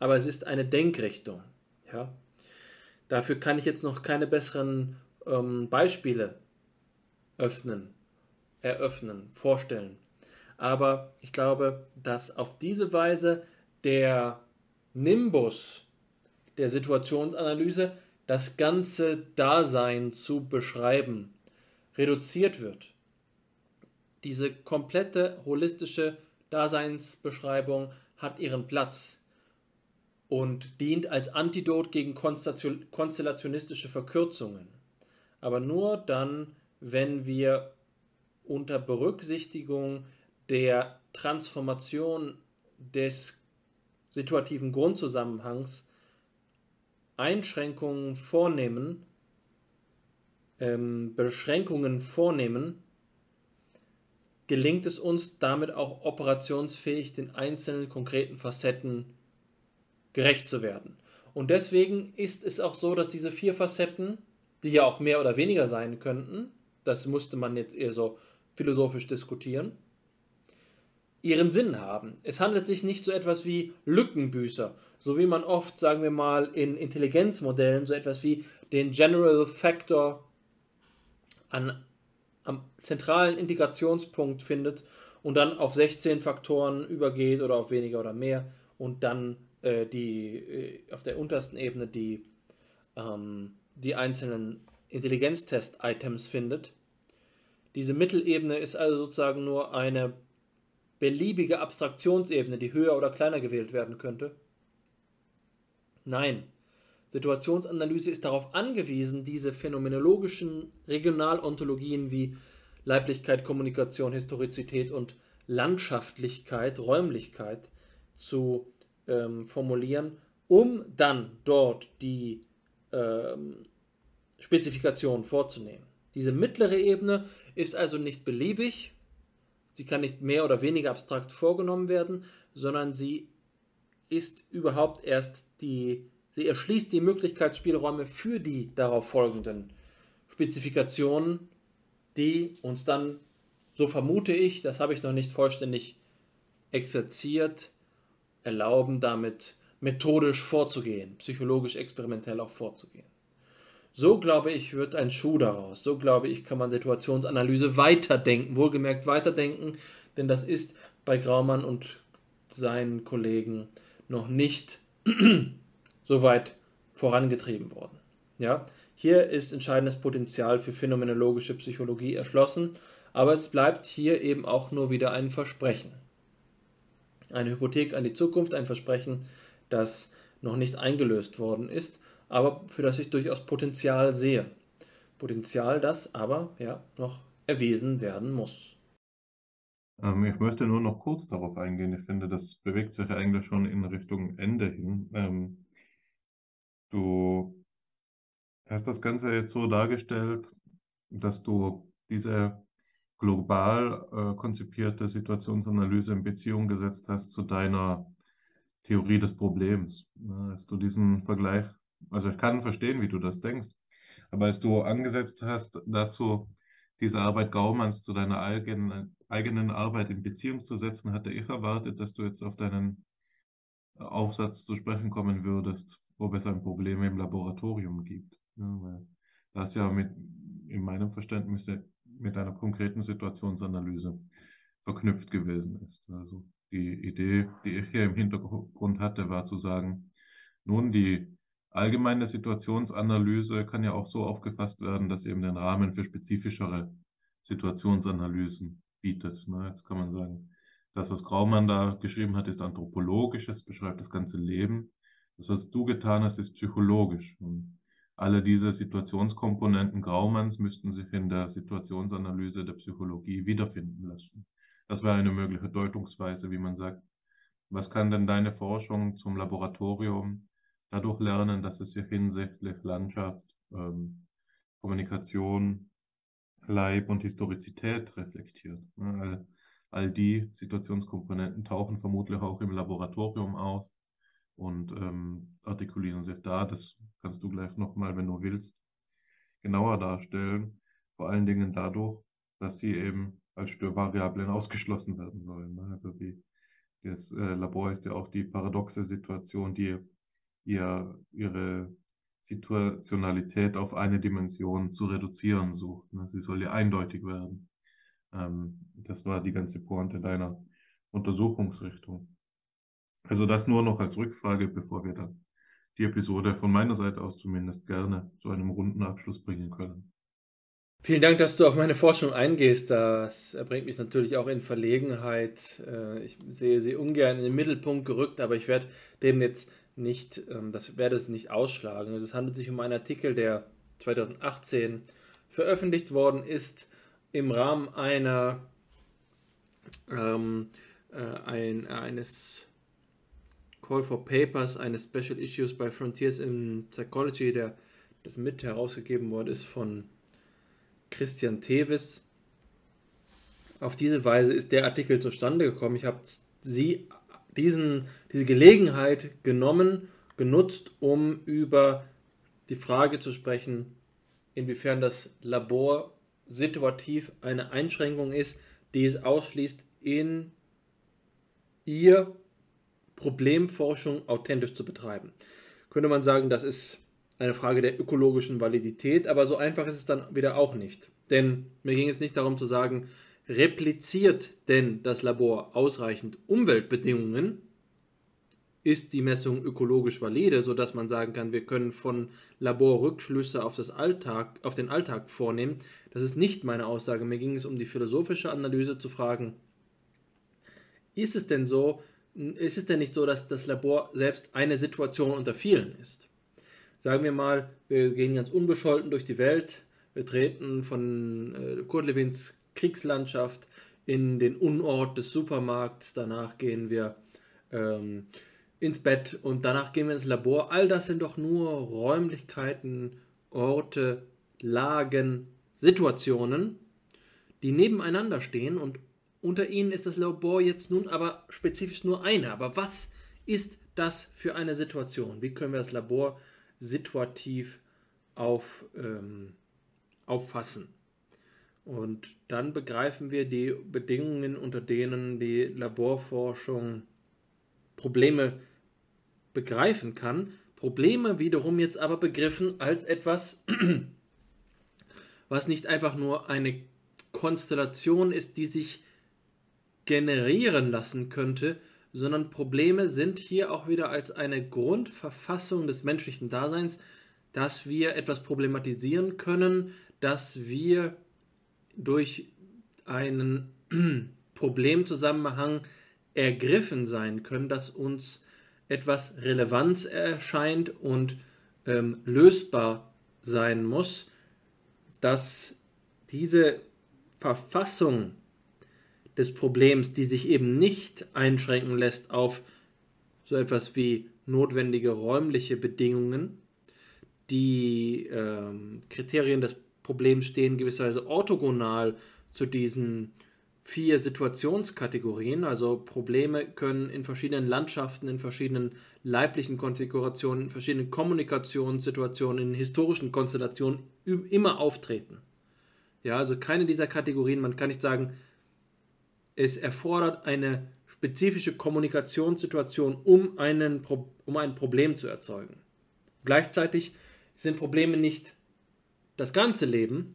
aber es ist eine Denkrichtung. Ja? Dafür kann ich jetzt noch keine besseren ähm, Beispiele öffnen, eröffnen, vorstellen. Aber ich glaube, dass auf diese Weise der Nimbus der Situationsanalyse das ganze Dasein zu beschreiben reduziert wird. Diese komplette holistische Daseinsbeschreibung hat ihren Platz und dient als Antidot gegen konstellationistische Verkürzungen. Aber nur dann, wenn wir unter Berücksichtigung der Transformation des situativen Grundzusammenhangs Einschränkungen vornehmen, ähm, Beschränkungen vornehmen, gelingt es uns damit auch operationsfähig den einzelnen konkreten Facetten gerecht zu werden. Und deswegen ist es auch so, dass diese vier Facetten, die ja auch mehr oder weniger sein könnten, das musste man jetzt eher so philosophisch diskutieren, ihren Sinn haben. Es handelt sich nicht so etwas wie Lückenbüßer, so wie man oft, sagen wir mal, in Intelligenzmodellen so etwas wie den General Factor an, am zentralen Integrationspunkt findet und dann auf 16 Faktoren übergeht oder auf weniger oder mehr und dann äh, die äh, auf der untersten Ebene die, ähm, die einzelnen Intelligenztest-Items findet. Diese Mittelebene ist also sozusagen nur eine beliebige Abstraktionsebene, die höher oder kleiner gewählt werden könnte? Nein. Situationsanalyse ist darauf angewiesen, diese phänomenologischen Regionalontologien wie Leiblichkeit, Kommunikation, Historizität und Landschaftlichkeit, Räumlichkeit zu ähm, formulieren, um dann dort die ähm, Spezifikation vorzunehmen. Diese mittlere Ebene ist also nicht beliebig, Sie kann nicht mehr oder weniger abstrakt vorgenommen werden, sondern sie ist überhaupt erst die, sie erschließt die Möglichkeitsspielräume für die darauf folgenden Spezifikationen, die uns dann, so vermute ich, das habe ich noch nicht vollständig exerziert, erlauben, damit methodisch vorzugehen, psychologisch experimentell auch vorzugehen. So glaube ich, wird ein Schuh daraus. So glaube ich, kann man Situationsanalyse weiterdenken, wohlgemerkt weiterdenken, denn das ist bei Graumann und seinen Kollegen noch nicht so weit vorangetrieben worden. Ja? Hier ist entscheidendes Potenzial für phänomenologische Psychologie erschlossen, aber es bleibt hier eben auch nur wieder ein Versprechen. Eine Hypothek an die Zukunft, ein Versprechen, das noch nicht eingelöst worden ist aber für das ich durchaus Potenzial sehe. Potenzial, das aber ja noch erwiesen werden muss. Ähm, ich möchte nur noch kurz darauf eingehen. Ich finde, das bewegt sich eigentlich schon in Richtung Ende hin. Ähm, du hast das Ganze jetzt so dargestellt, dass du diese global äh, konzipierte Situationsanalyse in Beziehung gesetzt hast zu deiner Theorie des Problems. Als du diesen Vergleich, also ich kann verstehen, wie du das denkst, aber als du angesetzt hast, dazu diese Arbeit Gaumanns zu deiner eigenen, eigenen Arbeit in Beziehung zu setzen, hatte ich erwartet, dass du jetzt auf deinen Aufsatz zu sprechen kommen würdest, ob es ein Problem im Laboratorium gibt. Ja, weil das ja mit, in meinem Verständnis mit einer konkreten Situationsanalyse verknüpft gewesen ist. Also die Idee, die ich hier im Hintergrund hatte, war zu sagen, nun, die allgemeine Situationsanalyse kann ja auch so aufgefasst werden, dass eben den Rahmen für spezifischere Situationsanalysen bietet. Ne? Jetzt kann man sagen, das, was Graumann da geschrieben hat, ist anthropologisch, es beschreibt das ganze Leben. Das, was du getan hast, ist psychologisch. Und alle diese Situationskomponenten Graumanns müssten sich in der Situationsanalyse der Psychologie wiederfinden lassen. Das wäre eine mögliche Deutungsweise, wie man sagt, was kann denn deine Forschung zum Laboratorium dadurch lernen, dass es sich hinsichtlich Landschaft, ähm, Kommunikation, Leib und Historizität reflektiert. All, all die Situationskomponenten tauchen vermutlich auch im Laboratorium auf und ähm, artikulieren sich da. Das kannst du gleich nochmal, wenn du willst, genauer darstellen. Vor allen Dingen dadurch, dass sie eben als Störvariablen ausgeschlossen werden sollen. Ne? Also die, das äh, Labor ist ja auch die paradoxe Situation, die ihr, ihre Situationalität auf eine Dimension zu reduzieren sucht. Ne? Sie soll ja eindeutig werden. Ähm, das war die ganze Pointe deiner Untersuchungsrichtung. Also das nur noch als Rückfrage, bevor wir dann die Episode von meiner Seite aus zumindest gerne zu einem runden Abschluss bringen können. Vielen Dank, dass du auf meine Forschung eingehst. Das bringt mich natürlich auch in Verlegenheit. Äh, ich sehe sie ungern in den Mittelpunkt gerückt, aber ich werde dem jetzt nicht, ähm, das werde es nicht ausschlagen. Es handelt sich um einen Artikel, der 2018 veröffentlicht worden ist im Rahmen einer ähm, äh, ein, eines Call for Papers, eines Special Issues bei Frontiers in Psychology, der das mit herausgegeben worden ist von Christian Tevis. Auf diese Weise ist der Artikel zustande gekommen. Ich habe sie, diesen, diese Gelegenheit genommen, genutzt, um über die Frage zu sprechen, inwiefern das Labor situativ eine Einschränkung ist, die es ausschließt, in ihr Problemforschung authentisch zu betreiben. Könnte man sagen, das ist eine Frage der ökologischen Validität, aber so einfach ist es dann wieder auch nicht. Denn mir ging es nicht darum zu sagen, repliziert denn das Labor ausreichend Umweltbedingungen, ist die Messung ökologisch valide, sodass man sagen kann, wir können von Labor Rückschlüsse auf, das Alltag, auf den Alltag vornehmen. Das ist nicht meine Aussage. Mir ging es um die philosophische Analyse zu fragen, ist es denn so, ist es denn nicht so, dass das Labor selbst eine Situation unter vielen ist? sagen wir mal, wir gehen ganz unbescholten durch die Welt, wir treten von äh, Kurt Lewins Kriegslandschaft in den Unort des Supermarkts, danach gehen wir ähm, ins Bett und danach gehen wir ins Labor. All das sind doch nur Räumlichkeiten, Orte, Lagen, Situationen, die nebeneinander stehen und unter ihnen ist das Labor jetzt nun aber spezifisch nur eine. Aber was ist das für eine Situation? Wie können wir das Labor situativ auf, ähm, auffassen. Und dann begreifen wir die Bedingungen, unter denen die Laborforschung Probleme begreifen kann. Probleme wiederum jetzt aber begriffen als etwas, was nicht einfach nur eine Konstellation ist, die sich generieren lassen könnte, sondern Probleme sind hier auch wieder als eine Grundverfassung des menschlichen Daseins, dass wir etwas problematisieren können, dass wir durch einen Problemzusammenhang ergriffen sein können, dass uns etwas Relevanz erscheint und ähm, lösbar sein muss, dass diese Verfassung des Problems, die sich eben nicht einschränken lässt auf so etwas wie notwendige räumliche Bedingungen. Die ähm, Kriterien des Problems stehen gewisserweise orthogonal zu diesen vier Situationskategorien. Also Probleme können in verschiedenen Landschaften, in verschiedenen leiblichen Konfigurationen, in verschiedenen Kommunikationssituationen, in historischen Konstellationen immer auftreten. Ja, also keine dieser Kategorien, man kann nicht sagen, es erfordert eine spezifische Kommunikationssituation, um, einen, um ein Problem zu erzeugen. Gleichzeitig sind Probleme nicht das ganze Leben,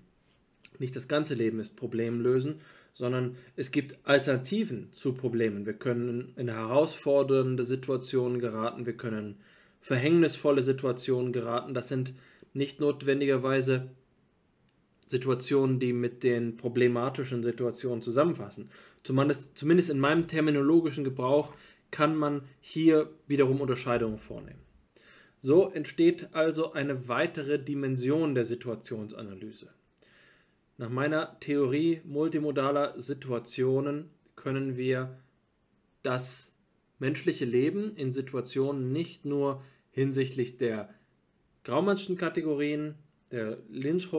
nicht das ganze Leben ist Problemlösen, sondern es gibt Alternativen zu Problemen. Wir können in herausfordernde Situationen geraten, wir können verhängnisvolle Situationen geraten. Das sind nicht notwendigerweise Situationen, die mit den problematischen Situationen zusammenfassen. Zumindest, zumindest in meinem terminologischen Gebrauch kann man hier wiederum Unterscheidungen vornehmen. So entsteht also eine weitere Dimension der Situationsanalyse. Nach meiner Theorie multimodaler Situationen können wir das menschliche Leben in Situationen nicht nur hinsichtlich der Graumannschen Kategorien, der Lynch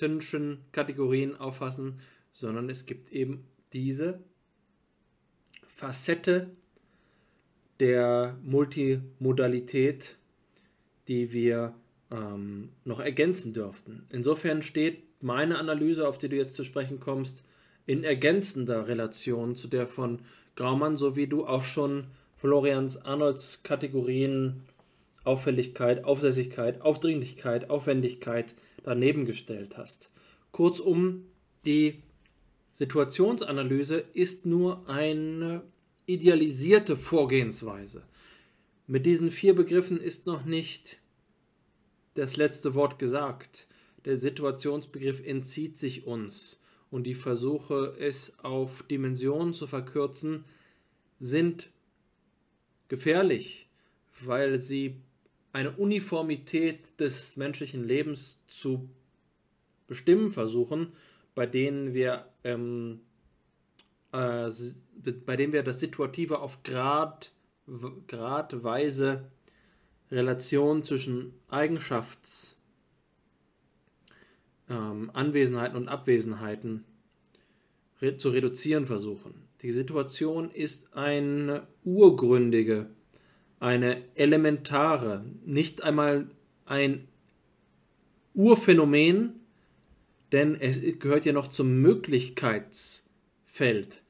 Newtonschen Kategorien auffassen, sondern es gibt eben diese Facette der Multimodalität, die wir ähm, noch ergänzen dürften. Insofern steht meine Analyse, auf die du jetzt zu sprechen kommst, in ergänzender Relation zu der von Graumann, so wie du auch schon Florians Arnolds Kategorien Auffälligkeit, Aufsässigkeit, Aufdringlichkeit, Aufwendigkeit daneben gestellt hast. Kurzum, die Situationsanalyse ist nur eine idealisierte Vorgehensweise. Mit diesen vier Begriffen ist noch nicht das letzte Wort gesagt. Der Situationsbegriff entzieht sich uns und die Versuche, es auf Dimensionen zu verkürzen, sind gefährlich, weil sie eine Uniformität des menschlichen Lebens zu bestimmen versuchen, bei denen wir, ähm, äh, bei denen wir das Situative auf Grad, Gradweise Relation zwischen Eigenschafts, ähm, Anwesenheiten und Abwesenheiten re zu reduzieren versuchen. Die Situation ist eine urgründige eine elementare, nicht einmal ein Urphänomen, denn es gehört ja noch zum Möglichkeitsfeld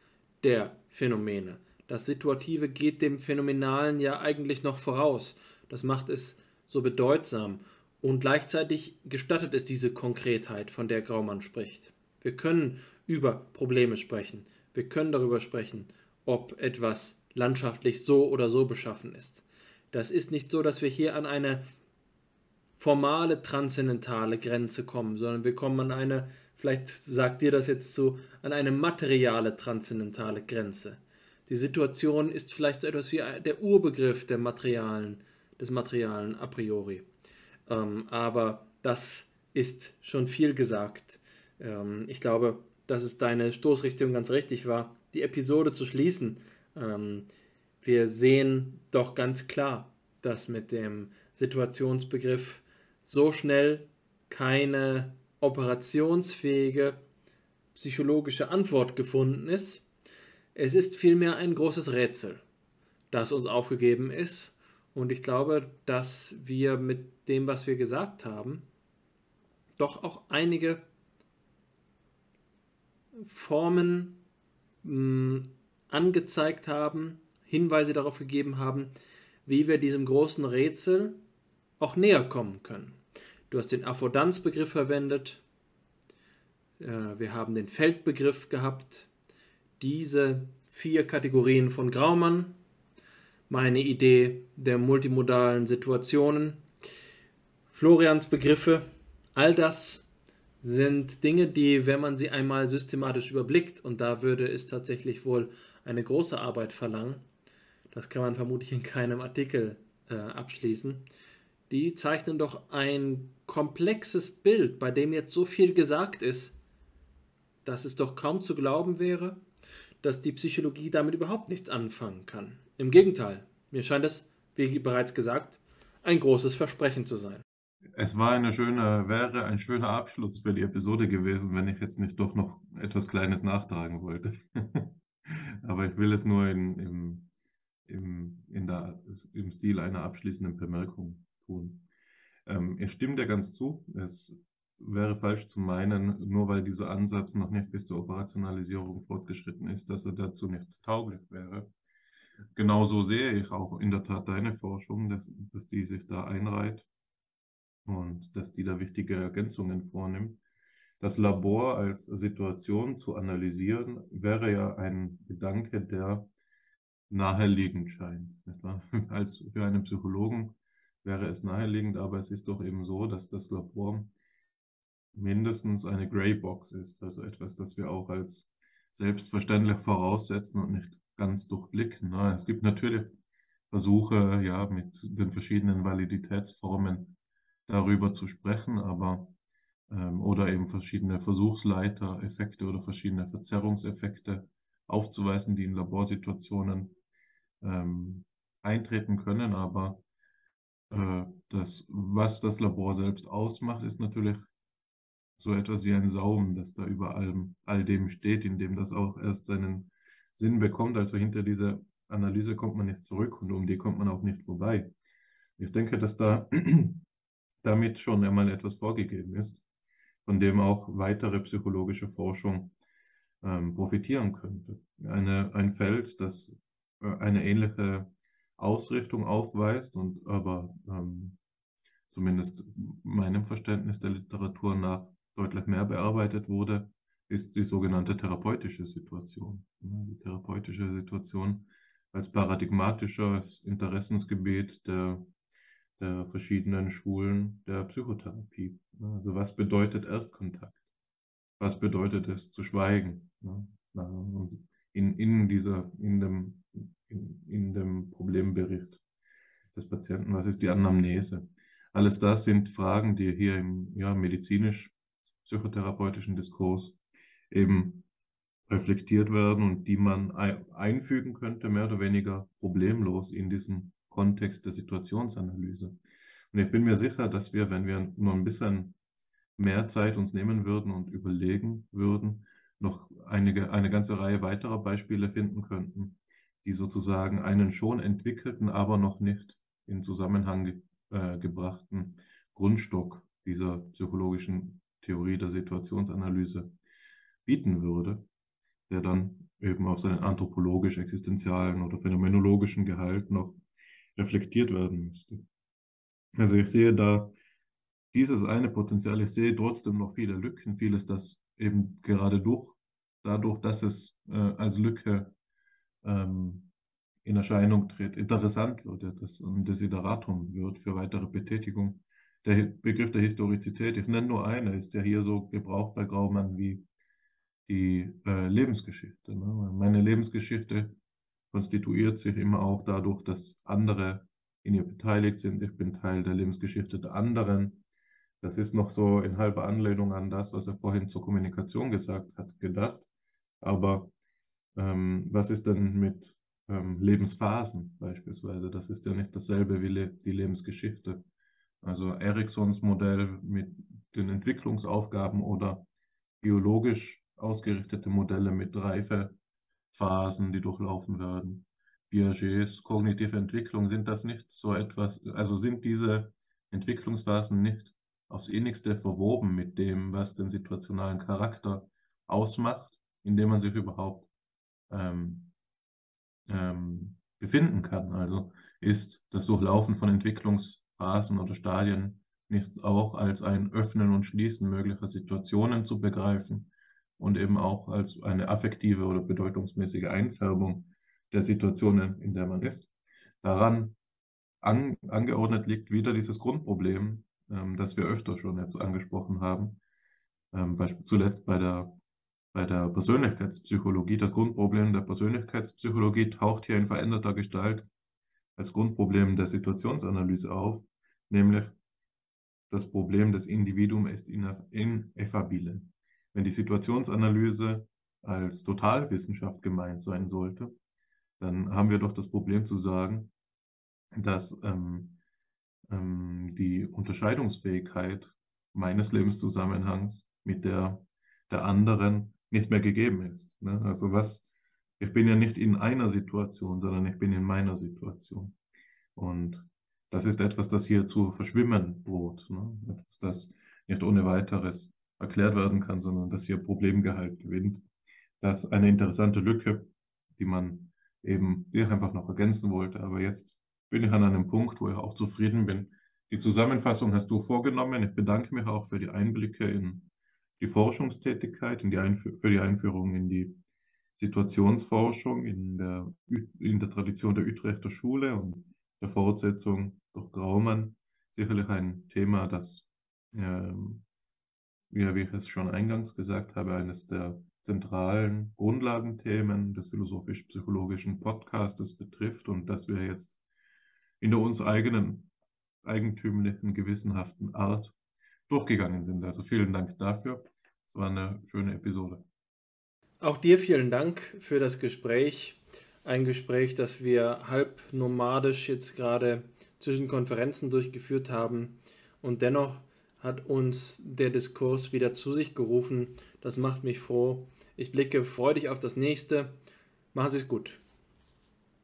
der Phänomene. Das Situative geht dem Phänomenalen ja eigentlich noch voraus. Das macht es so bedeutsam. Und gleichzeitig gestattet es diese Konkretheit, von der Graumann spricht. Wir können über Probleme sprechen. Wir können darüber sprechen, ob etwas landschaftlich so oder so beschaffen ist. Das ist nicht so, dass wir hier an eine formale transzendentale Grenze kommen, sondern wir kommen an eine, vielleicht sagt dir das jetzt so, an eine materiale transzendentale Grenze. Die Situation ist vielleicht so etwas wie der Urbegriff der Materialen, des Materialen a priori. Ähm, aber das ist schon viel gesagt. Ähm, ich glaube, dass es deine Stoßrichtung ganz richtig war, die Episode zu schließen. Ähm, wir sehen doch ganz klar, dass mit dem Situationsbegriff so schnell keine operationsfähige psychologische Antwort gefunden ist. Es ist vielmehr ein großes Rätsel, das uns aufgegeben ist. Und ich glaube, dass wir mit dem, was wir gesagt haben, doch auch einige Formen mh, hm, angezeigt haben, Hinweise darauf gegeben haben, wie wir diesem großen Rätsel auch näher kommen können. Du hast den Affordanzbegriff verwendet, äh, wir haben den Feldbegriff gehabt, diese vier Kategorien von Graumann, meine Idee der multimodalen Situationen, Florians Begriffe, all das sind Dinge, die, wenn man sie einmal systematisch überblickt, und da würde es tatsächlich wohl eine große Arbeit verlangen, das kann man vermutlich in keinem Artikel äh, abschließen, die zeichnen doch ein komplexes Bild, bei dem jetzt so viel gesagt ist, dass es doch kaum zu glauben wäre, dass die Psychologie damit überhaupt nichts anfangen kann. Im Gegenteil, mir scheint es, wie bereits gesagt, ein großes Versprechen zu sein. Es war eine schöne, wäre ein schöner Abschluss für die Episode gewesen, wenn ich jetzt nicht doch noch etwas Kleines nachtragen wollte. Aber ich will es nur in, im, im, in der, im Stil einer abschließenden Bemerkung tun. Ähm, ich stimme dir ganz zu. Es wäre falsch zu meinen, nur weil dieser Ansatz noch nicht bis zur Operationalisierung fortgeschritten ist, dass er dazu nicht tauglich wäre. Genauso sehe ich auch in der Tat deine Forschung, dass, dass die sich da einreiht und dass die da wichtige Ergänzungen vornimmt. Das Labor als Situation zu analysieren, wäre ja ein Gedanke, der naheliegend scheint. Als für einen Psychologen wäre es naheliegend, aber es ist doch eben so, dass das Labor mindestens eine Greybox ist, also etwas, das wir auch als selbstverständlich voraussetzen und nicht ganz durchblicken. Es gibt natürlich Versuche, ja, mit den verschiedenen Validitätsformen darüber zu sprechen, aber oder eben verschiedene Versuchsleiter-Effekte oder verschiedene Verzerrungseffekte aufzuweisen, die in Laborsituationen ähm, eintreten können. Aber äh, das, was das Labor selbst ausmacht, ist natürlich so etwas wie ein Saum, das da über allem, all dem steht, in dem das auch erst seinen Sinn bekommt. Also hinter dieser Analyse kommt man nicht zurück und um die kommt man auch nicht vorbei. Ich denke, dass da damit schon einmal etwas vorgegeben ist, von dem auch weitere psychologische Forschung ähm, profitieren könnte. Eine, ein Feld, das äh, eine ähnliche Ausrichtung aufweist und aber ähm, zumindest meinem Verständnis der Literatur nach deutlich mehr bearbeitet wurde, ist die sogenannte therapeutische Situation. Die therapeutische Situation als paradigmatisches Interessensgebiet der der verschiedenen Schulen der Psychotherapie. Also was bedeutet Erstkontakt? Was bedeutet es zu schweigen? In, in, dieser, in, dem, in, in dem Problembericht des Patienten, was ist die Anamnese? Alles das sind Fragen, die hier im ja, medizinisch-psychotherapeutischen Diskurs eben reflektiert werden und die man einfügen könnte, mehr oder weniger problemlos in diesen Kontext der Situationsanalyse. Und ich bin mir sicher, dass wir, wenn wir nur ein bisschen mehr Zeit uns nehmen würden und überlegen würden, noch einige, eine ganze Reihe weiterer Beispiele finden könnten, die sozusagen einen schon entwickelten, aber noch nicht in Zusammenhang ge äh, gebrachten Grundstock dieser psychologischen Theorie der Situationsanalyse bieten würde, der dann eben auf seinen anthropologisch-existenzialen oder phänomenologischen Gehalt noch reflektiert werden müsste. Also ich sehe da dieses eine Potenzial, ich sehe trotzdem noch viele Lücken, vieles, das eben gerade durch, dadurch, dass es äh, als Lücke ähm, in Erscheinung tritt, interessant wird, ja, das ein Desideratum wird für weitere Betätigung. Der Begriff der Historizität, ich nenne nur eine, ist ja hier so gebraucht bei Graumann wie die äh, Lebensgeschichte. Ne? Meine Lebensgeschichte konstituiert sich immer auch dadurch, dass andere in ihr beteiligt sind. Ich bin Teil der Lebensgeschichte der anderen. Das ist noch so in halber Anlehnung an das, was er vorhin zur Kommunikation gesagt hat, gedacht. Aber ähm, was ist denn mit ähm, Lebensphasen beispielsweise? Das ist ja nicht dasselbe wie le die Lebensgeschichte. Also Eriksons Modell mit den Entwicklungsaufgaben oder biologisch ausgerichtete Modelle mit Reife Phasen, die durchlaufen werden. Piagets kognitive Entwicklung, sind das nicht so etwas, also sind diese Entwicklungsphasen nicht aufs innigste verwoben mit dem, was den situationalen Charakter ausmacht, in dem man sich überhaupt ähm, ähm, befinden kann. Also ist das Durchlaufen von Entwicklungsphasen oder Stadien nicht auch als ein Öffnen und Schließen möglicher Situationen zu begreifen, und eben auch als eine affektive oder bedeutungsmäßige Einfärbung der Situationen, in der man ist. Daran an, angeordnet liegt wieder dieses Grundproblem, ähm, das wir öfter schon jetzt angesprochen haben, ähm, zuletzt bei der, bei der Persönlichkeitspsychologie. Das Grundproblem der Persönlichkeitspsychologie taucht hier in veränderter Gestalt als Grundproblem der Situationsanalyse auf, nämlich das Problem des Individuum ist ineffabile wenn die Situationsanalyse als Totalwissenschaft gemeint sein sollte, dann haben wir doch das Problem zu sagen, dass ähm, ähm, die Unterscheidungsfähigkeit meines Lebenszusammenhangs mit der der anderen nicht mehr gegeben ist. Ne? Also was, ich bin ja nicht in einer Situation, sondern ich bin in meiner Situation. Und das ist etwas, das hier zu verschwimmen droht. Ne? Etwas, das nicht ohne weiteres erklärt werden kann, sondern das hier Problemgehalt gewinnt. Das ist eine interessante Lücke, die man eben hier einfach noch ergänzen wollte. Aber jetzt bin ich an einem Punkt, wo ich auch zufrieden bin. Die Zusammenfassung hast du vorgenommen. Ich bedanke mich auch für die Einblicke in die Forschungstätigkeit, in die für die Einführung in die Situationsforschung in der, in der Tradition der Utrechter Schule und der Fortsetzung durch Graumann. Sicherlich ein Thema, das, ähm, ja, wie ich es schon eingangs gesagt habe, eines der zentralen Grundlagenthemen des philosophisch-psychologischen Podcastes betrifft und das wir jetzt in der uns eigenen, eigentümlichen, gewissenhaften Art durchgegangen sind. Also vielen Dank dafür. Es war eine schöne Episode. Auch dir vielen Dank für das Gespräch. Ein Gespräch, das wir halb nomadisch jetzt gerade zwischen Konferenzen durchgeführt haben. Und dennoch hat uns der Diskurs wieder zu sich gerufen. Das macht mich froh. Ich blicke freudig auf das nächste. Machen Sie es gut.